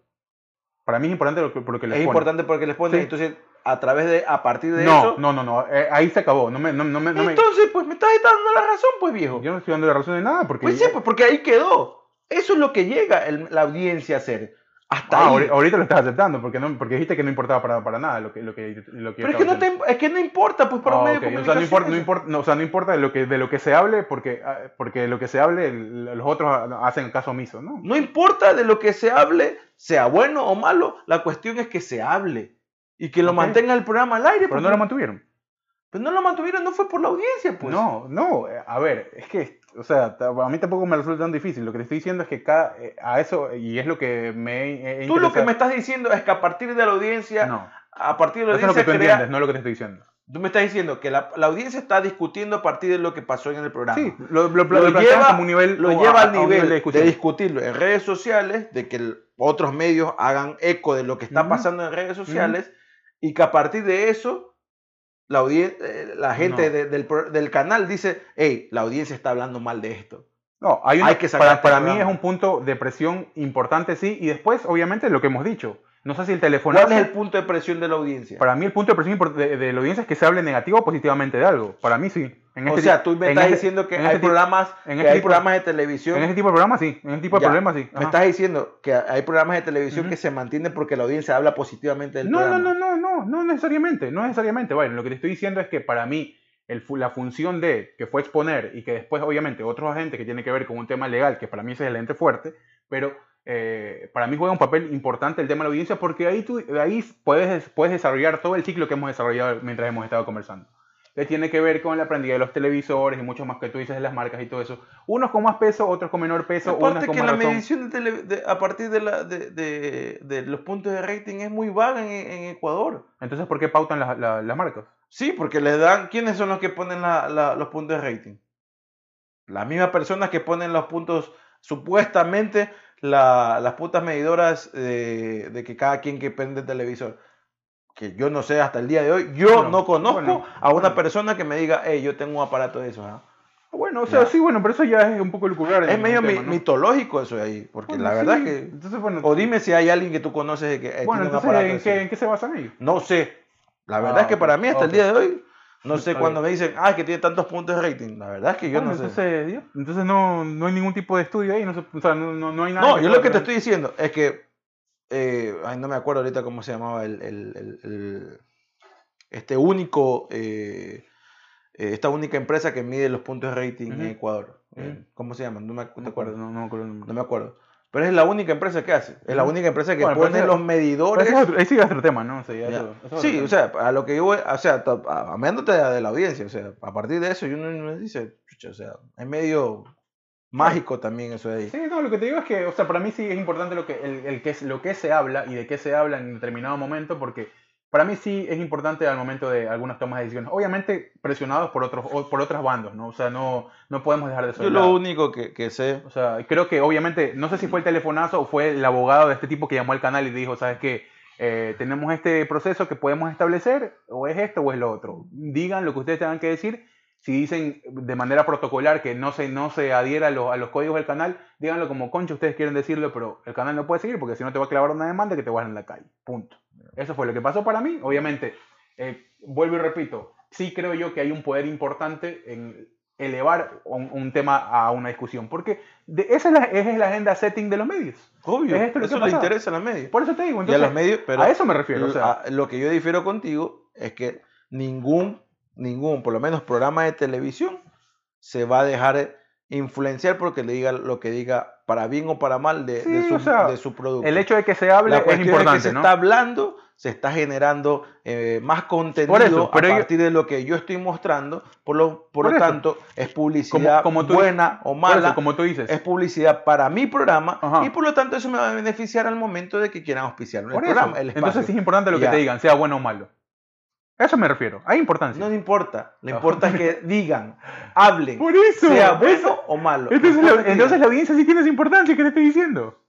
Para mí es importante lo que, por lo lo Es expone. importante porque les ponen. Sí. Entonces, a través de, a partir de No, eso. no, no, no. eh, ahí se acabó. No me, no, no me, no me- entonces, pues me estás dando la razón, pues viejo. yo no estoy dando la razón de nada porque. pues sí, pues porque ahí quedó. Eso es lo que llega el- la audiencia a hacer. Hasta Ah, ahorita lo estás aceptando porque, no, porque dijiste que no importaba para, para nada lo que, lo que, lo que Pero es que, no te, es que no importa, pues para Ah, un medio de O sea, no importa, no importa, no, o sea, no importa de lo que, de lo que se hable porque, ah, porque lo que se hable los otros hacen caso omiso, ¿no? No importa de lo que se hable, sea bueno o malo, la cuestión es que se hable. Y que lo Ok. mantenga el programa al aire. Pero porque- no lo mantuvieron. Pues no lo mantuvieron, no fue por la audiencia, pues. No, no, eh, a ver, es que, o sea, a mí tampoco me resulta tan difícil. Lo que te estoy diciendo es que cada, eh, a eso, y es lo que me he, Tú lo que me estás diciendo es que a partir de la audiencia No, a partir de la Eso es lo que audiencia tú crea- entiendes, no lo que te estoy diciendo. Tú me estás diciendo que la, la audiencia está discutiendo a partir de lo que pasó en el programa. Sí, lo, lo, lo, plantean lleva, como un nivel, lo lleva a- al nivel de, discutirlo en redes sociales, de que el- otros medios hagan eco de lo que está pasando en redes sociales y que a partir de eso la, audien- eh, la gente No. de- del, del canal dice, hey, la audiencia está hablando mal de esto. No, hay, una- Hay que sacar para, este para mí es un punto de presión importante, sí, y después, obviamente, lo que hemos dicho. No sé si el telefonazo... ¿Cuál es el punto de presión de la audiencia? Para mí el punto de presión de, de la audiencia es que se hable negativo o positivamente de algo. Para mí sí. En o este sea, tú me estás este- diciendo que en hay este tipo- programas, en que este hay tipo- programas de televisión. En ese tipo de problemas sí. En ese tipo de Ya, problemas sí. Me estás diciendo que hay programas de televisión que se mantienen porque la audiencia habla positivamente del No, no, programa. no, no, no, no necesariamente, no necesariamente. Bueno, lo que te estoy diciendo es que para mí el la función de que fue exponer y que después obviamente otros agentes que tienen que ver con un tema legal, que para mí ese es el ente fuerte, pero eh, para mí juega un papel importante el tema de la audiencia porque ahí, tú, ahí puedes, puedes desarrollar todo el ciclo que hemos desarrollado mientras hemos estado conversando. Que tiene que ver con la prendida de los televisores y mucho más que tú dices de las marcas y todo eso. Unos con más peso, otros con menor peso, Aparte con que la medición de tele- de- a partir de, la, de, los puntos de rating es muy vaga en, en Ecuador. Entonces, ¿por qué pautan las- marcas? Sí, porque les dan... ¿Quiénes son los que ponen los puntos de rating? Las mismas personas que ponen los puntos, supuestamente, la- las putas medidoras de, de que cada quien que prende el televisor. Que yo no sé hasta el día de hoy. Yo Bueno, no conozco bueno, a una bueno. persona que me diga, hey, yo tengo un aparato de esos. ¿ah?". Bueno, o sea, Ya. sí, bueno, pero eso ya es un poco lucular. Es medio el mi- tema, ¿no? mitológico eso de ahí. Porque Bueno, la verdad sí, es que... Entonces, bueno, O dime si hay alguien que tú conoces que eh, bueno, tiene un entonces, aparato ¿en qué, ¿en qué se basan ellos? No sé. La verdad Ah, es que para mí hasta el ok. día de hoy, no sé cuando me dicen, ah, es que tiene tantos puntos de rating. La verdad es que yo Bueno, no sé. entonces, Dios, entonces no, no hay ningún tipo de estudio ahí, no, se- o sea, no, no, no hay nada. No, yo lo que te estoy diciendo es que, eh, ay, no me acuerdo ahorita cómo se llamaba el, el- el- el- este único, eh, eh, esta única empresa que mide los puntos de rating en. Ecuador. ¿Cómo se llama? No me, No ¿te me acuerdo, no, no me acuerdo. No me acuerdo. Pero es la única empresa que hace. Es la única empresa que Bueno, pone ese- los medidores. ese ahí es otro tema, ¿no? O sea, ya Ya. eso- eso es otro Sí, o sea, a lo que yo voy, o sea, amándote de, de la audiencia, o sea, a partir de eso, y uno dice, chucha, o sea, es medio mágico también eso de ahí. Sí, no, lo que te digo es que, o sea, para mí sí es importante lo que, el, el que, lo que se habla y de qué se habla en determinado momento, porque para mí sí es importante al momento de algunas tomas de decisiones. Obviamente presionados por otros, por otras bandas, ¿no? O sea, no, no podemos dejar de Yo ser. lo único que, que sé, O sea, creo que obviamente, no sé si fue el telefonazo o fue el abogado de este tipo que llamó al canal y dijo, ¿sabes qué? Eh, tenemos este proceso que podemos establecer, o es esto o es lo otro. Digan lo que ustedes tengan que decir. Si dicen de manera protocolar que no se, no se adhiera a los, a los códigos del canal, díganlo como concha ustedes quieren decirlo, pero el canal no puede seguir porque si no te va a clavar una demanda que te vas en la calle. Punto. Eso fue lo que pasó para mí. Obviamente, eh, vuelvo y repito, sí creo yo que hay un poder importante en elevar un, un tema a una discusión, porque de- esa, es la, esa es la agenda setting de los medios. obvio, Es esto lo eso que le interesa a los medios. Por eso te digo, y a entonces, los medios, pero a eso me refiero. O sea, lo que yo difiero contigo es que ningún, ningún, por lo menos programa de televisión, se va a dejar influenciar porque le diga lo que diga para bien o para mal de, de Sí, su, o sea, de su producto. el hecho de que se hable La es importante, es que se ¿no? está hablando, se está generando eh, más contenido eso, pero a yo- partir de lo que yo estoy mostrando, por lo, por Por lo tanto, es publicidad Como- como tú- buena o Por mala, eso, como tú dices. es publicidad para mi programa Ajá. y por lo tanto eso me va a beneficiar al momento de que quieran auspiciar el Por eso. programa, el. Entonces es importante lo que Ya. te digan, sea bueno o malo. A eso me refiero. Hay importancia. No importa, le No. importa es que digan, hablen, Por eso. sea bueno o malo. entonces, Lo la, es que entonces la audiencia sí tiene esa importancia que te estoy diciendo.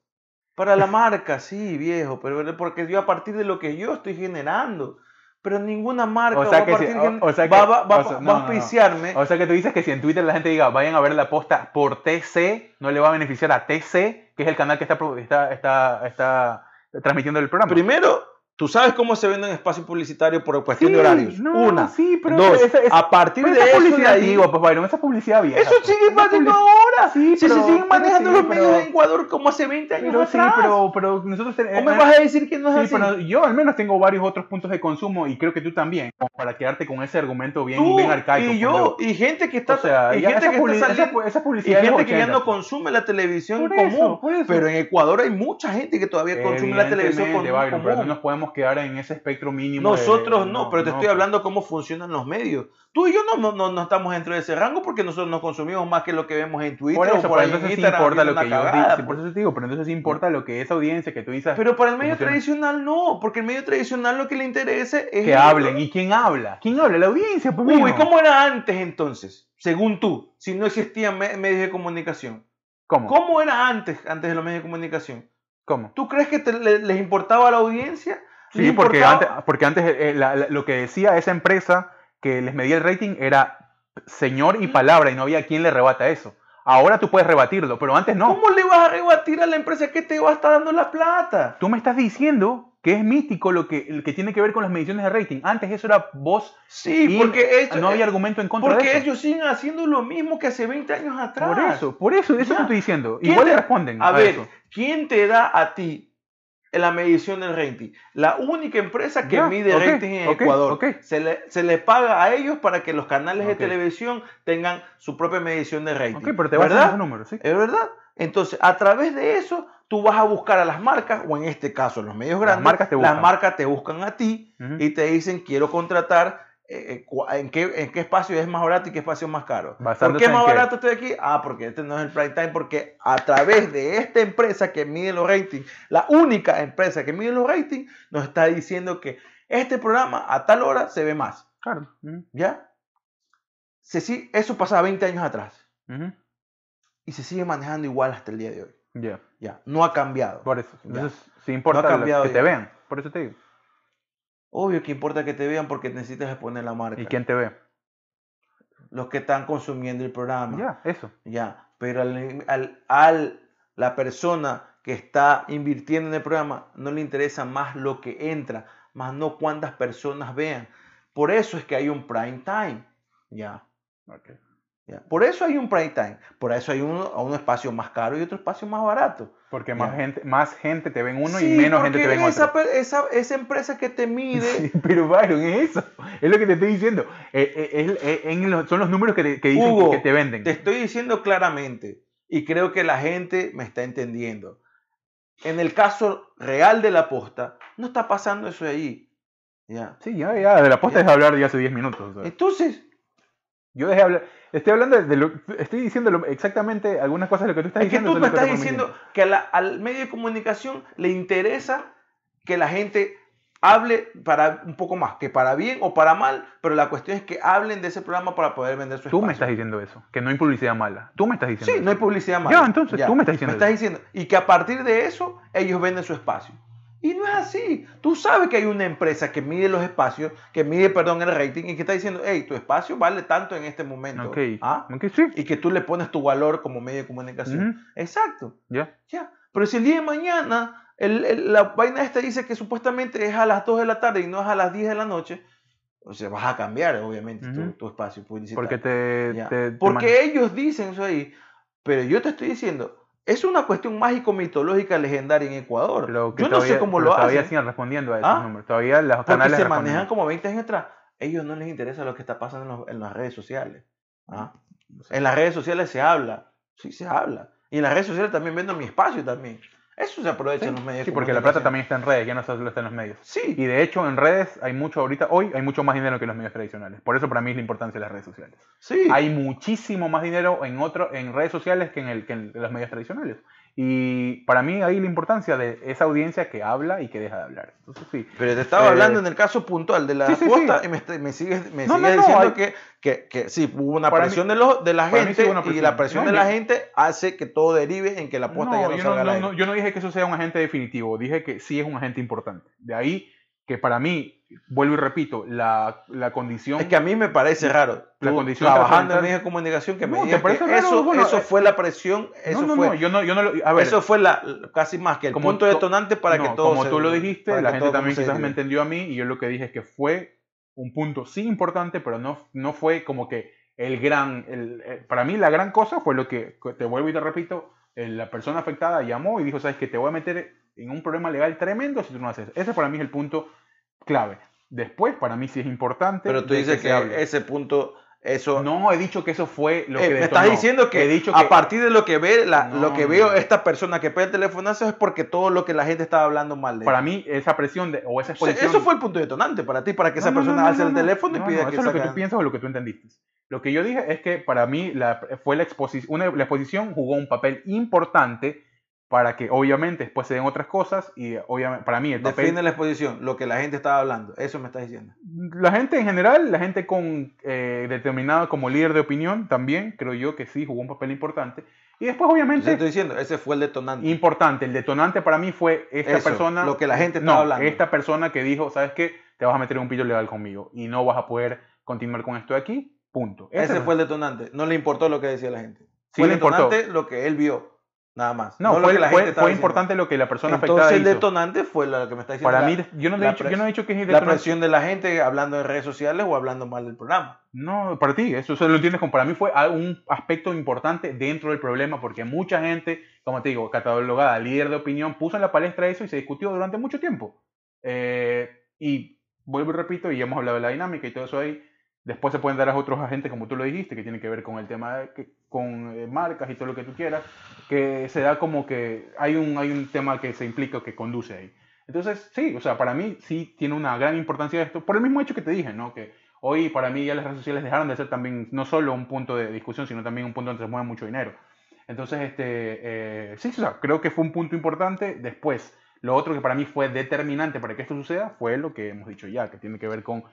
Para la marca, sí, viejo, pero porque yo a partir de lo que yo estoy generando. Pero ninguna marca O sea va, a que si- partir o- gen- o sea que- va, va- va- o sea, va no, a no, no. auspiciarme. O sea que tú dices que si en Twitter la gente diga vayan a ver la posta por TC, no le va a beneficiar a TC, que es el canal que está, está, está, está transmitiendo el programa. Primero, tú sabes cómo se vende un espacio publicitario por cuestión Sí, de horarios. no, Una. sí, pero Dos, esa- esa- a partir pero de esa eso de publicidad ahí- antigua, pues Byron, esa publicidad vieja. Eso pues. sigue pasando ahora. Sí, pero- se siguen manejando sí, los medios pero- en Ecuador como hace 20 años Pero sí, atrás. pero, pero nosotros tenemos... ¿O me vas a decir que no es Sí, así? pero yo al menos tengo varios otros puntos de consumo y creo que tú también, como para quedarte con ese argumento bien, Tú bien arcaico. y pues, yo, y gente que está, o sea, y gente esa, que está publi- esa saliendo, esa y publicidad de los gente que ya 80. no consume la televisión Por eso, común. por eso. Pero en Ecuador hay mucha gente que todavía consume la televisión Byron, pero no común. nos podemos podemos quedar en ese espectro mínimo. de- Nosotros no, pero te estoy hablando cómo funcionan los medios. Tú y yo no, no, no, no estamos dentro de ese rango porque nosotros no consumimos más que lo que vemos en Twitter Por eso, o por por entonces sí importa lo que una yo cagada, digo. Por pues. eso te digo, pero entonces sí importa lo que esa audiencia que tú dices Pero para el medio funciona. tradicional no, porque el medio tradicional lo que le interesa es... que hablen. ¿Y quién habla? ¿Quién habla? La audiencia, pues Uy. ¿cómo era antes entonces? Según tú, si no existían me- medios de comunicación. ¿Cómo? ¿Cómo era antes, antes de los medios de comunicación? ¿Cómo? ¿Tú crees que te- le- les importaba a la audiencia? Sí, ¿Les porque antes, porque antes eh, la- la- lo que decía esa empresa que les medía el rating era señor y palabra y no había quien le rebata eso. Ahora tú puedes rebatirlo, pero antes no. ¿Cómo le vas a rebatir a la empresa que te va a estar dando la plata? Tú me estás diciendo que es mítico lo que, lo que tiene que ver con las mediciones de rating. Antes eso era voz Sí, y porque ellos, no había argumento en contra porque de eso. ellos siguen haciendo lo mismo que hace 20 años atrás. Por eso, por eso, eso te estoy diciendo. ¿Quién Igual te- le responden A a, ver, eso. ¿quién te da a ti la medición del rating? La única empresa que mide ok, rating en Ecuador. ok. Se, le, se le paga a ellos para que los canales de televisión tengan su propia medición de rating. Pero te ¿Verdad? números, ¿sí? ¿Es verdad? Entonces, a través de eso, tú vas a buscar a las marcas, o en este caso, los medios Las grandes. marcas te Las marcas te buscan a ti y te dicen, quiero contratar. Eh, eh, ¿En qué, ¿En qué espacio es más barato y qué espacio es más caro? ¿Por qué en más qué? barato estoy aquí? Ah, porque este no es el prime time, porque a través de esta empresa que mide los ratings, la única empresa que mide los ratings, nos está diciendo que este programa a tal hora se ve más. Claro. ¿Ya? Se, si- eso pasaba 20 años atrás ujú. y se sigue manejando igual hasta el día de hoy. Ya, Ya, no ha cambiado. por eso. Entonces, sí importa No ha cambiado que ya. te vean. Por eso te digo. Obvio que importa que te vean porque necesitas exponer la marca. ¿Y quién te ve? Los que están consumiendo el programa. Ya, eso. Ya, pero al, al, al- la persona que está invirtiendo en el programa no le interesa más lo que entra, más no cuántas personas vean. Por eso es que hay un prime time. Ya, Ok. Ya. Por eso hay un prime time. Por eso hay uno, un espacio más caro y otro espacio más barato. Porque más gente, más gente te ve en uno Sí, y menos gente te ve porque en esa, otro. esa, esa empresa que te mide. Sí, pero Byron, es eso. Es lo que te estoy diciendo. Eh, eh, es- eh, en los- son los números que te, que dicen Hugo, que te venden. Te estoy diciendo claramente y creo que la gente me está entendiendo. En el caso real de la posta, no está pasando eso ahí. ¿Ya? Sí, ya, ya. De la posta de hablar ya hace 10 minutos. sea. Entonces, Yo dejé de hablar. Estoy hablando de, lo. Estoy diciendo lo- exactamente algunas cosas de lo que tú estás es que diciendo. tú eso me es lo estás diciendo que a la- al medio de comunicación le interesa que la gente hable para un poco más, que para bien o para mal, pero la cuestión es que hablen de ese programa para poder vender su Tú me espacio. estás diciendo eso. Que no hay publicidad mala. Tú me estás diciendo Sí, eso. no hay publicidad mala. Ya, entonces, tú me estás diciendo eso. diciendo. Y que a partir de eso, ellos venden su espacio. Y no es así. Tú sabes que hay una empresa que mide los espacios, que mide, perdón, el rating y que está diciendo, hey, tu espacio vale tanto en este momento. Ok. ¿Ah? Ok, sí. Y que tú le pones tu valor como medio de comunicación. Exacto. Ya. Ya. Pero si el día de mañana el- el- la vaina esta dice que supuestamente es a las 2 de la tarde y no es a las 10 de la noche, o sea, vas a cambiar, obviamente, tu- tu, espacio publicitario. Porque te. Te- te Porque ellos dicen eso ahí, pero yo te estoy diciendo, es una cuestión mágico-mitológica legendaria en Ecuador. lo que yo no sé todavía- cómo lo Todavía hacen, siguen respondiendo a esos ¿Ah? números. Todavía los porque canales se responden. manejan como 20 años atrás. ellos no les interesa lo que está pasando en, los- en las redes sociales. ¿ah? En las redes sociales se habla, sí se habla. Y en las redes sociales también vendo mi espacio también. Eso se aprovecha en los medios. Sí, porque la plata también está en redes, ya no solo está en los medios. Sí, Y de hecho en redes hay mucho ahorita, hoy hay mucho más dinero que en los medios tradicionales. Por eso para mí es la importancia de las redes sociales. sí. Hay muchísimo más dinero en otro, en redes sociales que en, el, que en los medios tradicionales. Y para mí ahí la importancia de esa audiencia que habla y que deja de hablar. Entonces sí. Pero te estaba Eh, hablando en el caso puntual de la sí, sí, y me, me sigues, me No, sigues no, no, diciendo hay- que, que, que sí, hubo una presión de, los, de la mí gente y la presión de la gente hace que todo derive en que la posta ya no yo, salga aire. no, yo no dije que eso sea un agente definitivo, dije que sí es un agente importante. De ahí que para mí, vuelvo y repito, la, la condición... Es que a mí me parece raro. La tú condición trabajando en medios de comunicación que me No, ¿te digas que parece raro? eso, Bueno, eso eh, fue la presión, eso no, no, fue, no, yo no, yo no lo- a ver, eso fue la, casi más que el Como punto to- detonante para que todo como se- tú lo dijiste, la gente también quizás me entendió a mí y yo lo que dije es que fue un punto sí importante, pero no, no fue como que el gran, el, eh, para mí la gran cosa fue lo que, te vuelvo y te repito, eh, la persona afectada llamó y dijo, sabes que te voy a meter en un problema legal tremendo si tú no haces. eso". Ese para mí es el punto clave. Después, para mí sí es importante. Pero tú dices que hable. ese punto Eso No he dicho que eso fue lo Eh, que me detonó. estás diciendo que, he dicho a que partir de lo que ve la- No, lo que veo esta persona que pega el telefonazo es porque todo lo que la gente estaba hablando mal de para mí esa presión de, o esa O sea, exposición eso fue el punto detonante para ti, para que esa No, no, persona no, alce no, el no. teléfono No, y pida no, que eso es lo que tú piensas o lo que tú entendiste. Lo que yo dije es que para mí la, fue la exposición, una, la exposición jugó un papel importante para que obviamente después se den otras cosas y obviamente para mí el papel Define la exposición, lo que la gente estaba hablando. Eso me estás diciendo. la gente en general, la gente con eh, determinada como líder de opinión también creo yo que sí jugó un papel importante y después Te obviamente estoy diciendo, ese fue el detonante. importante, el detonante para mí fue esta Eso, persona lo que la gente estaba no, hablando. esta persona que dijo, ¿sabes qué? Te vas a meter en un pillo legal conmigo y no vas a poder continuar con esto de aquí. Punto. ese fue el detonante. No le importó lo que decía la gente. Sí fue le el importó. detonante lo que él vio, nada más. No, fue, la importante lo que la persona Entonces afectada el hizo. detonante fue lo que me está diciendo. Para la- mí, yo no, he la dicho, yo no he dicho que es la detonante. presión de la gente hablando en redes sociales o hablando mal del programa. No, para ti, eso, eso lo entiendes como para mí fue un aspecto importante dentro del problema porque mucha gente, como te digo, catalogada, líder de opinión, puso en la palestra eso y se discutió durante mucho tiempo. Eh, y vuelvo y repito, y ya hemos hablado de la dinámica y todo eso ahí. Después se pueden dar a otros agentes, como tú lo dijiste, que tienen que ver con el tema de que- con eh, marcas y todo lo que tú quieras, que se da como que hay un, hay un tema que se implica que conduce ahí. Entonces, sí, o sea, para mí sí tiene una gran importancia esto, por el mismo hecho que te dije, ¿no? Que hoy para mí ya las redes sociales dejaron de ser también no solo un punto de discusión, sino también un punto donde se mueve mucho dinero. Entonces, este, eh, sí, o sea, creo que fue un punto importante. Después, lo otro que para mí fue determinante para que esto suceda fue lo que hemos dicho ya, que tiene que ver con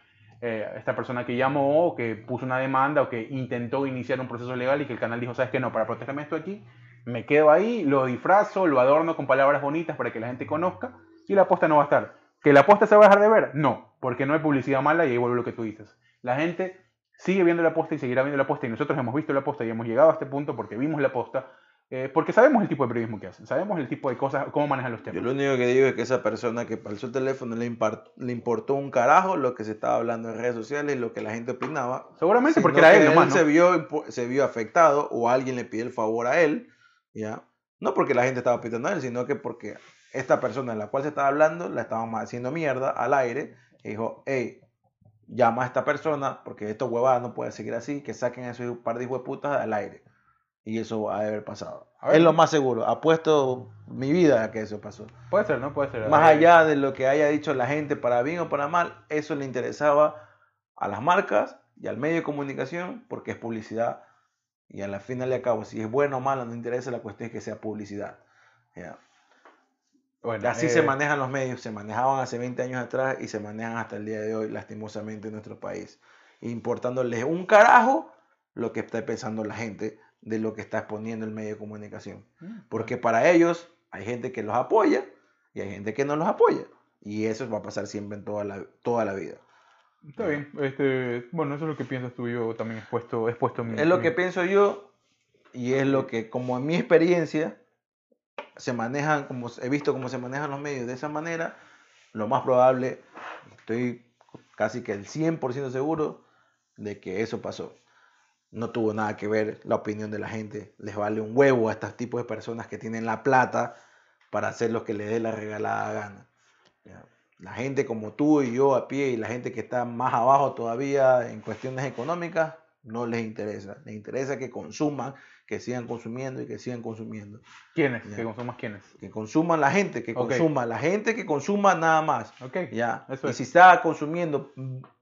eh, esta persona que llamó, o que puso una demanda o que intentó iniciar un proceso legal y que el canal dijo, ¿sabes qué? No, para protegerme esto aquí, me quedo ahí, lo disfrazo, lo adorno con palabras bonitas para que la gente conozca y la aposta no va a estar. ¿Que la aposta se va a dejar de ver? No, porque no hay publicidad mala y ahí vuelve lo que tú dices. La gente sigue viendo la aposta y seguirá viendo la aposta y nosotros hemos visto la aposta y hemos llegado a este punto porque vimos la aposta, eh, porque sabemos el tipo de periodismo que hacen, sabemos el tipo de cosas, cómo manejan los Yo temas. lo único que digo es que esa persona que palzó el teléfono le, impar- le importó un carajo lo que se estaba hablando en redes sociales y lo que la gente opinaba. Seguramente porque era él nomás, ¿no? se, vio, se vio afectado o alguien le pidió el favor a él, ¿ya? No porque la gente estaba pidiendo a él, sino que porque esta persona en la cual se estaba hablando la estaban haciendo mierda al aire y dijo, hey, llama a esta persona porque esto huevada no puede seguir así, que saquen a esos par de hijos de putas al aire. Y eso va a haber pasado. A. Es lo más seguro. Apuesto mi vida a que eso pasó. Puede ser, ¿no? Puede ser. Más allá de lo que haya dicho la gente para bien o para mal, eso le interesaba a las marcas y al medio de comunicación porque es publicidad. Y a la final y al cabo, si es bueno o malo, no interesa, la cuestión es que sea publicidad. Ya. bueno, Así eh, se manejan los medios, se manejaban hace 20 años atrás y se manejan hasta el día de hoy, lastimosamente, en nuestro país. Importándoles un carajo lo que está pensando la gente de lo que está exponiendo el medio de comunicación. mm, Porque para ellos hay gente que los apoya y hay gente que no los apoya. Y eso va a pasar siempre en toda la, toda la vida. Está bien. Este, bueno, eso es lo que piensas tú. Yo también he puesto, he puesto mi. Es lo que pienso yo y es lo que, como en mi experiencia, se manejan, como he visto cómo se manejan los medios de esa manera, lo más probable, estoy casi que el 100% seguro de que eso pasó. No tuvo nada que ver la opinión de la gente. Les vale un huevo a estos tipos de personas que tienen la plata para hacer lo que les dé la regalada gana. La gente como tú y yo a pie y la gente que está más abajo todavía en cuestiones económicas, no les interesa. Les interesa que consuman, que sigan consumiendo y que sigan consumiendo. ¿Quiénes? ¿Que consumas quiénes? Que consuman la gente, que Ok. consuma. La gente que consuma nada más. Ok. Ya. Eso y es. si está consumiendo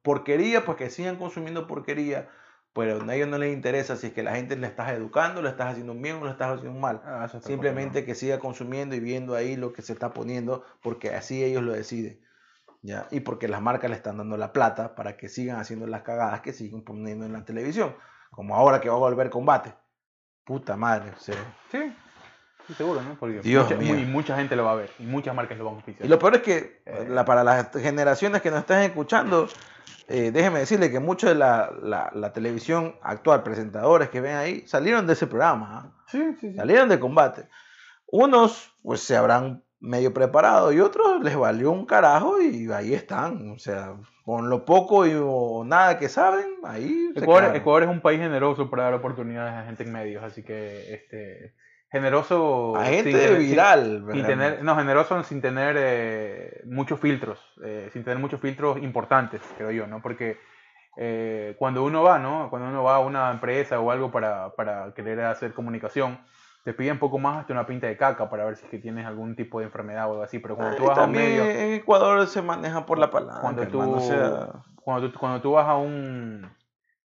porquería, pues que sigan consumiendo porquería. Pero a ellos no les interesa si es que la gente le estás educando, le estás haciendo un bien o le estás haciendo un mal. Ah, Simplemente que siga consumiendo y viendo ahí lo que se está poniendo, porque así ellos lo deciden. ¿ya? Y porque las marcas le están dando la plata para que sigan haciendo las cagadas que siguen poniendo en la televisión. Como ahora que va a volver combate. Puta madre. o sea. Sí, seguro, ¿no? Porque Dios mucha, mío. muy- mucha gente lo va a ver y muchas marcas lo van a oficiar. Y lo peor es que Eh. la- para las generaciones que nos están escuchando, eh, déjeme decirle que mucho de la, la- la televisión actual, presentadores que ven ahí, salieron de ese programa. ¿ah? Sí, sí, sí. salieron de combate. Unos pues se habrán medio preparado y otros les valió un carajo y ahí están. O sea, con lo poco y o nada que saben, ahí se Ecuador, quedaron. Ecuador es un país generoso para dar oportunidades a gente en medios, así que este generoso sin tener- sin- viral. sin realmente. tener, no, generoso sin tener eh, muchos filtros, eh, sin tener muchos filtros importantes, creo yo, ¿no? Porque eh, cuando uno va, ¿no? Cuando uno va a una empresa o algo para, para querer hacer comunicación, te piden poco más hasta una pinta de caca para ver si es que tienes algún tipo de enfermedad o algo así. Pero cuando tú Ay, vas a un medio, en Ecuador se maneja por la palanca, cuando tú, hermano, o sea, cuando tú, cuando tú vas a un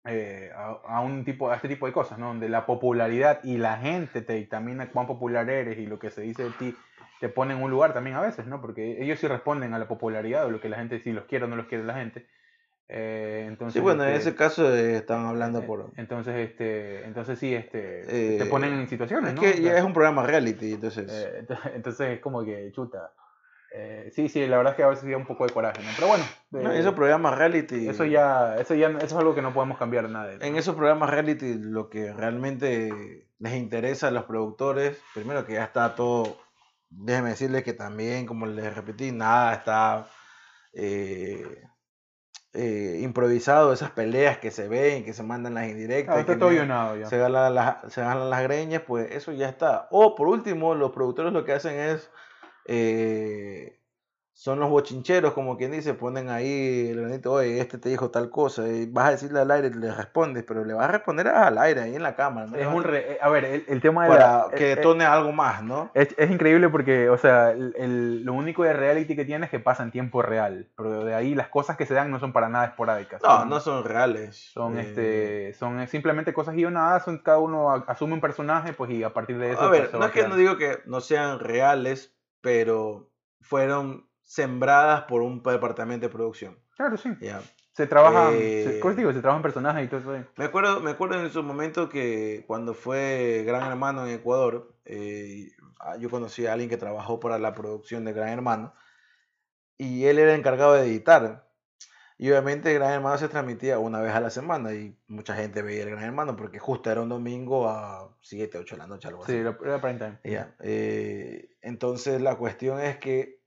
eh, a, a un tipo a este tipo de cosas, ¿no? Donde la popularidad y la gente te dictamina cuán popular eres y lo que se dice de ti te pone en un lugar también a veces, ¿no? Porque ellos sí responden a la popularidad o lo que la gente si los quiere o no los quiere la gente. Eh, entonces, sí, bueno, en este, ese caso eh, estaban hablando eh, por... entonces este entonces sí este te ponen en situaciones, Es ¿no? que ya es un programa reality, entonces... ent- entonces es como que chuta. Eh, sí, sí, la verdad es que a veces da un poco de coraje, ¿no? Pero bueno, no, eh, esos programas reality... eso ya, eso ya, eso es algo que no podemos cambiar nada. de. En esos programas reality lo que realmente les interesa a los productores, primero que ya está todo, déjenme decirles que también, como les repetí, nada está eh, eh, improvisado, esas peleas que se ven, que se mandan las indirectas, Ah, está que todo guionado ya. se ganan las, se ganan las greñas, pues eso ya está. O por último, los productores lo que hacen es, eh, son los bochincheros, como quien dice, ponen ahí el granito, oye, este te dijo tal cosa, y vas a decirle al aire, le respondes, pero le vas a responder al aire, ahí en la cámara, ¿no? Es un a- re- eh, a ver, el, el tema de para la- que eh, detone algo más, ¿no? Es, es increíble porque, o sea, el, el- lo único de reality que tiene es que pasa en tiempo real. Pero de ahí las cosas que se dan no son para nada esporádicas. No, son, no son reales. son, eh, este, son simplemente cosas guionadas, son, cada uno asume un personaje pues y a partir de eso... A pues, ver, se no es que no digo que no sean reales, pero fueron sembradas por un departamento de producción. Claro, sí. Ya. Se trabaja, Eh, se, ¿cómo te digo? Se trabajan personajes y todo eso. ahí. Me acuerdo, me acuerdo en su momento que cuando fue Gran Hermano en Ecuador, eh, ah, yo conocí a alguien que trabajó para la producción de Gran Hermano y él era encargado de editar. Y obviamente Gran Hermano se transmitía una vez a la semana y mucha gente veía el Gran Hermano porque justo era un domingo a 7, 8 de la noche, algo así. Sí, era prime time. Ya, eh, entonces la cuestión es que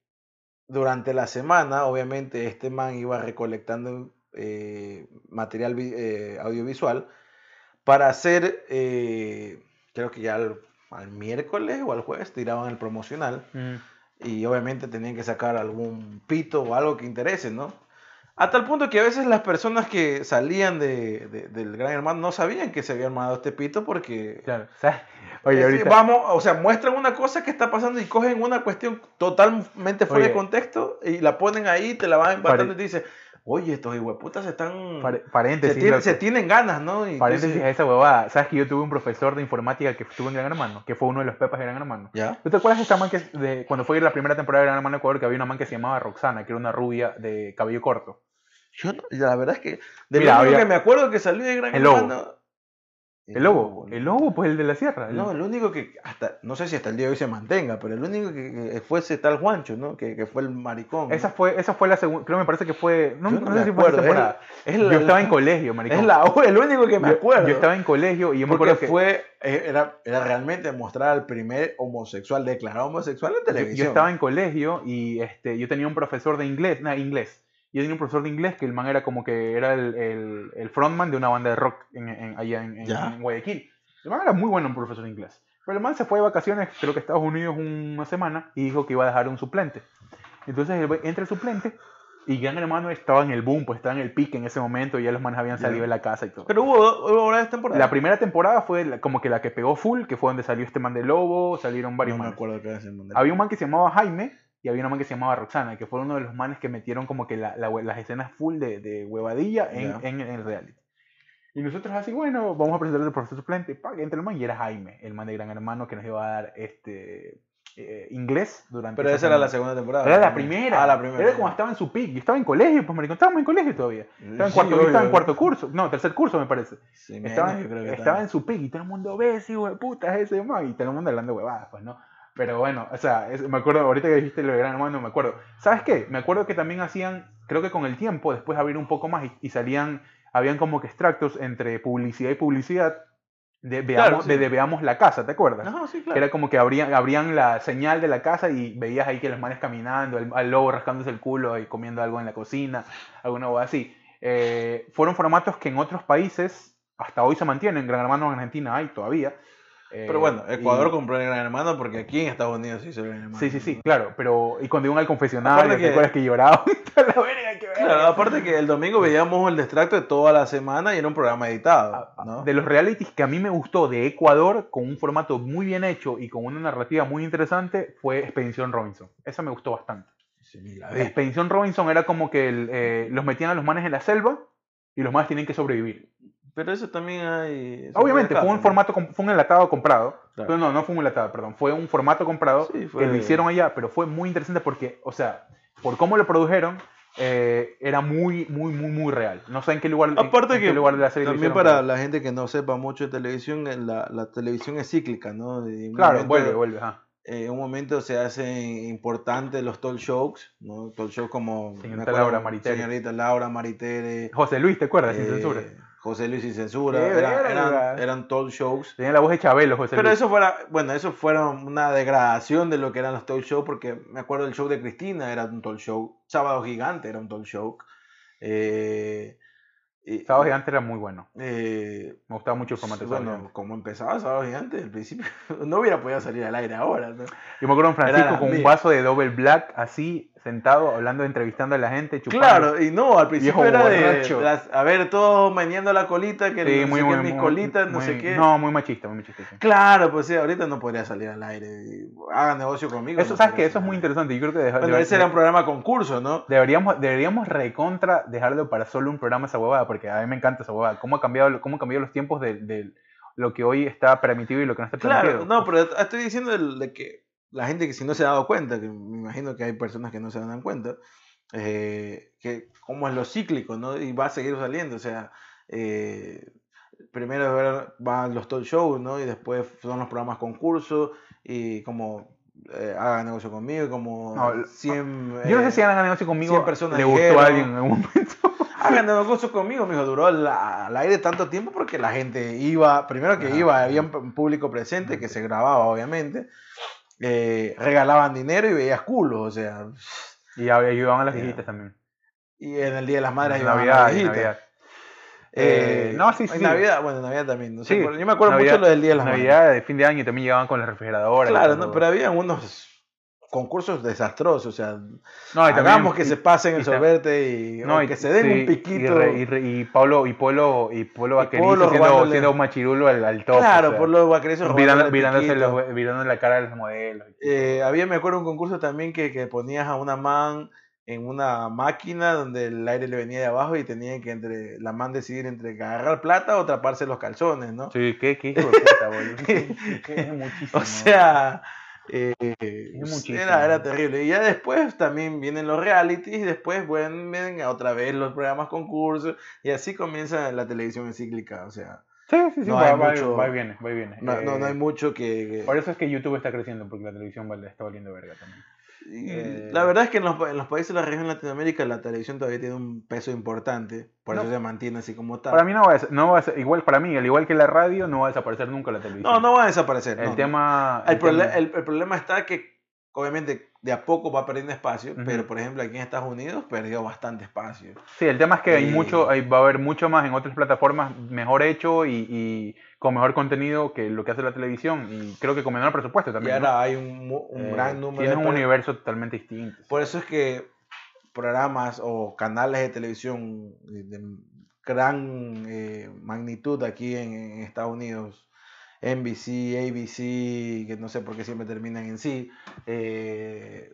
durante la semana, obviamente, este man iba recolectando eh, material eh, audiovisual para hacer, eh, creo que ya al, al miércoles o al jueves tiraban el promocional Mm. y obviamente tenían que sacar algún pito o algo que interese, ¿no? A tal punto que a veces las personas que salían de, de- del Gran Hermano no sabían que se había armado este pito porque Claro. o sea, Oye, ahorita... vamos, o sea, muestran una cosa que está pasando y cogen una cuestión totalmente fuera de contexto y la ponen ahí, te la van empatando Pare- y te dicen, oye, estos hijueputas se están... paréntesis, se tienen ganas, ¿no? Y Paréntesis dices, a esa huevada. ¿Sabes que yo tuve un profesor de informática que estuvo en Gran Hermano? Que fue uno de los pepas de Gran Hermano. ¿Ya? ¿Tú te acuerdas de esta man que, de, cuando fue la primera temporada de Gran Hermano Ecuador que había una man que se llamaba Roxana, que era una rubia de cabello corto? Yo no- la verdad es que de Mira, lo único había- que me acuerdo que salió de Gran El lobo. Hermano... El lobo, el lobo, pues el de la sierra. el- No, el único que hasta, no sé si hasta el día de hoy se mantenga, pero el único que, que fue ese tal Juancho, ¿no? Que, que fue el maricón. ¿no? Esa fue, esa fue la segunda, creo me parece que fue, no, Yo no no sé si fue esa acuerdo, temporada. Es la- yo estaba en colegio, maricón. Es la, el único que me acuerdo. Yo, estaba en colegio y yo me acuerdo que fue, eh, era, era realmente mostrar al primer homosexual, declarado homosexual en yo, televisión. yo estaba en colegio y este, yo tenía un profesor de inglés, nada, inglés. Yo tenía un profesor de inglés que el man era como que era el, el, el frontman de una banda de rock en, en- allá en, en- Ya. en Guayaquil. El man era muy bueno un profesor de inglés. Pero el man se fue de vacaciones, creo que a Estados Unidos una semana, y dijo que iba a dejar un suplente. Entonces entra el suplente y Gran Hermano estaba en el boom, pues estaba en el pique en ese momento, y ya los manes habían salido de la casa y todo. Pero hubo, hubo varias temporadas. La primera temporada fue la- como que la que pegó full, que fue donde salió este man de Lobo, salieron varios no me manes. acuerdo qué era ese mundial. Había un man que se llamaba Jaime y había una man que se llamaba Roxana, que fue uno de los manes que metieron como que la- la las escenas full de, de huevadilla en, Ya. en, en el reality. Y nosotros así, bueno, vamos a presentar al profesor suplente. Pa, que entra el man y era Jaime, el man de Gran Hermano que nos iba a dar este eh, inglés durante Pero esa era la segunda temporada. Era la primera. Ah, la primera. Era cuando estaba en su pick. Yo estaba en colegio, pues maricón. Estábamos en colegio todavía. Estaba en, Sí, cuarto, estaba en cuarto curso. No, tercer curso me parece. Sí, Estaba, yo creo que estaba en su pick y todo el mundo ve, sí, puta, es ese man. Y todo el mundo hablando huevadas, pues, ¿no? Pero bueno, o sea, es- me acuerdo, ahorita que dijiste lo de Gran Hermano, me acuerdo. ¿Sabes qué? Me acuerdo que también hacían, creo que con el tiempo, después abrir un poco más y, y salían, habían como que extractos entre publicidad y publicidad de veamos, Claro, sí. de, de veamos la casa, ¿te acuerdas? No, sí, claro. era como que abrían, abrían la señal de la casa y veías ahí que los manes caminando, el, al lobo rascándose el culo y comiendo algo en la cocina, alguna cosa así. Eh, fueron formatos que en otros países hasta hoy se mantienen, Gran Hermano en Argentina hay todavía. Pero bueno, Ecuador compró el Gran Hermano porque aquí en Estados Unidos se hizo el Gran Hermano. Sí, sí, sí, claro. Pero, y cuando iban al confesionario, ¿te acuerdas que lloraba? claro, aparte que el domingo veíamos el extracto de toda la semana y era un programa editado. Ah, ah, de los realities que a mí me gustó de Ecuador, con un formato muy bien hecho y con una narrativa muy interesante, fue Expedición Robinson. Eso me gustó bastante. Expedición Robinson era como que eh, los metían a los manes en la selva y los manes tienen que sobrevivir. Pero eso también hay. Obviamente, fue un formato, fue un enlatado comprado. Pero no, no fue un enlatado, perdón. Fue un formato comprado que lo hicieron allá, pero fue muy interesante porque, o sea, por cómo lo produjeron, eh, era muy, muy, muy, muy real. No sé en qué lugar, Aparte que lugar de la serie También para la gente que no sepa mucho de televisión, la, la televisión es cíclica, ¿no? claro, vuelve, vuelve. En un momento se hacen importantes los talk shows, ¿no? Talk shows como señorita Laura Maritere. Señorita Laura Maritere. José Luis, ¿te acuerdas? Sin eh, censura. José Luis sin censura, eran, eran, talk shows. Tenía la voz de Chabelo, José Pero eso fuera, bueno, eso fuera una degradación de lo que eran los talk shows, porque me acuerdo del show de Cristina, era un talk show. Sábado Gigante era un talk show. Eh, Sábado Gigante era muy bueno. Eh, me gustaba mucho el formato Bueno, como empezaba Sábado Gigante, al principio no hubiera podido salir al aire ahora. ¿no? Yo me acuerdo de Francisco con un vaso de Double Black así, sentado, hablando, entrevistando a la gente. Chupando. Claro, y no, al principio era de. a ver, todos meneando la colita, que sí, muy, muy, mis colitas, no sé qué. No, muy machista, muy machista. Claro, pues sí, ahorita no podría salir al aire. Hagan negocio conmigo. Eso, ¿sabes que Eso es muy interesante. Yo creo que. bueno, ese era un programa concurso, ¿no? Deberíamos, deberíamos recontra dejarlo para solo un programa esa huevada, porque a mí me encanta esa huevada. ¿Cómo ha cambiado, cómo ha cambiado los tiempos de, lo que hoy está permitido y lo que no está permitido? Claro, no, pero estoy diciendo de que la gente que si no se ha dado cuenta, que me imagino que hay personas que no se dan cuenta, eh, que como es lo cíclico, ¿no? Y va a seguir saliendo, o sea, eh, primero van los talk shows, ¿no? Y después son los programas concursos y como eh, hagan negocio conmigo, como no, 100... yo no sé si hagan negocio conmigo, personas le gustó a alguien en algún momento. hagan negocio conmigo, mijo, duró al aire tanto tiempo porque la gente iba, primero que iba, había un público presente que se grababa, obviamente, eh, regalaban dinero y veías culos, o sea. Y ayudaban a las viejitas también. Y en el Día de las Madres ayudaban Navidad, a las viejitas. Eh, no, sí, sí. En Navidad, bueno, Navidad también. No sé, yo me acuerdo mucho lo del Día de las Navidad, Navidad de fin de año también llegaban con las refrigeradoras. Claro, no, pero había unos concursos desastrosos, o sea, no, hagamos que se pasen el sorbete y, no, que se den un piquito. Y, y, Pablo, y Polo, y Polo Vaquerizo siendo, siendo, un machirulo al, al top. Claro, o sea, Polo Vaquerizo virando, los, virando la cara de los modelos. Eh, había, me acuerdo, un concurso también que, que ponías a una man en una máquina donde el aire le venía de abajo y tenía que entre la man decidir entre agarrar plata o taparse los calzones, ¿no? Sí, qué, qué hijo de puta, boludo. muchísimo. O sea, eh, era, era, terrible. Y ya después también vienen los realities y después vienen otra vez los programas concursos y así comienza la televisión encíclica. O sea, sí, sí, sí, no va, mucho, va, viene, va viene. No, no, no, hay eh, mucho que, Por eso es que YouTube está creciendo, porque la televisión está valiendo verga también. Eh, la verdad es que en los, en los, países de la región Latinoamérica la televisión todavía tiene un peso importante, por eso se mantiene así como tal. Para mí no va, a, no va a igual para mí, al igual que la radio, no va a desaparecer nunca la televisión. No, no va a desaparecer. El tema... El, el, problema está que obviamente de a poco va perdiendo espacio, pero por ejemplo aquí en Estados Unidos perdió bastante espacio. Sí, el tema es que hay mucho, hay, va a haber mucho más en otras plataformas mejor hecho y, y, con mejor contenido que lo que hace la televisión y creo que con menor presupuesto también. Y ahora hay un, un eh, gran número. Tiene un universo totalmente distinto. Por eso es que programas o canales de televisión de gran eh, magnitud aquí en Estados Unidos NBC, ABC, que no sé por qué siempre terminan en sí, eh,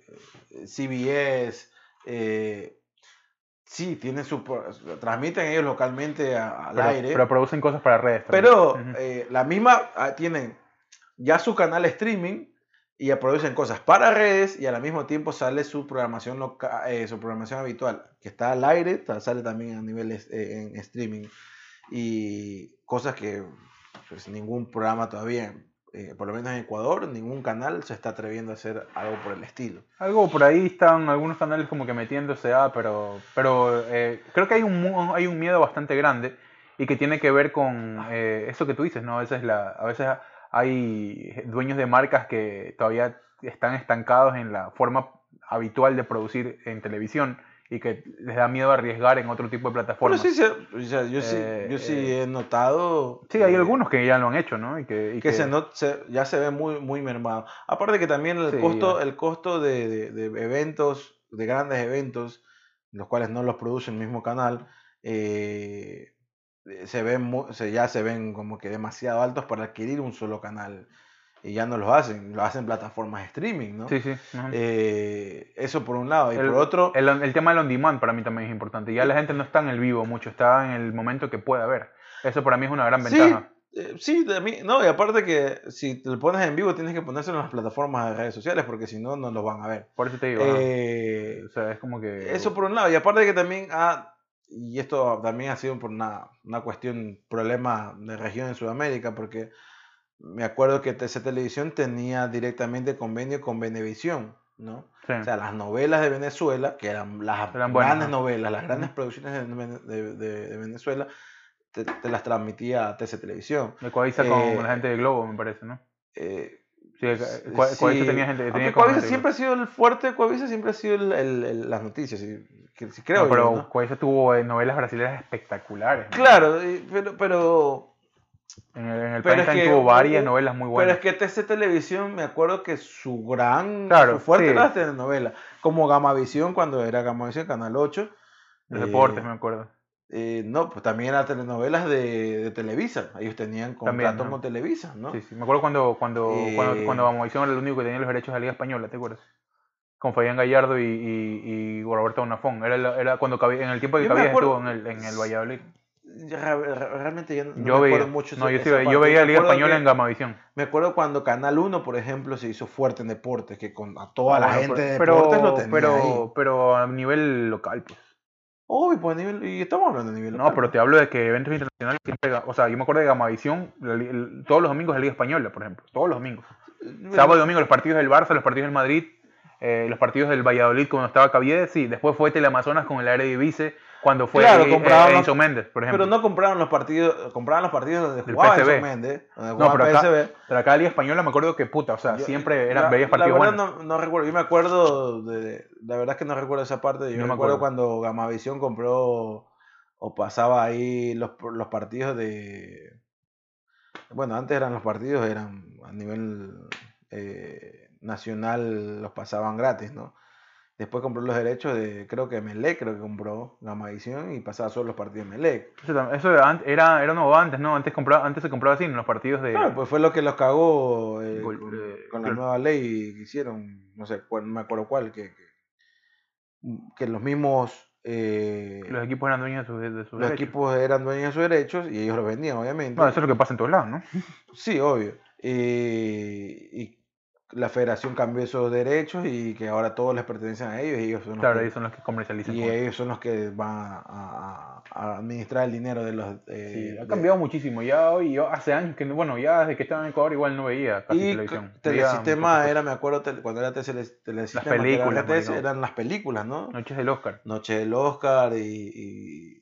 CBS, eh, sí, tienen su, transmiten ellos localmente al aire. Pero producen cosas para redes. Pero eh, la misma, ah, tienen ya su canal streaming y ya producen cosas para redes y al mismo tiempo sale su programación su programación habitual, que está al aire, sale también a nivel en streaming y cosas que pues ningún programa todavía, eh, por lo menos en Ecuador, ningún canal se está atreviendo a hacer algo por el estilo. Algo por ahí están algunos canales como que metiéndose a, pero, pero eh, creo que hay un, hay un miedo bastante grande y que tiene que ver con eh, eso que tú dices, ¿no? A veces, la, a veces hay dueños de marcas que todavía están estancados en la forma habitual de producir en televisión y que les da miedo arriesgar en otro tipo de plataformas. sí, se- o sea, yo sí, Eh, yo sí eh, he notado. Sí, hay eh, algunos que ya lo han hecho, ¿no? Y que, y que se not- se- ya se ve muy, muy mermado. Aparte que también el Sí, costo, ya. el costo de, de- de eventos, de grandes eventos, los cuales no los produce el mismo canal, eh, se ven se, ya se ven como que demasiado altos para adquirir un solo canal. Y ya no lo hacen, lo hacen plataformas streaming, ¿no? Sí, sí. Eh, eso por un lado. Y el, por otro, el, el tema del on demand para mí también es importante. Ya la gente no está en el vivo mucho, está en el momento que pueda ver. Eso para mí es una gran Sí, ventaja. eh, sí, de mí- no, y aparte que si te lo pones en vivo tienes que ponérselo en las plataformas de redes sociales porque si no, no lo van a ver. Por eso te digo. Eh, o sea, es como que. Eso por un lado, y aparte que también ha, y esto también ha sido por una, una cuestión, problema de región en Sudamérica, porque me acuerdo que TC Televisión tenía directamente convenio con Venevisión, ¿no? Sí. O sea, las novelas de Venezuela, que eran las Eran grandes ¿no? novelas, las grandes producciones de, de- Venezuela, te, te las transmitía TC Televisión. de Coavisa con eh, la gente de Globo, me parece, ¿no? Eh, Sí, Coavisa sí, tenía gente. Tenía Coavisa siempre ha sido el fuerte, Coavisa siempre ha sido el- el- el- las noticias, y- que- sí creo No, yo, pero ¿no? Coavisa tuvo eh, novelas brasileñas espectaculares. ¿no? Claro, pero, pero, En el, en el Pero es que tuvo varias novelas muy pero buenas. es que TC Televisión, me acuerdo que su gran, Claro, su fuerte sí. era las telenovelas, como Gamavisión cuando era Gamavisión Canal 8. Los eh, deportes, me acuerdo. eh, no, pues también eran telenovelas de, de Televisa, ellos tenían También, contrato ¿no? con Televisa, ¿no? Sí, sí. Me acuerdo cuando, cuando, Eh, cuando, cuando Gamavisión era el único que tenía los derechos de la Liga Española, ¿te acuerdas? Con Fabián Gallardo y, y, y Roberto Bonafón. Era, la- era cuando en el tiempo que Cabías estuvo en el, en el Valladolid. Realmente ya no, no yo veía, recuerdo mucho no, yo, sí yo veía Me Liga acuerdo Española que- en Gamavisión. Me acuerdo cuando Canal 1, por ejemplo, se hizo fuerte en deportes, que con a toda la Bueno, gente de deportes lo tenía pero, ahí. pero a nivel local, pues. Obvio, pues a nivel, y estamos hablando de nivel No, local. pero te hablo de que eventos internacionales siempre, o sea, yo me acuerdo de Gamavisión la el- todos los domingos de Liga Española, por ejemplo, todos los domingos. Sábado y domingo los partidos del Barça, los partidos del Madrid, eh, los partidos del Valladolid cuando estaba Caviedes, sí, después fue Teleamazonas con el Eredivisie cuando fue Claro, eh, Enzo Méndez, por ejemplo. Pero no compraron los partidos, compraron los partidos donde Del jugaba. Enzo Méndez, donde No, jugaba pero acá, pero acá Liga Española me acuerdo que puta, o sea, Yo- siempre era, la- veías partidos La verdad buenos. no, no recuerdo, yo me acuerdo, de, la verdad es que no recuerdo esa parte, yo Yo me me acuerdo acuerdo. cuando Gamavisión compró o pasaba ahí los, los partidos de... Bueno, antes eran los partidos, eran a nivel eh, nacional, los pasaban gratis, ¿no? Después compró los derechos de, creo que Melec, creo que compró Gamavisión y pasaba solo los partidos de Melec. Eso, era, era, era nuevo antes, ¿no? Antes, compraba, antes se compraba así en los partidos de... Claro, pues fue lo que los cagó eh, Gol- con, eh, con la claro. nueva ley que hicieron, no sé, cuál, no me acuerdo cuál, que, que, que los mismos eh, los equipos eran dueños de sus, de sus los derechos. equipos eran dueños de sus derechos y ellos los vendían, obviamente. Bueno, eso es lo que pasa en todos lados, ¿no? Sí, obvio. Y la federación cambió esos derechos y que ahora todos les pertenecen a ellos y ellos son los Claro, que, ellos son los que comercializan. y ellos son los que van a, a- administrar el dinero de los... eh, Sí, ha de- cambiado muchísimo. Ya hoy, yo hace años que, bueno, ya desde que estaba en Ecuador igual no veía casi Y televisión. Telesistema era, me acuerdo, cuando era Tele- Telesistema, era películas, eran las películas, ¿no? Noches del Oscar. Noche del Oscar y, y-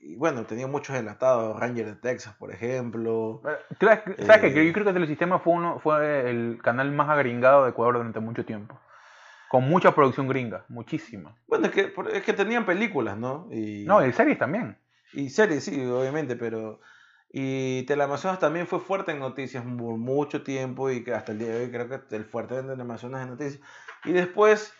y, bueno, tenía muchos enlatados, Ranger de Texas, por ejemplo. Eh, ¿Sabes Eh, qué? Yo creo que Telesistema fue, uno, fue el canal más agringado de Ecuador durante mucho tiempo. Con mucha producción gringa, muchísima. Bueno, es que, es que tenían películas, ¿no? Y, No, y series también. y series, sí, obviamente, pero... Y Teleamazonas también fue fuerte en noticias por mucho tiempo y que hasta el día de hoy creo que el fuerte de Teleamazonas en noticias. Y después,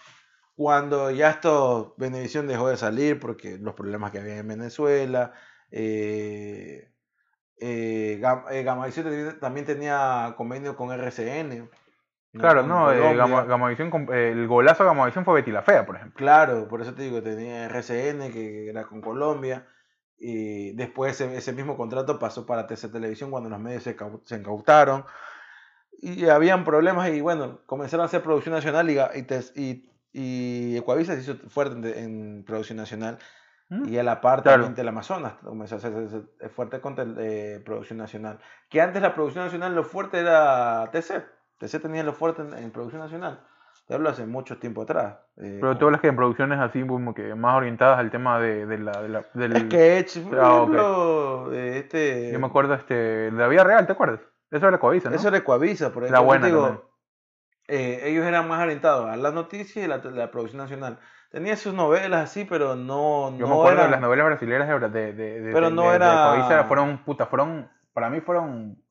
cuando ya esto, Venevisión dejó de salir porque los problemas que había en Venezuela, eh, eh, eh, Gamavisión también- también tenía convenio con RCN. Claro, no, eh. Gama- Gamavisión el golazo de Gamavisión fue Betty la Fea, por ejemplo. Claro, por eso te digo, tenía RCN que era con Colombia. Y después ese, ese mismo contrato pasó para TC Televisión cuando los medios se, se incautaron. Y habían problemas y bueno, comenzaron a hacer producción nacional y, y, y, y Ecuavisa se hizo fuerte en, en producción nacional. ¿Mm? Y a la par Claro. también Teleamazonas comenzó a hacerse fuerte con tel- eh, producción nacional. Que antes la producción nacional lo fuerte era TC. TC tenía lo fuerte en, en producción nacional. Te hablo hace mucho tiempo atrás. eh, Pero tú hablas que en producciones así como que más orientadas al tema de, de la, de la- del... Es que Edge, por Ah, ejemplo, eh, este, Yo me acuerdo este, de la vida real, ¿te acuerdas? Eso era Coavisa, ¿no? eso era Ecuavisa, por La ejemplo. buena digo, también. Eh, ellos eran más orientados a las noticias y la, la producción nacional. Tenía sus novelas así, pero no, Yo no me acuerdo eran- de las novelas brasileñas de, de, de, de- Pero no era- fueron, puta, fueron, para mí fueron,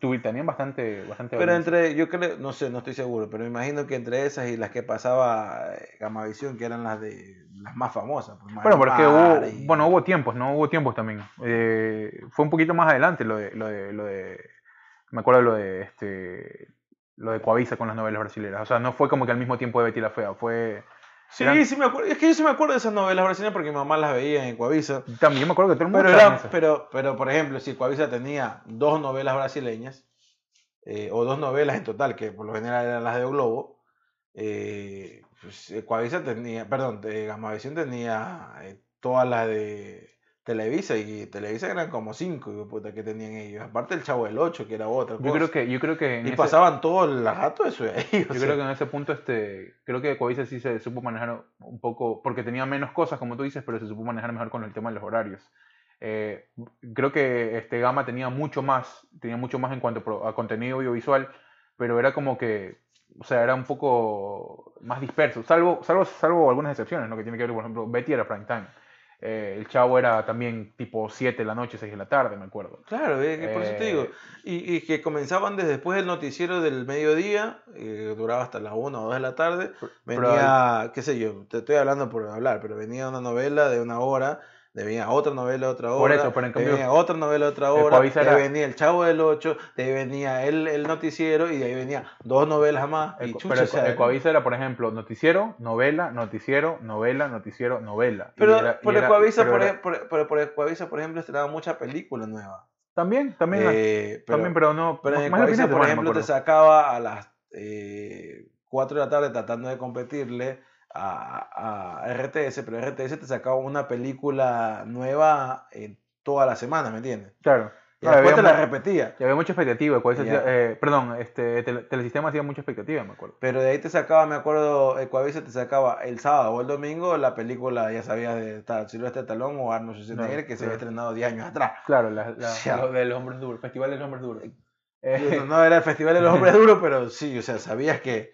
tuvi- tenían bastante, bastante Pero entre, yo creo, no sé, no estoy seguro, pero me imagino que entre esas y las que pasaba eh, Gamavisión, que eran las de las más famosas. pues, Bueno, pero es que Marimar hubo, y- bueno, hubo tiempos, ¿no? Hubo tiempos también. Eh, fue un poquito más adelante lo de, lo de, lo de, me acuerdo lo de, este, lo de Coavisa con las novelas brasileñas. O sea, no fue como que al mismo tiempo de Betty la Fea, fue... Sí, eran- sí me acuerdo. Es que yo sí me acuerdo de esas novelas brasileñas porque mi mamá las veía en Coavisa. También me acuerdo que todo el mundo Pero, era, pero, pero, por ejemplo, si Coavisa tenía dos novelas brasileñas, eh, o dos novelas en total, que por lo general eran las de Globo, eh, pues, eh, Coavisa tenía, perdón, de Gamavisión tenía eh, todas las de Televisa, y Televisa eran como cinco de puta, que tenían ellos. Aparte el Chavo del 8, que era otra Yo cosa. creo que, yo creo que en y ese- pasaban todo el rato eso de ahí. Yo sea. creo que en ese punto, este, creo que Coavisa sí se supo manejar un poco, porque tenía menos cosas, como tú dices, pero se supo manejar mejor con el tema de los horarios. Eh, creo que este Gama tenía mucho más, tenía mucho más en cuanto a contenido audiovisual, pero era como que, o sea, era un poco más disperso, salvo, salvo, salvo algunas excepciones, ¿no? Que tiene que ver, por ejemplo, Betty era prime time. Eh, el Chavo era también tipo 7 de la noche, 6 de la tarde, me acuerdo. Claro, eh, que por eso te digo. Eh, Y, y que comenzaban desde después del noticiero del mediodía, eh, duraba hasta las 1 o 2 de la tarde. pero Venía, qué sé yo, te estoy hablando por hablar, pero venía una novela de una hora, de venía otra novela otra hora, Por eso, pero en cambio, venía otra novela otra hora, era- venía el Chavo del 8, de ahí venía el, el noticiero y de ahí venía dos novelas más. El, y co- chucha, pero el, o sea, el Coavisa era, por ejemplo, noticiero, novela, noticiero, novela, noticiero, novela. Pero era- por el Coavisa, por, era- por- pero por el Coavisa, por ejemplo, estrenaba mucha película nueva. También, también, Eh, pero- también, pero no. Pero en más Coavisa, por ejemplo, te sacaba a las eh, 4 de la tarde tratando de competirle a, a RTS, pero RTS te sacaba una película nueva en toda la semana, ¿me entiendes? Claro. Y No, después te la repetía. y había mucha expectativa. Hacía- eh, perdón, este, Tele- Telesistema hacía mucha expectativa, me acuerdo. Pero de ahí te sacaba, me acuerdo, el Coavisa te sacaba el sábado o el domingo la película, ya sabías, de tal, Silvestre Talón o Arnold Schwarzenegger, No, que se había claro. estrenado 10 años atrás. Claro, la, la, Ya. lo de los hombres duros, Festival de los hombres duros. Eh, No, no era el Festival de los Hombres Duros, pero sí, o sea, sabías que...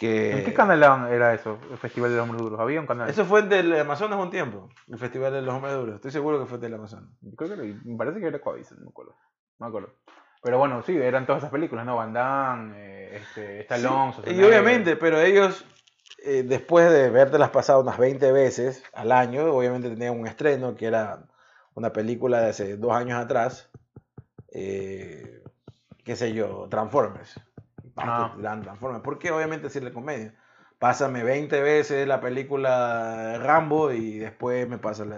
que ¿En qué canal era eso? El Festival de los hombres duros. ¿Había un canal? Eso fue del Amazonas un tiempo, el Festival de los Hombres Duros. Estoy seguro que fue del Amazonas. Creo que lo- me parece que era Coavisa, no me acuerdo. No me acuerdo. Pero bueno, sí, eran todas esas películas, ¿no? Van Damme, eh, este, Stallone, y Schwarzenegger. obviamente, pero ellos, eh, después de vértelas pasado unas 20 veces al año, obviamente tenían un estreno que era una película de hace dos años atrás, eh, qué sé yo, Transformers. Ah. Te dan Transformers. ¿Por qué? Obviamente decirle comedia. Pásame 20 veces la película Rambo y después me pasa la...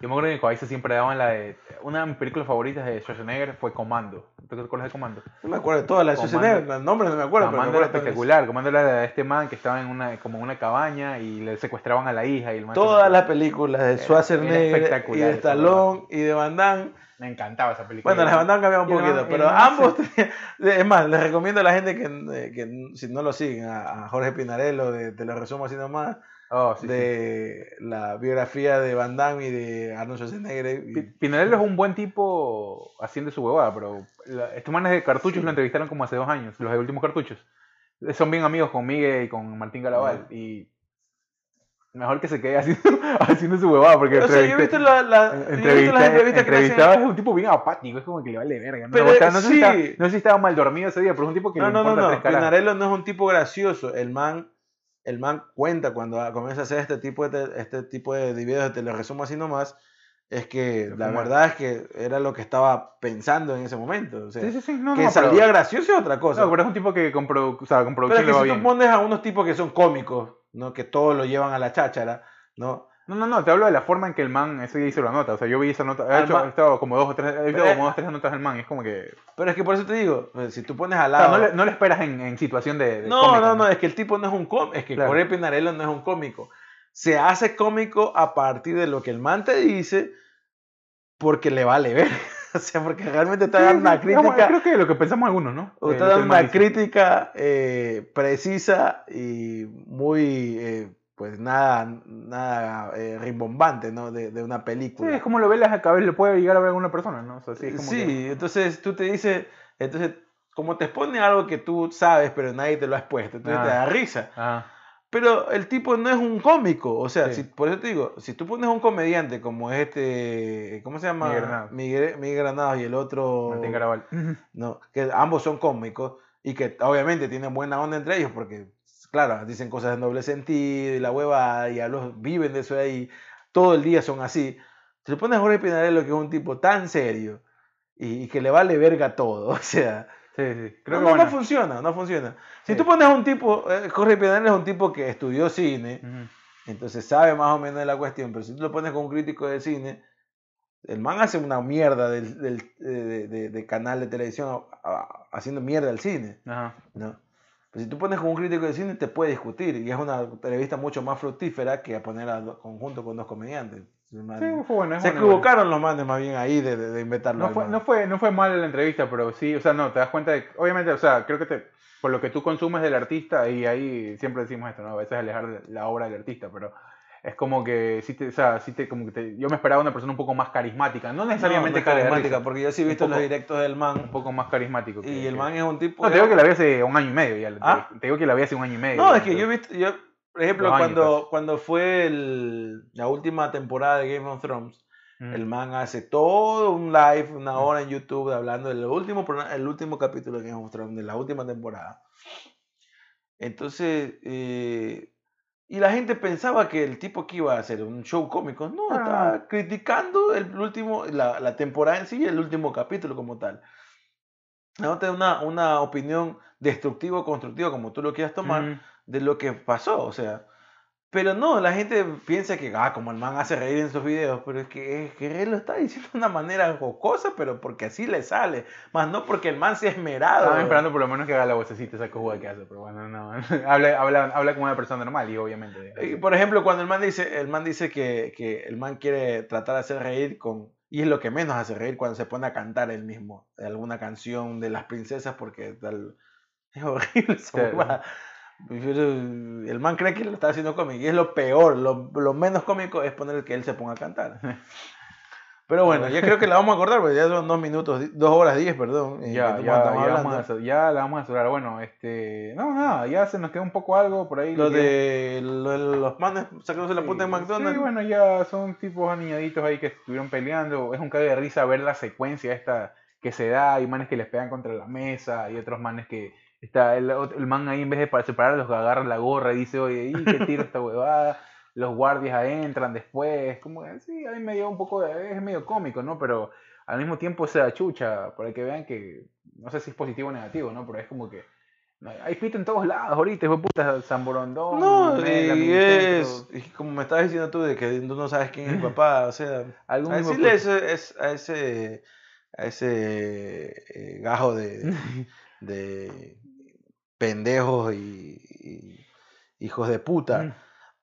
Yo me acuerdo que en Coavisa siempre daban la de. Una de mis películas favoritas de Schwarzenegger fue Comando. ¿Te acuerdas de Comando? No me acuerdo de todas las Comando. Schwarzenegger, el nombre no me acuerdo, pero me Comando era acuerdo de todas. espectacular. Comando era de este man que estaba en una, como en una cabaña y le secuestraban a la hija. Y el man Todas las películas de Era- Schwarzenegger era y de Stallone y de Van Damme. Me encantaba esa película. Bueno, las Van Damme cambiaban un poquito, pero ambos, es más, les recomiendo a la gente que, eh, que si no lo siguen, a, a Jorge Pinarello, de, te lo resumo así nomás, Oh, sí, sí. de la biografía de Van Damme y de Arnold Schwarzenegger. y- Pi- Pinarello es un buen tipo haciendo su huevada, pero la- estos manes de cartuchos lo entrevistaron como hace dos años, los de últimos cartuchos. Son bien amigos con Miguel y con Martín Garabal. Y mejor que se quede haciendo, haciendo su huevada, porque o sea, yo he visto, la, la- entrevista, las entrevistas que le entrevistado hacen. es un tipo bien apático, es como que le vale verga. ¿no? Pero, no, sé si sí. estaba, no sé si estaba mal dormido ese día, pero es un tipo que No, le no, no, importa no. tres carajos. Pinarello no es un tipo gracioso. El man, el man cuenta cuando comienza a hacer este tipo de, te- este tipo de videos de te lo resumo así nomás. Es que la verdad es que era lo que estaba pensando en ese momento. O sea, Sí, sí, sí, no, que no, salía pero, gracioso es otra cosa. no, pero es un tipo que con, produ- o sea, con pero producción es le que va si tú bien. pones a unos tipos que son cómicos, ¿no? que todos lo llevan a la cháchara, ¿no? No, no, no, te hablo de la forma en que el man ese día hizo la nota. O sea, yo vi esa nota. He, Al hecho, man- he estado como dos o tres, he visto Pero- como dos o tres notas del man. Y es como que. Pero es que por eso te digo, pues, si tú pones al O sea, lado... no le, no esperas en, en situación de. de No, no, no, es que el tipo no es un cómico, es que Claro. Jorge Pinarello no es un cómico. Se hace cómico a partir de lo que el man te dice porque le vale ver. o sea, porque realmente está Sí, sí, una crítica, Creo que lo que pensamos algunos, ¿no? o Eh, man una crítica eh, precisa y muy, eh, pues nada, nada eh, rimbombante, ¿no? De, de una Sí, película. es como lo ve la cabeza, le puede llegar a ver a alguna persona, ¿no? O sea, sí, es como Sí, que- entonces tú te dices, entonces como te expone algo que tú sabes, pero nadie te lo ha expuesto, entonces Ah. te da risa. Ah, Pero el tipo no es un cómico, o sea, Sí. si, por eso te digo, si tú pones un comediante como es este, ¿cómo se llama? Miguel Granados. Miguel, Miguel Granados y el otro, Martín Garabal. no, que ambos son cómicos y que obviamente tienen buena onda entre ellos porque, claro, dicen cosas de doble sentido y la huevada y a los viven de eso de ahí, todo el día son así. Si le pones a Jorge Pinarello, que es un tipo tan serio y, y que le vale verga todo, o sea, Sí, sí. Creo no, que no, bueno. no funciona, no funciona. Si Sí. tú pones a un tipo, eh, Jorge Pinarello es un tipo que estudió cine, entonces sabe más o menos de la cuestión, pero si tú lo pones con un crítico de cine, el man hace una mierda del, del- de, de- de canal de televisión haciendo mierda al cine, Ajá. ¿no? Pero si tú pones con un crítico de cine, te puede discutir, y es una entrevista mucho más fructífera que a poner a conjunto con dos comediantes. Man- Sí, fue Se bueno, equivocaron los manes más bien ahí de, de, de inventarlo. No fue, no, fue, no fue mal la entrevista, pero sí, o sea, no, te das cuenta de que, obviamente, o sea, creo que te, por lo que tú consumes del artista, y ahí siempre decimos esto, ¿no? A veces alejar la obra del artista, pero es como que, sí te, o sea, sí te, como que te, yo me esperaba una persona un poco más carismática, no No, necesariamente no de carismática, porque yo sí he Un visto los poco- directos del un man, poco más carismático. que- y el que- man es un tipo... No, te digo que la vi hace un año y medio ya. ¿Ah? Te digo que la vi hace un año y medio. No, es que yo he visto, yo, por ejemplo, años cuando, casi. cuando fue el- la última temporada de Game of Thrones, Mm. el man hace todo un live, una hora en YouTube, hablando del último, el último capítulo de Game of Thrones, de la última temporada. Entonces, eh, y la gente pensaba que el tipo que iba a hacer un show cómico, no, Ah. estaba criticando el último, la, la temporada en sí y el último capítulo como tal. No una, una opinión destructiva o constructiva, como tú lo quieras tomar, Mm. De lo que pasó, o sea. Pero no, la gente piensa que, ah, como el man hace reír en sus videos, pero es que, es que él lo está diciendo de una manera jocosa, pero porque así le sale, más no porque el man se ha esmerado. Estaba esperando por lo menos que haga la vocecita esa cojuda que hace, pero bueno, no. habla, habla, habla como una persona normal y obviamente. Y, Por ejemplo, cuando el man dice, el man dice que, que el man quiere tratar de hacer reír con, y es lo que menos hace reír cuando se pone a cantar él mismo, alguna canción de las princesas, porque tal, es horrible esa Claro. El man cree que lo está haciendo cómico y es lo peor, lo, lo menos cómico es poner que él se ponga a cantar. Pero bueno, ya creo que la vamos a acordar, porque ya son dos minutos, dos horas diez, perdón. Ya, ya, ya, vamos a, ya la vamos a cerrar. Bueno, este. No, nada, ya se nos quedó un poco algo por ahí. Lo de lo los manes sacándose la Sí, punta en McDonald's. Sí, bueno, ya son tipos aniñaditos ahí que estuvieron peleando. Es un cague de risa ver la secuencia esta que se da. Hay manes que les pegan contra la mesa y otros manes que está el, el man ahí en vez de para separarlos agarra la gorra y dice, oye, ¿y qué tiro esta huevada? Los guardias entran después. Como que, sí, a mí me dio un poco de... Es medio cómico, ¿no? Pero al mismo tiempo esa chucha, para que vean que... No sé si es positivo o negativo, ¿no? Pero es como que... Hay pito en todos lados ahorita, fue puta San Borondón. No, Mela, y es, y como me estabas diciendo tú de que tú no sabes quién es el papá, o sea, Algún a hijo decirle eso es, a ese, a ese eh, gajo de, de pendejos y, y hijos de puta, Mm.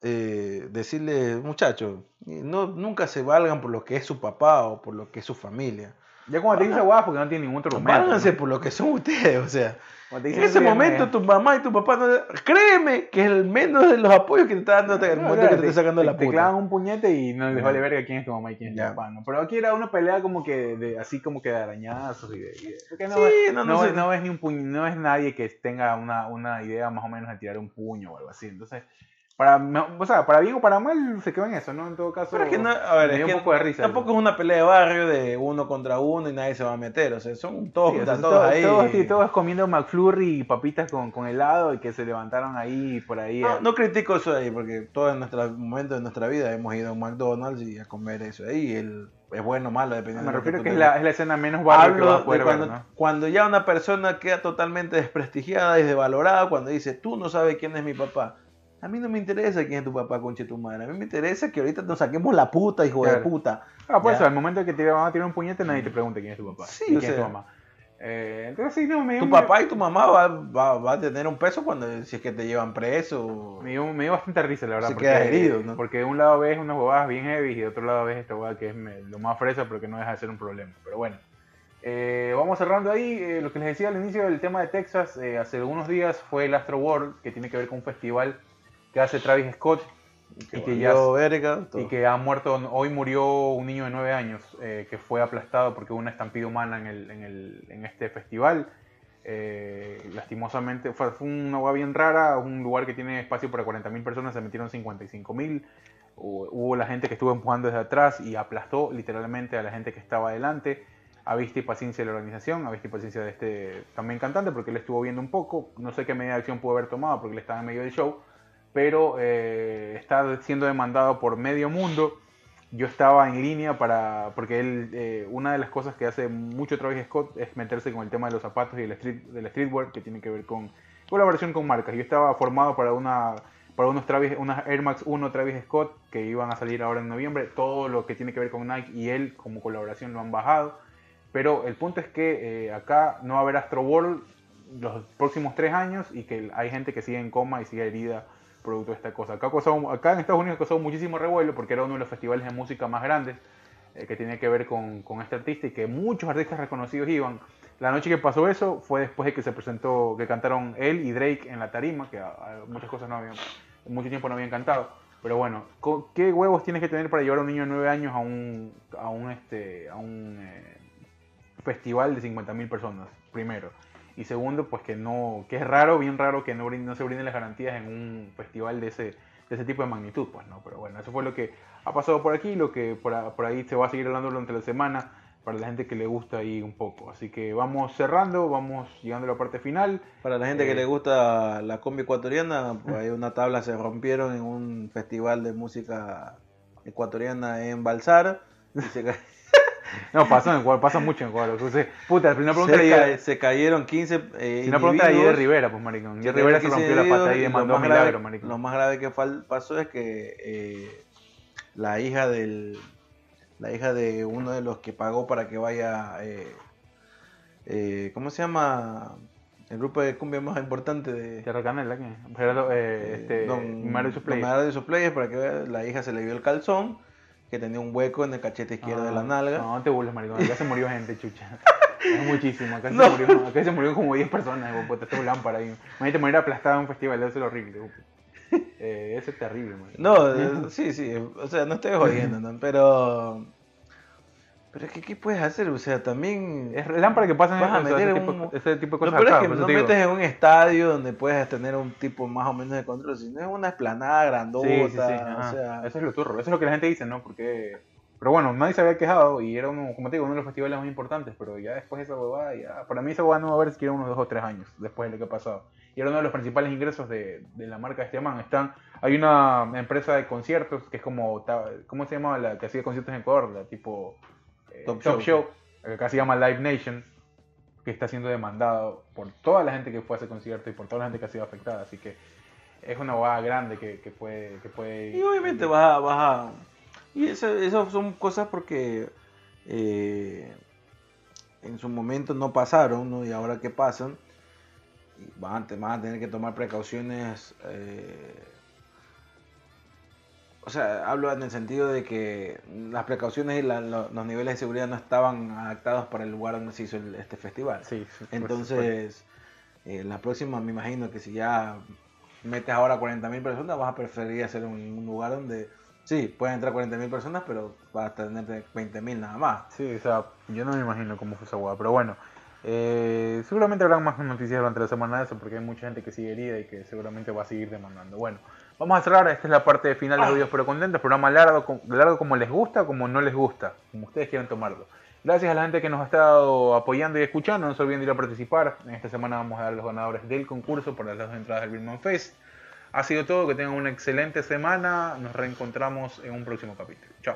eh, decirle, muchachos, no, nunca se valgan por lo que es su papá o por lo que es su familia. Ya cuando te dice guau porque no tiene ningún otro ¿no? por lo que son ustedes, o sea. Te En ese momento me- tu mamá y tu papá no... Créeme que es el menos de los apoyos que te está dando hasta el No, momento que te, está sacando te, la te puta. clavan un puñete y no les vale verga quién es tu mamá y quién es tu papá, ¿no? Pero aquí era una pelea como que de, así como que de arañazos y de... y de- porque no, Sí, ves- no, ves- no ves ni un puño, no es nadie que tenga una, una idea más o menos de tirar un puño o algo así. Entonces, para, o sea, para bien o para mal se quedó en eso, ¿no? En todo caso, Pero es que no, a ver, me es dio que un poco de risa. tampoco es una pelea de barrio de uno contra uno y nadie se va a meter. O sea, son todos Sí, o sea, todos ahí. todos, sí, todos comiendo McFlurry y papitas con, con helado y que se levantaron ahí por ahí. No, a- no critico eso de ahí, porque todos en nuestro momento de nuestra vida hemos ido a un McDonald's y a comer eso de ahí. el- es bueno o malo, dependiendo me refiero que es la, es la escena menos barrio que vas a Hablo poder de ver, cuando, ¿no? cuando ya una persona queda totalmente desprestigiada y desvalorada, cuando dice, tú no sabes quién es mi papá. A mí no me interesa quién es tu papá, conche tu madre. A mí me interesa que ahorita nos saquemos la puta, hijo de Claro. puta. Ah, por Ya. eso, al momento que te van a tirar un puñete, nadie te pregunta quién es tu papá. Sí, quién es tu mamá. Eh, entonces, sí, no, me Tu papá y tu mamá va, va, va a tener un peso cuando si es que te llevan preso. me dio, me dio bastante risa, la verdad. Se porque, queda herido, ¿no? Porque de un lado ves unas bobadas bien heavy y de otro lado ves esta bobada que es lo más fresa, pero que no deja de ser un problema. Pero bueno, eh, vamos cerrando ahí. Eh, lo que les decía al inicio del tema de Texas, eh, hace algunos días fue el Astro World, que tiene que ver con un festival que hace Travis Scott. y que ya verga. Y que ha muerto, hoy murió un niño de 9 años eh, que fue aplastado porque hubo una estampida humana en, el, en, el, en este festival. Eh, lastimosamente, fue, fue una hueá bien rara, un lugar que tiene espacio para 40.000 personas, se metieron 55.000. Hubo hubo la gente que estuvo empujando desde atrás y aplastó literalmente a la gente que estaba adelante. A vista y paciencia de la organización, a vista y paciencia de este también cantante, porque él estuvo viendo un poco. No sé qué medida de acción pudo haber tomado, porque él estaba en medio del show. Pero eh, está siendo demandado por medio mundo. Yo estaba en línea para. Porque él, eh, una de las cosas que hace mucho Travis Scott es meterse con el tema de los zapatos y el street, del streetwear, que tiene que ver con colaboración con marcas. Yo estaba formado para una para unos Travis, unas Air Max 1 Travis Scott que iban a salir ahora en noviembre. Todo lo que tiene que ver con Nike y él como colaboración lo han bajado. Pero el punto es que eh, acá no va a haber Astro World los próximos tres años y que hay gente que sigue en coma y sigue herida producto de esta cosa. Acá, causado- acá en Estados Unidos causado muchísimo revuelo porque era uno de los festivales de música más grandes eh, que tiene que ver con, con este artista y que muchos artistas reconocidos iban. La noche que pasó eso fue después de que se presentó, que cantaron él y Drake en la tarima, que muchas cosas no habían, mucho tiempo no habían cantado. Pero bueno, ¿qué huevos tienes que tener para llevar a un niño de 9 años a un, a un, este, a un eh, festival de 50.000 personas, primero? Y segundo, pues que no, que es raro, bien raro que no, brin- no se brinden las garantías en un festival de ese, de ese tipo de magnitud, pues no. Pero bueno, eso fue lo que ha pasado por aquí, lo que por, por ahí se va a seguir hablando durante la semana para la gente que le gusta ahí un poco. Así que vamos cerrando, vamos llegando a la parte final. Para la gente Eh. que le gusta la combi ecuatoriana, pues hay una tabla se rompieron en un festival de música ecuatoriana en Balsar y se, No, pasa en Ecuador, pasa mucho en Ecuador. Entonces, puta, la primera pregunta se ca- se cayeron 15 eh, Si una pregunta de Rivera, pues maricón. Jerry Rivera se rompió 15 la pata ahí y a más Milagro, grave- maricón. Lo más grave que pasó es que eh, la hija del la hija de uno de los que pagó para que vaya eh, eh, ¿cómo se llama? El grupo de cumbia más importante de Tierra Canela, ¿qué? Gerardo, eh, este, don- Mario don. Mario para que vea, la hija se le vio el calzón que tenía un hueco en el cachete izquierdo de la Ah, nalga. No, no te burles, maricón. Acá se murió gente, chucha. Es muchísimo. Acá, No. se, murió, acá se murió como 10 personas, puta. Este lámpara ahí. Imagínate morir aplastada en un festival, debe ser horrible. Eh, eso es terrible, man. No, eh, sí, sí, o sea, no estoy jodiendo, ¿no? Pero pero es que qué puedes hacer, o sea, también Es lámpara que pasan Vas a meter ese, un- tipo, ese tipo de cosas peor es acá, que no digo. metes en un estadio donde puedes tener un tipo más o menos de control, sino es una esplanada grandota, Sí, sí, sí. o sea, Eso es lo turro. Eso es lo que la gente dice, ¿no? Porque. Pero bueno, nadie se había quejado y era uno, como te digo, uno de los festivales más importantes. Pero ya después de esa huevada, ya. Para mí esa huevada no va a haber siquiera unos dos o tres años después de lo que ha pasado. Y era uno de los principales ingresos de, de la marca de este man. Están, hay una empresa de conciertos que es como. ¿Cómo se llama la que hacía conciertos en Ecuador? La tipo. Eh, Top Top, Show. Show. que acá se llama Live Nation. Que está siendo demandado por toda la gente que fue a ese concierto y por toda la gente que ha sido afectada. Así que es una huevada grande que, que puede, que puede. y obviamente vas a, vas a- y eso, eso son cosas porque eh, en su momento no pasaron, ¿no? Y ahora que pasan, a van a tener que tomar precauciones. eh, o sea, hablo en el sentido de que las precauciones y la- lo- los niveles de seguridad no estaban adaptados para el lugar donde se hizo el- este festival. Sí, Entonces, eh, la próxima me imagino que si ya metes ahora 40.000 personas, vas a preferir hacer un, un lugar donde sí, pueden entrar 40.000 personas, pero vas a tener 20.000 nada más. Sí, o sea, yo no me imagino cómo fue esa hueá, pero bueno. eh, seguramente habrán más noticias durante la semana de eso, porque hay mucha gente que sigue herida y que seguramente va a seguir demandando. Bueno, vamos a cerrar. Esta es la parte final de los videos, pero contentos. Programa largo, largo como les gusta, como no les gusta, como ustedes quieran tomarlo. Gracias a la gente que nos ha estado apoyando y escuchando. No se olviden de ir a participar. En esta semana vamos a dar los ganadores del concurso por las dos entradas del Birman Fest. Ha sido todo. Que tengan una excelente semana. Nos reencontramos en un próximo capítulo. Chao.